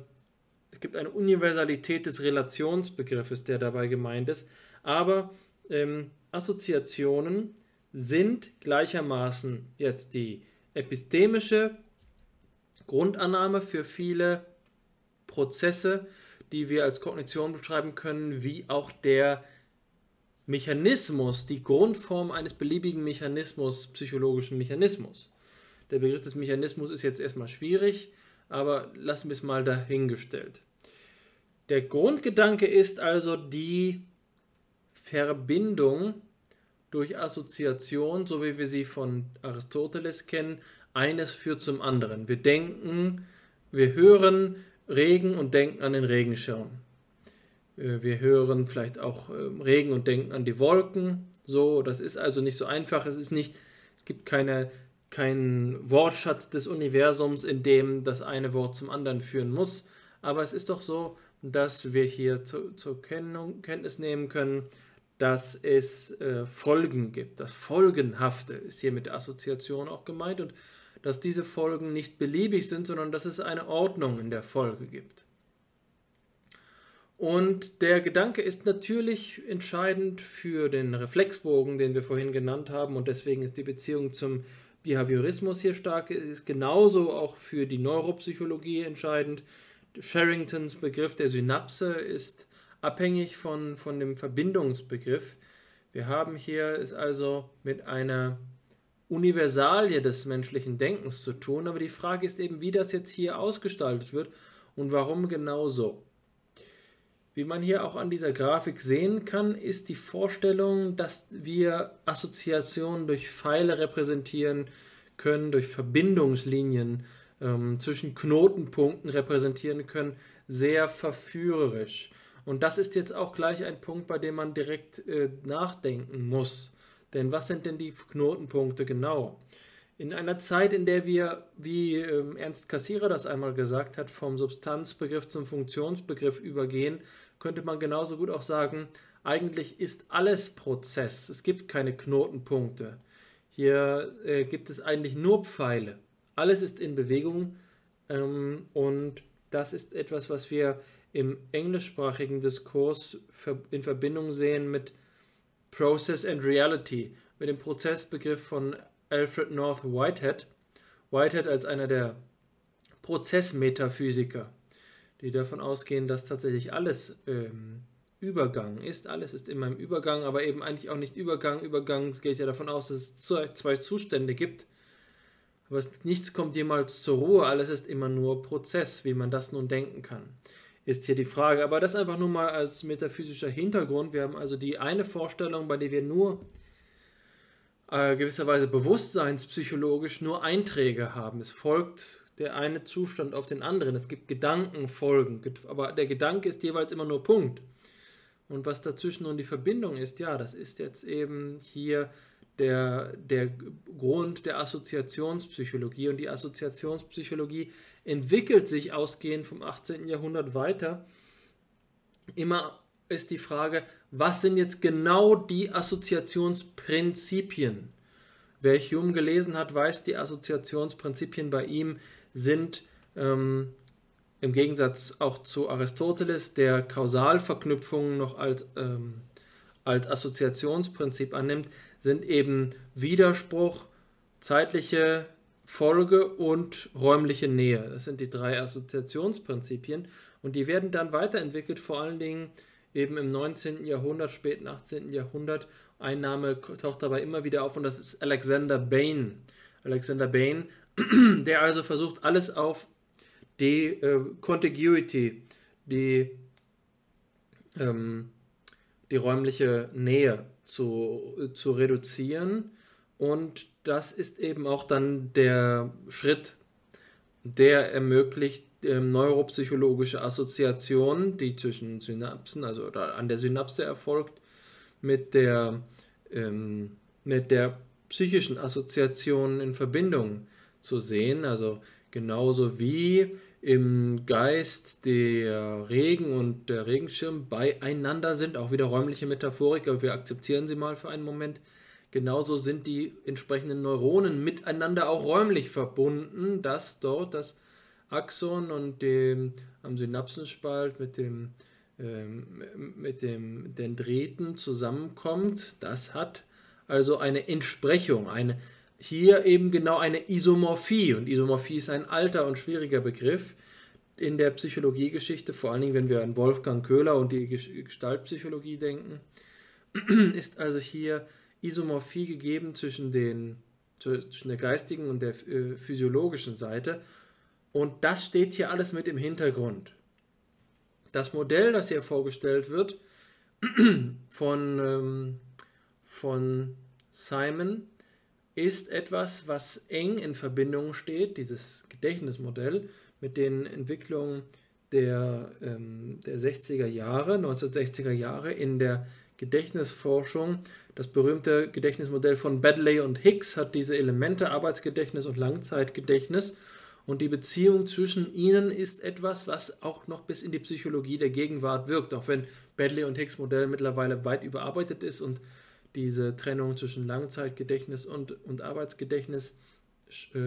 es gibt eine Universalität des Relationsbegriffes, der dabei gemeint ist, aber ähm, Assoziationen sind gleichermaßen jetzt die epistemische Grundannahme für viele Prozesse, die wir als Kognition beschreiben können, wie auch der Mechanismus, die Grundform eines beliebigen Mechanismus, psychologischen Mechanismus. Der Begriff des Mechanismus ist jetzt erstmal schwierig, aber lassen wir es mal dahingestellt. Der Grundgedanke ist also die Verbindung durch Assoziation, so wie wir sie von Aristoteles kennen, eines führt zum anderen. Wir denken, wir hören Regen und denken an den Regenschirm. Äh, wir hören vielleicht auch ähm, Regen und denken an die Wolken. So, das ist also nicht so einfach. Es ist nicht, es gibt keine kein Wortschatz des Universums, in dem das eine Wort zum anderen führen muss. Aber es ist doch so, dass wir hier zu, zur Kennung, Kenntnis nehmen können, dass es äh, Folgen gibt. Das Folgenhafte ist hier mit der Assoziation auch gemeint und dass diese Folgen nicht beliebig sind, sondern dass es eine Ordnung in der Folge gibt. Und der Gedanke ist natürlich entscheidend für den Reflexbogen, den wir vorhin genannt haben, und deswegen ist die Beziehung zum Behaviorismus hier stark ist, genauso auch für die Neuropsychologie entscheidend. Sherringtons Begriff der Synapse ist abhängig von, von dem Verbindungsbegriff. Wir haben hier es also mit einer Universalie des menschlichen Denkens zu tun, aber die Frage ist eben, wie das jetzt hier ausgestaltet wird und warum genau so. Wie man hier auch an dieser Grafik sehen kann, ist die Vorstellung, dass wir Assoziationen durch Pfeile repräsentieren können, durch Verbindungslinien ähm, zwischen Knotenpunkten repräsentieren können, sehr verführerisch. Und das ist jetzt auch gleich ein Punkt, bei dem man direkt äh, nachdenken muss. Denn was sind denn die Knotenpunkte genau? In einer Zeit, in der wir, wie ähm, Ernst Kassierer das einmal gesagt hat, vom Substanzbegriff zum Funktionsbegriff übergehen, könnte man genauso gut auch sagen, eigentlich ist alles Prozess. Es gibt keine Knotenpunkte. Hier äh, gibt es eigentlich nur Pfeile. Alles ist in Bewegung ähm, und das ist etwas, was wir im englischsprachigen Diskurs in Verbindung sehen mit Process and Reality, mit dem Prozessbegriff von Alfred North Whitehead. Whitehead als einer der Prozessmetaphysiker die davon ausgehen, dass tatsächlich alles ähm, Übergang ist. Alles ist immer im Übergang, aber eben eigentlich auch nicht Übergang. Übergang geht ja davon aus, dass es zwei Zustände gibt. Aber es, nichts kommt jemals zur Ruhe, alles ist immer nur Prozess, wie man das nun denken kann. Ist hier die Frage. Aber das einfach nur mal als metaphysischer Hintergrund. Wir haben also die eine Vorstellung, bei der wir nur äh, gewisserweise bewusstseinspsychologisch nur Einträge haben. Es folgt der eine Zustand auf den anderen. Es gibt Gedankenfolgen, aber der Gedanke ist jeweils immer nur Punkt. Und was dazwischen nun die Verbindung ist, ja, das ist jetzt eben hier der, der Grund der Assoziationspsychologie. Und die Assoziationspsychologie entwickelt sich ausgehend vom 18. Jahrhundert weiter. Immer ist die Frage, was sind jetzt genau die Assoziationsprinzipien? Wer Hume gelesen hat, weiß, die Assoziationsprinzipien bei ihm sind ähm, im Gegensatz auch zu Aristoteles, der Kausalverknüpfungen noch als, ähm, als Assoziationsprinzip annimmt, sind eben Widerspruch, zeitliche Folge und räumliche Nähe. Das sind die drei Assoziationsprinzipien und die werden dann weiterentwickelt, vor allen Dingen eben im 19. Jahrhundert, späten 18. Jahrhundert. Ein Name taucht dabei immer wieder auf und das ist Alexander Bain. Alexander Bain, der also versucht, alles auf die äh, Contiguity, die, ähm, die räumliche Nähe zu, äh, zu reduzieren. Und das ist eben auch dann der Schritt, der ermöglicht äh, neuropsychologische Assoziationen, die zwischen Synapsen, also an der Synapse erfolgt, mit der, ähm, mit der psychischen Assoziation in Verbindung zu sehen. Also genauso wie im Geist der Regen und der Regenschirm beieinander sind, auch wieder räumliche Metaphorik, aber wir akzeptieren sie mal für einen Moment. Genauso sind die entsprechenden Neuronen miteinander auch räumlich verbunden, dass dort das Axon und dem am Synapsenspalt mit dem ähm, mit dem Dendriten zusammenkommt. Das hat also eine Entsprechung, eine hier eben genau eine Isomorphie. Und Isomorphie ist ein alter und schwieriger Begriff in der Psychologiegeschichte, vor allen Dingen, wenn wir an Wolfgang Köhler und die Gestaltpsychologie denken, ist also hier Isomorphie gegeben zwischen, den, zwischen der geistigen und der äh, physiologischen Seite. Und das steht hier alles mit im Hintergrund. Das Modell, das hier vorgestellt wird von, ähm, von Simon, ist etwas, was eng in Verbindung steht, dieses Gedächtnismodell, mit den Entwicklungen der, ähm, der 60er Jahre, 1960er Jahre in der Gedächtnisforschung. Das berühmte Gedächtnismodell von Badley und Hicks hat diese Elemente Arbeitsgedächtnis und Langzeitgedächtnis und die Beziehung zwischen ihnen ist etwas, was auch noch bis in die Psychologie der Gegenwart wirkt, auch wenn Badley und Hicks Modell mittlerweile weit überarbeitet ist und diese Trennung zwischen Langzeitgedächtnis und, und Arbeitsgedächtnis, äh,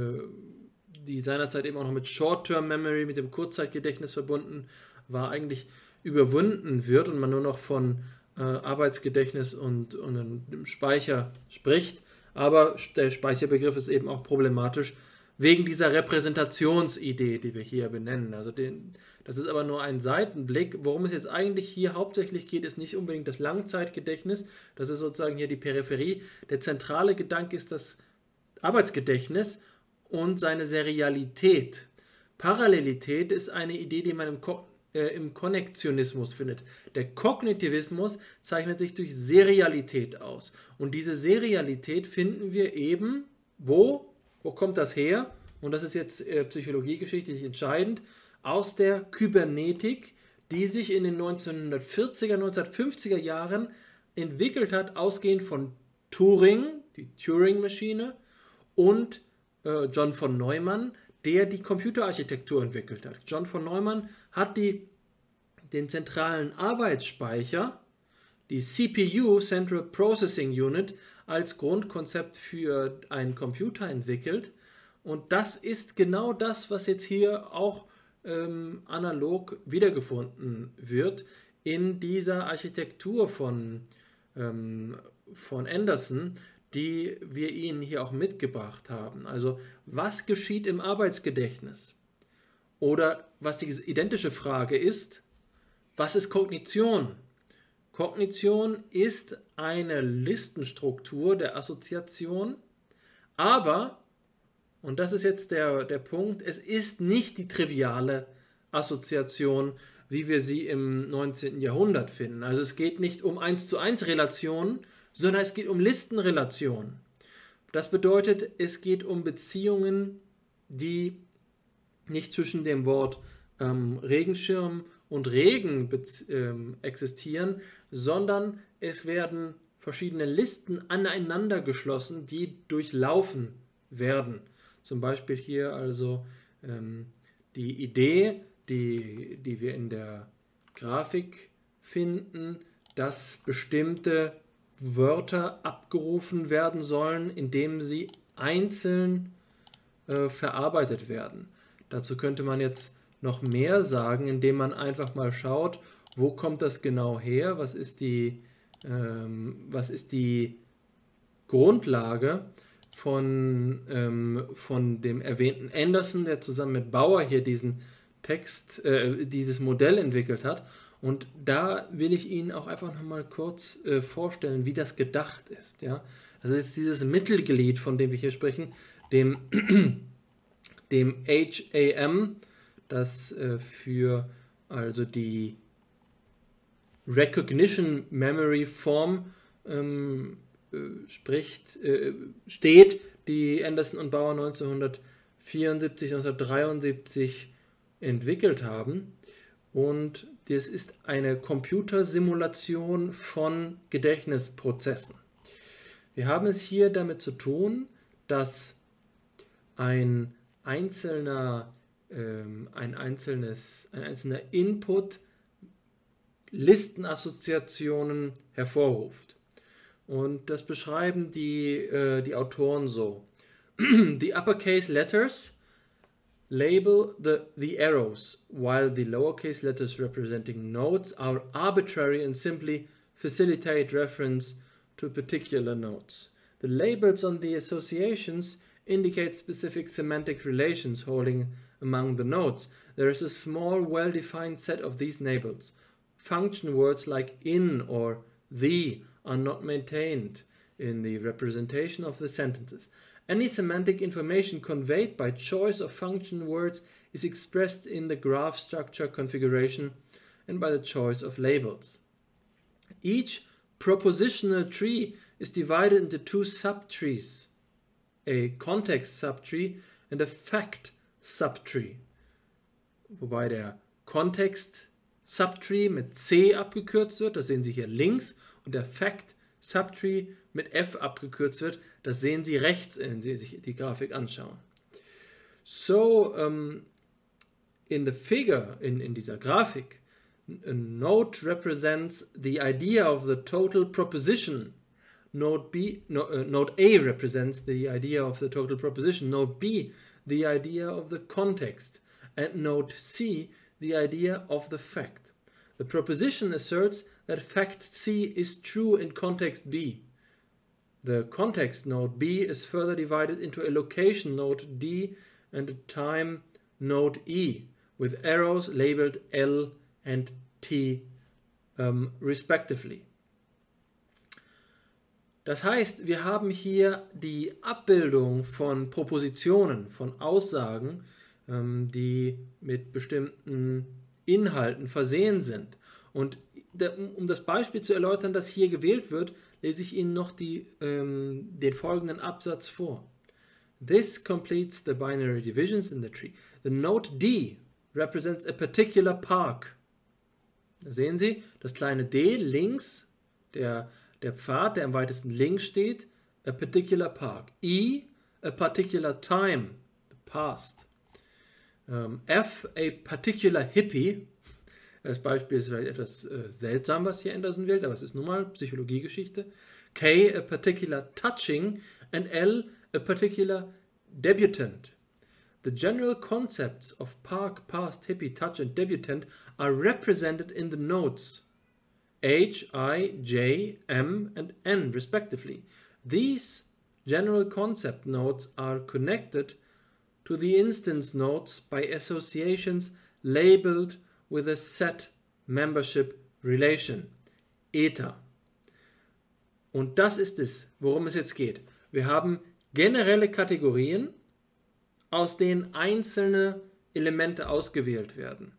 die seinerzeit eben auch noch mit Short-Term Memory, mit dem Kurzzeitgedächtnis verbunden war, eigentlich überwunden wird und man nur noch von äh, Arbeitsgedächtnis und, und einem Speicher spricht. Aber der Speicherbegriff ist eben auch problematisch, wegen dieser Repräsentationsidee, die wir hier benennen. Also den, das ist aber nur ein Seitenblick. Worum es jetzt eigentlich hier hauptsächlich geht, ist nicht unbedingt das Langzeitgedächtnis. Das ist sozusagen hier die Peripherie. Der zentrale Gedanke ist das Arbeitsgedächtnis und seine Serialität. Parallelität ist eine Idee, die man im, Ko äh, im Konnektionismus findet. Der Kognitivismus zeichnet sich durch Serialität aus. Und diese Serialität finden wir eben wo? Wo kommt das her? Und das ist jetzt äh, psychologiegeschichtlich entscheidend. Aus der Kybernetik, die sich in den 1940er, 1950er Jahren entwickelt hat, ausgehend von Turing, die Turing-Maschine, und äh, John von Neumann, der die Computerarchitektur entwickelt hat. John von Neumann hat die, den zentralen Arbeitsspeicher, die CPU, Central Processing Unit, als Grundkonzept für einen Computer entwickelt. Und das ist genau das, was jetzt hier auch ähm, analog wiedergefunden wird in dieser Architektur von, ähm, von Anderson, die wir Ihnen hier auch mitgebracht haben. Also was geschieht im Arbeitsgedächtnis? Oder was die identische Frage ist, was ist Kognition? Kognition ist eine Listenstruktur der Assoziation, aber, und das ist jetzt der, der Punkt, es ist nicht die triviale Assoziation, wie wir sie im 19. Jahrhundert finden. Also es geht nicht um 1 zu 1 Relationen, sondern es geht um Listenrelationen. Das bedeutet, es geht um Beziehungen, die nicht zwischen dem Wort ähm, Regenschirm und Regen ähm, existieren, sondern es werden verschiedene Listen aneinander geschlossen, die durchlaufen werden. Zum Beispiel hier also ähm, die Idee, die, die wir in der Grafik finden, dass bestimmte Wörter abgerufen werden sollen, indem sie einzeln äh, verarbeitet werden. Dazu könnte man jetzt noch mehr sagen, indem man einfach mal schaut, wo kommt das genau her, was ist die, ähm, was ist die Grundlage von, ähm, von dem erwähnten Anderson, der zusammen mit Bauer hier diesen Text, äh, dieses Modell entwickelt hat. Und da will ich Ihnen auch einfach nochmal kurz äh, vorstellen, wie das gedacht ist. Ja? Also jetzt dieses Mittelglied, von dem wir hier sprechen, dem, dem HAM, das äh, für also die Recognition Memory Form ähm, äh, spricht, äh, steht, die Anderson und Bauer 1974, 1973 entwickelt haben. Und das ist eine Computersimulation von Gedächtnisprozessen. Wir haben es hier damit zu tun, dass ein einzelner, ähm, ein einzelnes, ein einzelner Input Listenassoziationen hervorruft. Und das beschreiben die, äh, die Autoren so. the uppercase letters label the, the arrows, while the lowercase letters representing nodes are arbitrary and simply facilitate reference to particular nodes. The labels on the associations indicate specific semantic relations holding among the nodes. There is a small, well defined set of these labels. Function words like in or the are not maintained in the representation of the sentences. Any semantic information conveyed by choice of function words is expressed in the graph structure configuration and by the choice of labels. Each propositional tree is divided into two subtrees a context subtree and a fact subtree. Wobei der Kontext Subtree mit C abgekürzt wird, das sehen Sie hier links, und der Fact Subtree mit F abgekürzt wird, das sehen Sie rechts, wenn Sie sich die Grafik anschauen. So, um, in the figure, in, in dieser Grafik, a node represents the idea of the total proposition. Node B, no, uh, node A represents the idea of the total proposition. Node B, the idea of the context. And node C, the idea of the fact. The proposition asserts that fact C is true in context B. The context node B is further divided into a location node D and a time node E, with arrows labeled L and T um, respectively. Das heißt, wir haben hier die Abbildung von Propositionen, von Aussagen, ähm, die mit bestimmten Inhalten versehen sind. Und um das Beispiel zu erläutern, das hier gewählt wird, lese ich Ihnen noch die, ähm, den folgenden Absatz vor. This completes the binary divisions in the tree. The node D represents a particular park. Da sehen Sie, das kleine D links, der, der Pfad, der am weitesten links steht, a particular park. E, a particular time, the past. Um, F, a particular hippie. Das Beispiel ist vielleicht etwas äh, seltsam, was hier Anderson wählt, aber es ist nun mal Psychologiegeschichte. K, a particular touching. And L, a particular debutant. The general concepts of park, past, hippie, touch, and debutant are represented in the notes H, I, J, M, and N, respectively. These general concept nodes are connected to the instance nodes by associations labeled with a set membership relation, ETA. Und das ist es, worum es jetzt geht. Wir haben generelle Kategorien, aus denen einzelne Elemente ausgewählt werden.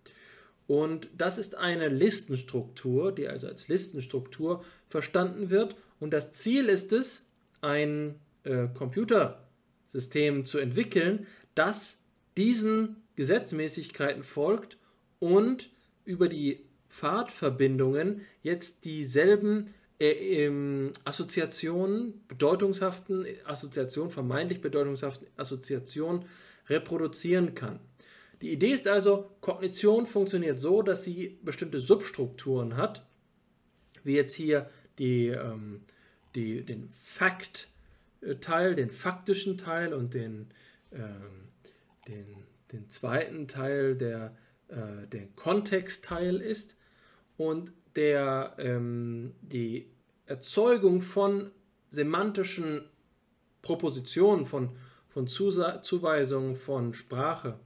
Und das ist eine Listenstruktur, die also als Listenstruktur verstanden wird. Und das Ziel ist es, ein äh, Computersystem zu entwickeln, das diesen Gesetzmäßigkeiten folgt und über die Pfadverbindungen jetzt dieselben äh, ähm, Assoziationen, bedeutungshaften Assoziationen, vermeintlich bedeutungshaften Assoziationen reproduzieren kann. Die Idee ist also, Kognition funktioniert so, dass sie bestimmte Substrukturen hat, wie jetzt hier die, ähm, die, den Fact-Teil, den faktischen Teil und den, ähm, den, den zweiten Teil, der äh, der Kontextteil ist und der ähm, die Erzeugung von semantischen Propositionen, von, von Zuweisungen von Sprache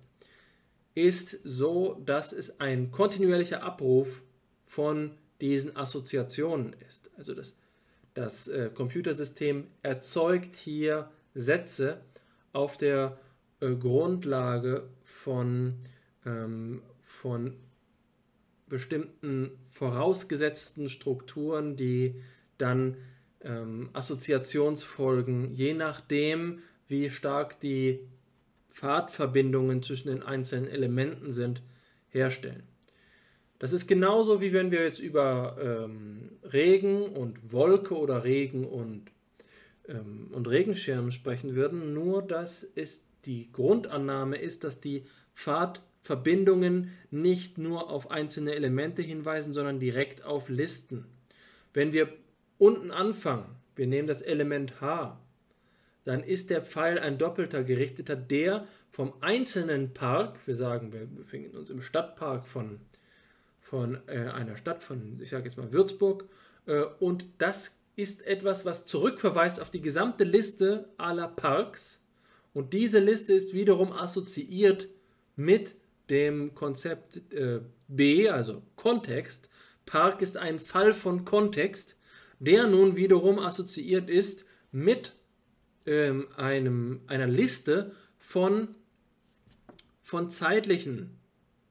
ist so, dass es ein kontinuierlicher Abruf von diesen Assoziationen ist. Also das, das äh, Computersystem erzeugt hier Sätze auf der äh, Grundlage von, ähm, von bestimmten vorausgesetzten Strukturen, die dann ähm, Assoziationsfolgen, je nachdem, wie stark die Pfadverbindungen zwischen den einzelnen Elementen sind, herstellen. Das ist genauso wie wenn wir jetzt über ähm, Regen und Wolke oder Regen und, ähm, und Regenschirm sprechen würden, nur dass es die Grundannahme ist, dass die Pfadverbindungen nicht nur auf einzelne Elemente hinweisen, sondern direkt auf Listen. Wenn wir unten anfangen, wir nehmen das Element H, dann ist der Pfeil ein doppelter gerichteter, der vom einzelnen Park, wir sagen, wir befinden uns im Stadtpark von, von äh, einer Stadt, von, ich sage jetzt mal Würzburg, äh, und das ist etwas, was zurückverweist auf die gesamte Liste aller Parks und diese Liste ist wiederum assoziiert mit dem Konzept äh, B, also Kontext. Park ist ein Fall von Kontext, der nun wiederum assoziiert ist mit ähm, einem, einer Liste von, von zeitlichen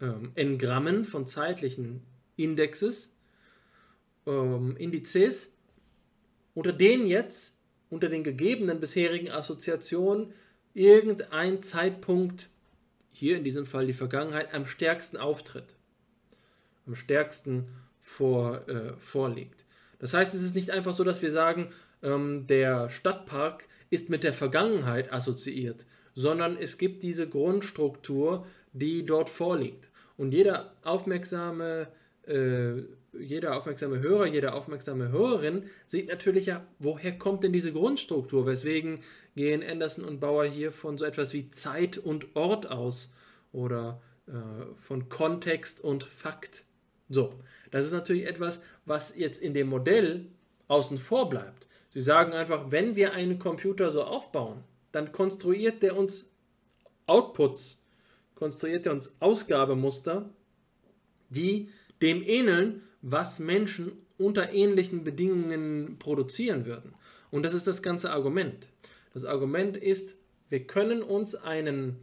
ähm, Engrammen, von zeitlichen Indexes, ähm, Indizes, unter denen jetzt unter den gegebenen bisherigen Assoziationen irgendein Zeitpunkt, hier in diesem Fall die Vergangenheit, am stärksten auftritt, am stärksten vor, äh, vorliegt. Das heißt, es ist nicht einfach so, dass wir sagen, ähm, der Stadtpark ist mit der Vergangenheit assoziiert, sondern es gibt diese Grundstruktur, die dort vorliegt. Und jeder aufmerksame äh, jeder aufmerksame Hörer, jede aufmerksame Hörerin sieht natürlich ja, woher kommt denn diese Grundstruktur? Weswegen gehen Anderson und Bauer hier von so etwas wie Zeit und Ort aus oder äh, von Kontext und Fakt. So, das ist natürlich etwas, was jetzt in dem Modell außen vor bleibt. Sie sagen einfach, wenn wir einen Computer so aufbauen, dann konstruiert der uns Outputs, konstruiert er uns Ausgabemuster, die dem ähneln, was Menschen unter ähnlichen Bedingungen produzieren würden. Und das ist das ganze Argument. Das Argument ist, wir können uns einen,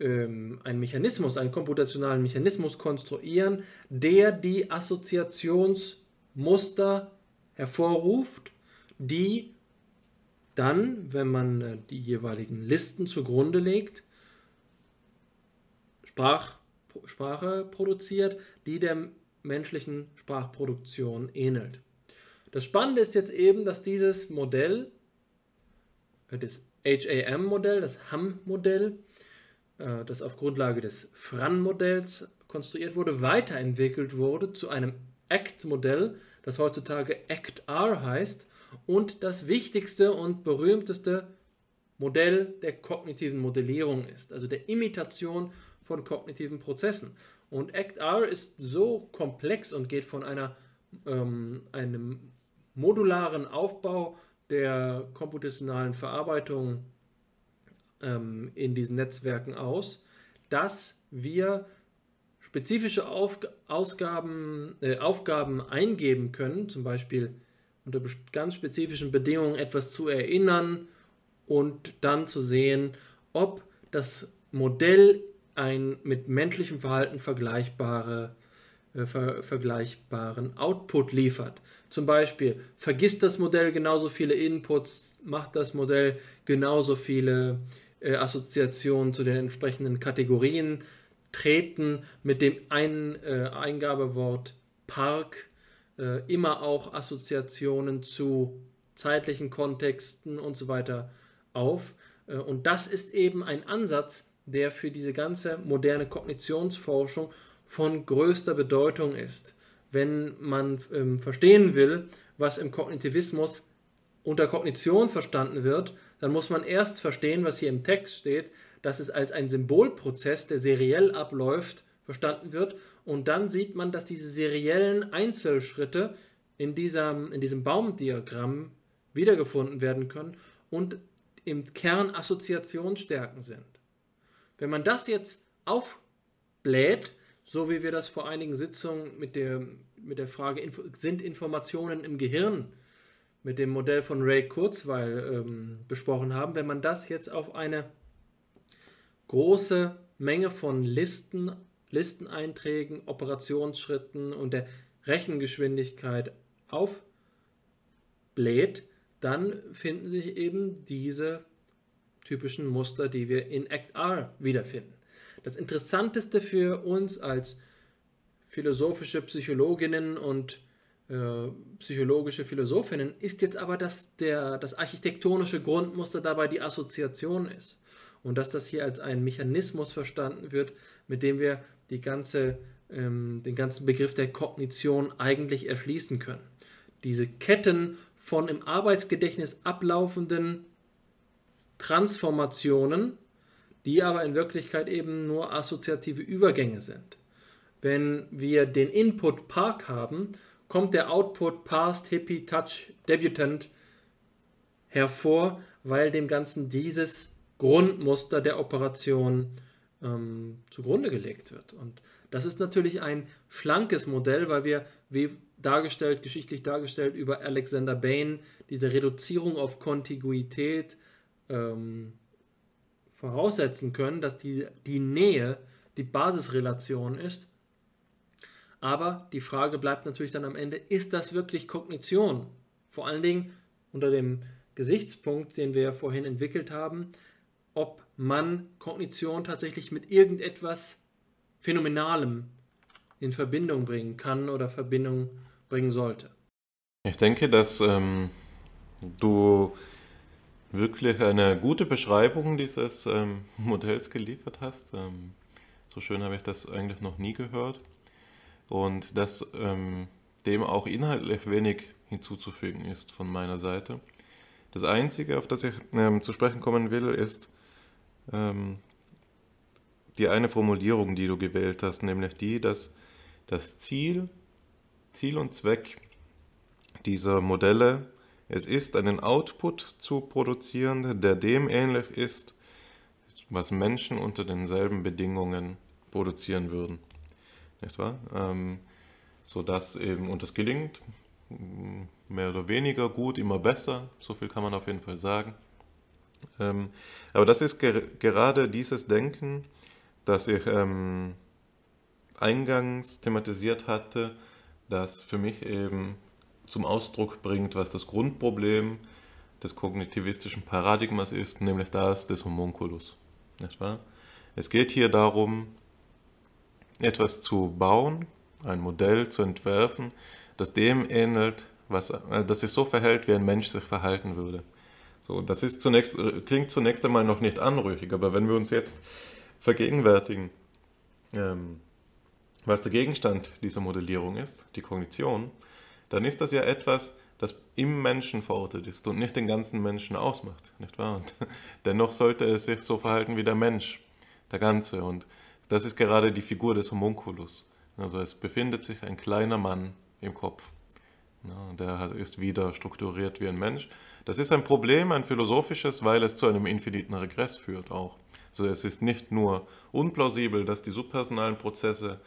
ähm, einen Mechanismus, einen komputationalen Mechanismus konstruieren, der die Assoziationsmuster hervorruft, die dann, wenn man äh, die jeweiligen Listen zugrunde legt, Sprach, Sprache produziert, die der menschlichen Sprachproduktion ähnelt. Das Spannende ist jetzt eben, dass dieses Modell, äh, das HAM-Modell, das HAM-Modell, äh, das auf Grundlage des FRAN-Modells konstruiert wurde, weiterentwickelt wurde zu einem ACT-Modell, das heutzutage ACT-R heißt und das wichtigste und berühmteste Modell der kognitiven Modellierung ist, also der Imitation von kognitiven Prozessen. Und ACT-R ist so komplex und geht von einer, ähm, einem modularen Aufbau der komputationalen Verarbeitung ähm, in diesen Netzwerken aus, dass wir spezifische Auf Ausgaben, äh, Aufgaben eingeben können, zum Beispiel unter ganz spezifischen Bedingungen etwas zu erinnern und dann zu sehen, ob das Modell ein mit menschlichem Verhalten vergleichbare, äh, ver, vergleichbaren Output liefert. Zum Beispiel vergisst das Modell genauso viele Inputs, macht das Modell genauso viele äh, Assoziationen zu den entsprechenden Kategorien, treten mit dem ein, äh, Eingabewort Park äh, immer auch Assoziationen zu zeitlichen Kontexten und so weiter auf. Äh, und das ist eben ein Ansatz, der für diese ganze moderne Kognitionsforschung von größter Bedeutung ist. Wenn man ähm, verstehen will, was im Kognitivismus unter Kognition verstanden wird, dann muss man erst verstehen, was hier im Text steht, dass es als ein Symbolprozess, der seriell abläuft, verstanden wird. Und dann sieht man, dass diese seriellen Einzelschritte in, dieser, in diesem Baumdiagramm wiedergefunden werden können und im Kern Assoziationsstärken sind. Wenn man das jetzt aufbläht, so wie wir das vor einigen Sitzungen mit der mit der Frage, sind Informationen im Gehirn mit dem Modell von Ray Kurzweil ähm, besprochen haben, wenn man das jetzt auf eine große Menge von Listen, Listeneinträgen, Operationsschritten und der Rechengeschwindigkeit aufbläht, dann finden sich eben diese typischen Muster, die wir in Act R wiederfinden. Das Interessanteste für uns als philosophische Psychologinnen und äh, psychologische Philosophinnen ist jetzt aber, dass der, das architektonische Grundmuster dabei die Assoziation ist. Und dass das hier als ein Mechanismus verstanden wird, mit dem wir die ganze, ähm, den ganzen Begriff der Kognition eigentlich erschließen können. Diese Ketten von im Arbeitsgedächtnis ablaufenden Transformationen, die aber in Wirklichkeit eben nur assoziative Übergänge sind. Wenn wir den Input Park haben, kommt der Output Past, Hippie, Touch, Debutant hervor, weil dem Ganzen dieses Grundmuster der Operation ähm, zugrunde gelegt wird. Und das ist natürlich ein schlankes Modell, weil wir, wie dargestellt, geschichtlich dargestellt, über Alexander Bain diese Reduzierung auf Kontiguität ähm, voraussetzen können, dass die, die Nähe die Basisrelation ist. Aber die Frage bleibt natürlich dann am Ende, ist das wirklich Kognition? Vor allen Dingen unter dem Gesichtspunkt, den wir vorhin entwickelt haben, ob man Kognition tatsächlich mit irgendetwas Phänomenalem in Verbindung bringen kann oder Verbindung bringen sollte. Ich denke, dass ähm, du wirklich eine gute Beschreibung dieses ähm, Modells geliefert hast. Ähm, so schön habe ich das eigentlich noch nie gehört. Und dass ähm, dem auch inhaltlich wenig hinzuzufügen ist von meiner Seite. Das Einzige, auf das ich ähm, zu sprechen kommen will, ist ähm, die eine Formulierung, die du gewählt hast, nämlich die, dass das Ziel, Ziel und Zweck dieser Modelle es ist, einen Output zu produzieren, der dem ähnlich ist, was Menschen unter denselben Bedingungen produzieren würden. Nicht wahr? Ähm, sodass eben, und das gelingt mehr oder weniger gut, immer besser, so viel kann man auf jeden Fall sagen. Ähm, aber das ist ger gerade dieses Denken, das ich ähm, eingangs thematisiert hatte, das für mich eben zum Ausdruck bringt, was das Grundproblem des kognitivistischen Paradigmas ist, nämlich das des Homunculus. Nicht wahr? Es geht hier darum, etwas zu bauen, ein Modell zu entwerfen, das dem ähnelt, was, äh, das sich so verhält, wie ein Mensch sich verhalten würde. So, das ist zunächst, äh, klingt zunächst einmal noch nicht anrüchig, aber wenn wir uns jetzt vergegenwärtigen, ähm, was der Gegenstand dieser Modellierung ist, die Kognition, dann ist das ja etwas, das im Menschen verortet ist und nicht den ganzen Menschen ausmacht, nicht wahr? Und dennoch sollte es sich so verhalten wie der Mensch, der Ganze. Und das ist gerade die Figur des Homunculus. Also es befindet sich ein kleiner Mann im Kopf. Der ist wieder strukturiert wie ein Mensch. Das ist ein Problem, ein philosophisches, weil es zu einem infiniten Regress führt auch. Also es ist nicht nur unplausibel, dass die subpersonalen Prozesse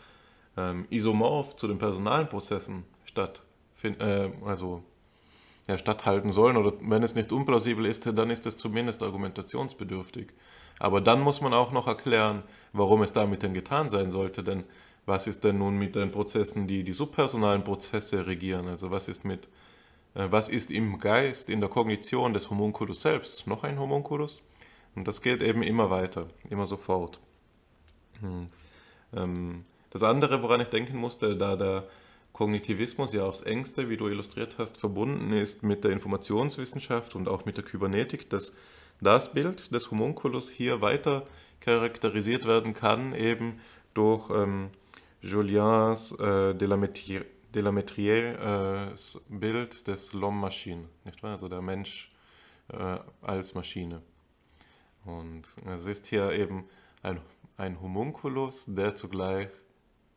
ähm, isomorph zu den personalen Prozessen statt äh, also ja, statthalten sollen. Oder wenn es nicht unplausibel ist, dann ist es zumindest argumentationsbedürftig. Aber dann muss man auch noch erklären, warum es damit denn getan sein sollte. Denn was ist denn nun mit den Prozessen, die die subpersonalen Prozesse regieren? Also was ist mit, äh, was ist im Geist, in der Kognition des Homunculus selbst? Noch ein Homunculus? Und das geht eben immer weiter, immer sofort. Hm. Ähm, das andere, woran ich denken musste, da der Kognitivismus ja aufs engste, wie du illustriert hast, verbunden ist mit der Informationswissenschaft und auch mit der Kybernetik, dass das Bild des Homunculus hier weiter charakterisiert werden kann, eben durch ähm, Juliens äh, Delametriers äh, Bild des L'Homme-Machine, nicht wahr? Also der Mensch äh, als Maschine. Und es ist hier eben ein, ein Homunculus, der zugleich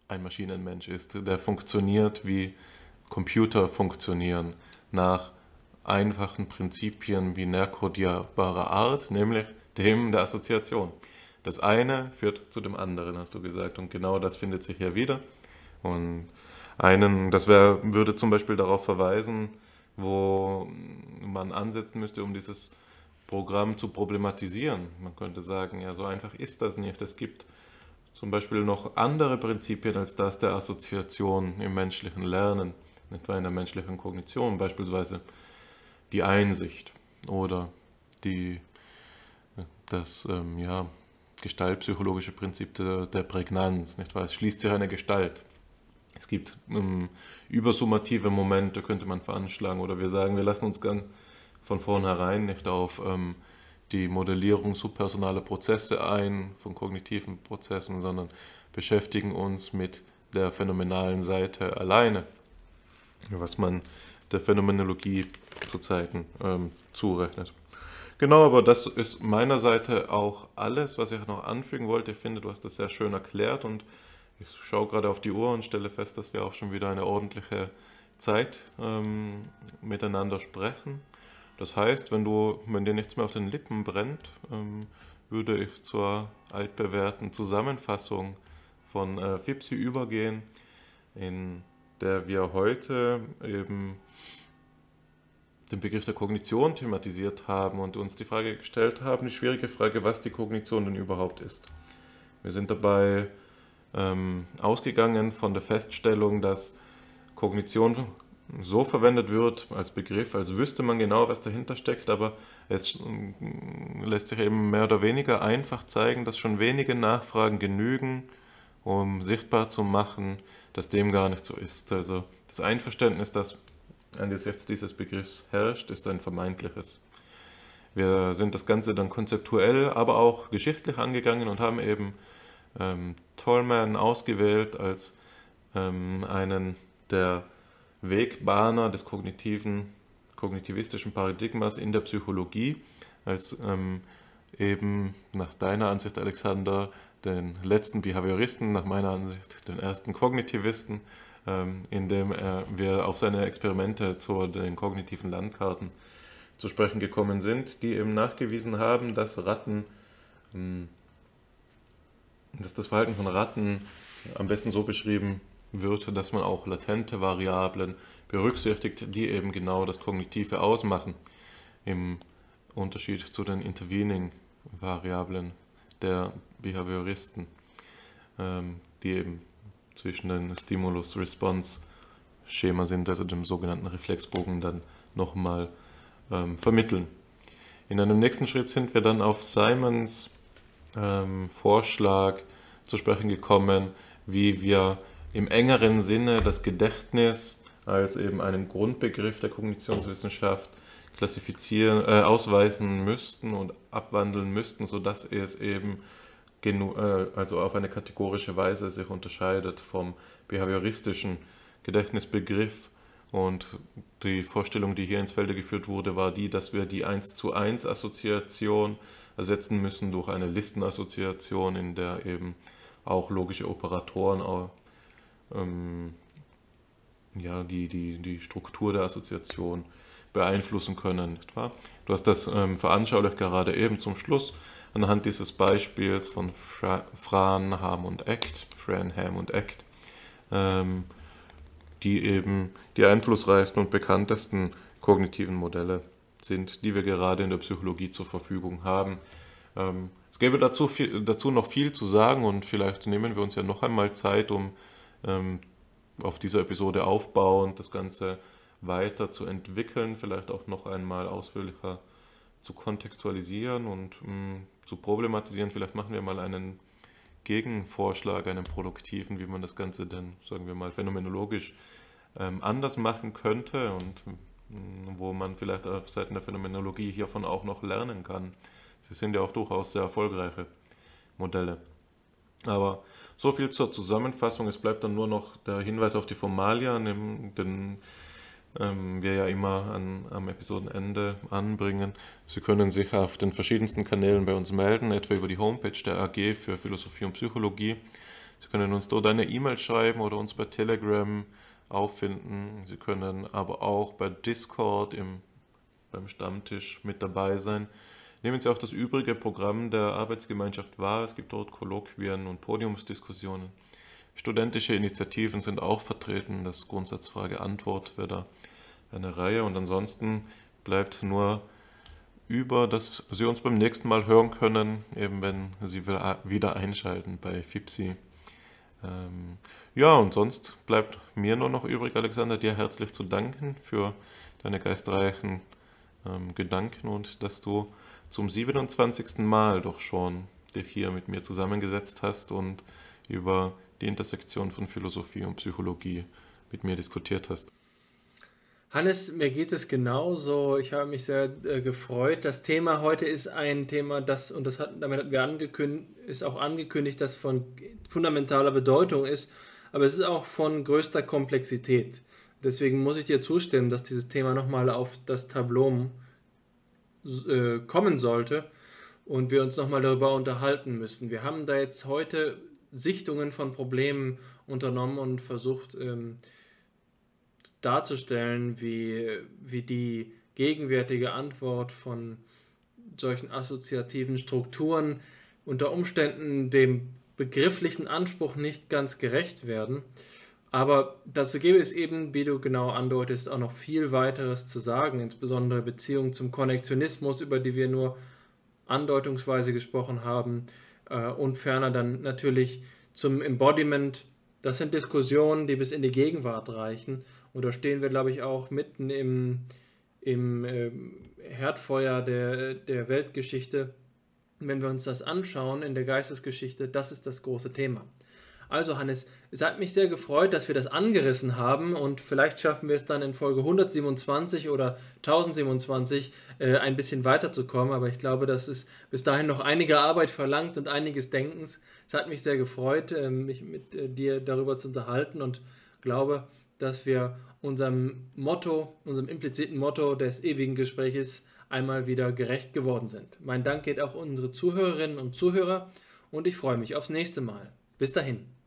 ein Maschinenmensch ist, der funktioniert wie Computer funktionieren, nach einfachen Prinzipien binär kodierbarer Art, nämlich dem der Assoziation. Das eine führt zu dem anderen, hast du gesagt, und genau das findet sich hier wieder. Und einen, das wär, würde zum Beispiel darauf verweisen, wo man ansetzen müsste, um dieses Programm zu problematisieren. Man könnte sagen, ja, so einfach ist das nicht. Es gibt zum Beispiel noch andere Prinzipien als das der Assoziation im menschlichen Lernen, etwa in der menschlichen Kognition, beispielsweise die Einsicht oder die, das ähm, ja, gestaltpsychologische Prinzip der, der Prägnanz. Nicht wahr? Es schließt sich eine Gestalt. Es gibt ähm, übersummative Momente, könnte man veranschlagen, oder wir sagen, wir lassen uns ganz von vornherein nicht auf ähm, die Modellierung subpersonaler Prozesse ein, von kognitiven Prozessen, sondern beschäftigen uns mit der phänomenalen Seite alleine, was man der Phänomenologie zu Zeiten ähm, zurechnet. Genau, aber das ist meiner Seite auch alles, was ich noch anfügen wollte. Ich finde, du hast das sehr schön erklärt und ich schaue gerade auf die Uhr und stelle fest, dass wir auch schon wieder eine ordentliche Zeit ähm, miteinander sprechen. Das heißt, wenn du, wenn dir nichts mehr auf den Lippen brennt, ähm, würde ich zur altbewährten Zusammenfassung von äh, FIPSI übergehen, in der wir heute eben den Begriff der Kognition thematisiert haben und uns die Frage gestellt haben, die schwierige Frage, was die Kognition denn überhaupt ist. Wir sind dabei ähm, ausgegangen von der Feststellung, dass Kognition so verwendet wird als Begriff, als wüsste man genau, was dahinter steckt, aber es mm, lässt sich eben mehr oder weniger einfach zeigen, dass schon wenige Nachfragen genügen, um sichtbar zu machen, dass dem gar nicht so ist. Also das Einverständnis, das angesichts dieses Begriffs herrscht, ist ein vermeintliches. Wir sind das Ganze dann konzeptuell, aber auch geschichtlich angegangen und haben eben ähm, Tolman ausgewählt als ähm, einen der Wegbahner des kognitiven, kognitivistischen Paradigmas in der Psychologie, als ähm, eben nach deiner Ansicht, Alexander, den letzten Behavioristen, nach meiner Ansicht den ersten Kognitivisten, ähm, indem er, wir auf seine Experimente zu den kognitiven Landkarten zu sprechen gekommen sind, die eben nachgewiesen haben, dass Ratten, ähm, dass das Verhalten von Ratten am besten so beschrieben wird, dass man auch latente Variablen berücksichtigt, die eben genau das Kognitive ausmachen, im Unterschied zu den Intervening-Variablen der Behavioristen, ähm, die eben zwischen den Stimulus-Response-Schema sind, also dem sogenannten Reflexbogen, dann nochmal ähm, vermitteln. In einem nächsten Schritt sind wir dann auf Simons ähm, Vorschlag zu sprechen gekommen, wie wir im engeren Sinne das Gedächtnis als eben einen Grundbegriff der Kognitionswissenschaft klassifizieren, äh, ausweisen müssten und abwandeln müssten, sodass es eben genu äh, also auf eine kategorische Weise sich unterscheidet vom behavioristischen Gedächtnisbegriff. Und die Vorstellung, die hier ins Felde geführt wurde, war die, dass wir die 1 zu 1 Assoziation ersetzen müssen durch eine Listenassoziation, in der eben auch logische Operatoren ähm, ja, die, die, die Struktur der Assoziation beeinflussen können. Nicht wahr? Du hast das ähm, veranschaulicht gerade eben zum Schluss anhand dieses Beispiels von Fra Franham und Act, Franham und Act, ähm, die eben die einflussreichsten und bekanntesten kognitiven Modelle sind, die wir gerade in der Psychologie zur Verfügung haben. Ähm, es gäbe dazu, viel, dazu noch viel zu sagen und vielleicht nehmen wir uns ja noch einmal Zeit, um ähm, auf dieser Episode aufbauend das Ganze weiter zu entwickeln, vielleicht auch noch einmal ausführlicher zu kontextualisieren und mh, mm, zu problematisieren. Vielleicht machen wir mal einen Gegenvorschlag, einen produktiven, wie man das Ganze denn, sagen wir mal, phänomenologisch ähm, anders machen könnte und mh, mm, wo man vielleicht auf Seiten der Phänomenologie hiervon auch noch lernen kann. Sie sind ja auch durchaus sehr erfolgreiche Modelle. Aber so viel zur Zusammenfassung. Es bleibt dann nur noch der Hinweis auf die Formalia, den ähm, wir ja immer an, am Episodenende anbringen. Sie können sich auf den verschiedensten Kanälen bei uns melden, etwa über die Homepage der AG für Philosophie und Psychologie. Sie können uns dort eine E-Mail schreiben oder uns bei Telegram auffinden. Sie können aber auch bei Discord im, beim Stammtisch mit dabei sein. Nehmen Sie auch das übrige Programm der Arbeitsgemeinschaft wahr. Es gibt dort Kolloquien und Podiumsdiskussionen. studentische Initiativen sind auch vertreten. Das Grundsatzfrage Antwort wäre da eine Reihe. Und ansonsten bleibt nur über, dass Sie uns beim nächsten Mal hören können, eben wenn Sie wieder einschalten bei FIPSI. Ähm, ja, und sonst bleibt mir nur noch übrig, Alexander, dir herzlich zu danken für deine geistreichen ähm, Gedanken und dass du zum 27. Mal doch schon dich hier mit mir zusammengesetzt hast und über die Intersektion von Philosophie und Psychologie mit mir diskutiert hast. Hannes, mir geht es genauso. Ich habe mich sehr äh, gefreut. Das Thema heute ist ein Thema, das, und das hat, damit hatten wir angekündigt, ist auch angekündigt, das von fundamentaler Bedeutung ist, aber es ist auch von größter Komplexität. Deswegen muss ich dir zustimmen, dass dieses Thema nochmal auf das Tableau äh, kommen sollte und wir uns nochmal darüber unterhalten müssen. Wir haben da jetzt heute Sichtungen von Problemen unternommen und versucht, ähm, darzustellen, wie, wie die gegenwärtige Antwort von solchen assoziativen Strukturen unter Umständen dem begrifflichen Anspruch nicht ganz gerecht werden. Aber dazu gäbe es eben, wie du genau andeutest, auch noch viel weiteres zu sagen, insbesondere Beziehungen zum Konnektionismus, über die wir nur andeutungsweise gesprochen haben, äh, und ferner dann natürlich zum Embodiment. Das sind Diskussionen, die bis in die Gegenwart reichen und da stehen wir, glaube ich, auch mitten im, im äh, Herdfeuer der, der Weltgeschichte. Wenn wir uns das anschauen in der Geistesgeschichte, das ist das große Thema. Also Hannes, es hat mich sehr gefreut, dass wir das angerissen haben und vielleicht schaffen wir es dann in Folge 127 oder 1027 äh, ein bisschen weiterzukommen, aber ich glaube, dass es bis dahin noch einige Arbeit verlangt und einiges Denkens. Es hat mich sehr gefreut, äh, mich mit äh, dir darüber zu unterhalten und glaube, dass wir unserem Motto, unserem impliziten Motto des ewigen Gespräches einmal wieder gerecht geworden sind. Mein Dank geht auch unsere Zuhörerinnen und Zuhörer und ich freue mich aufs nächste Mal. Bis dahin.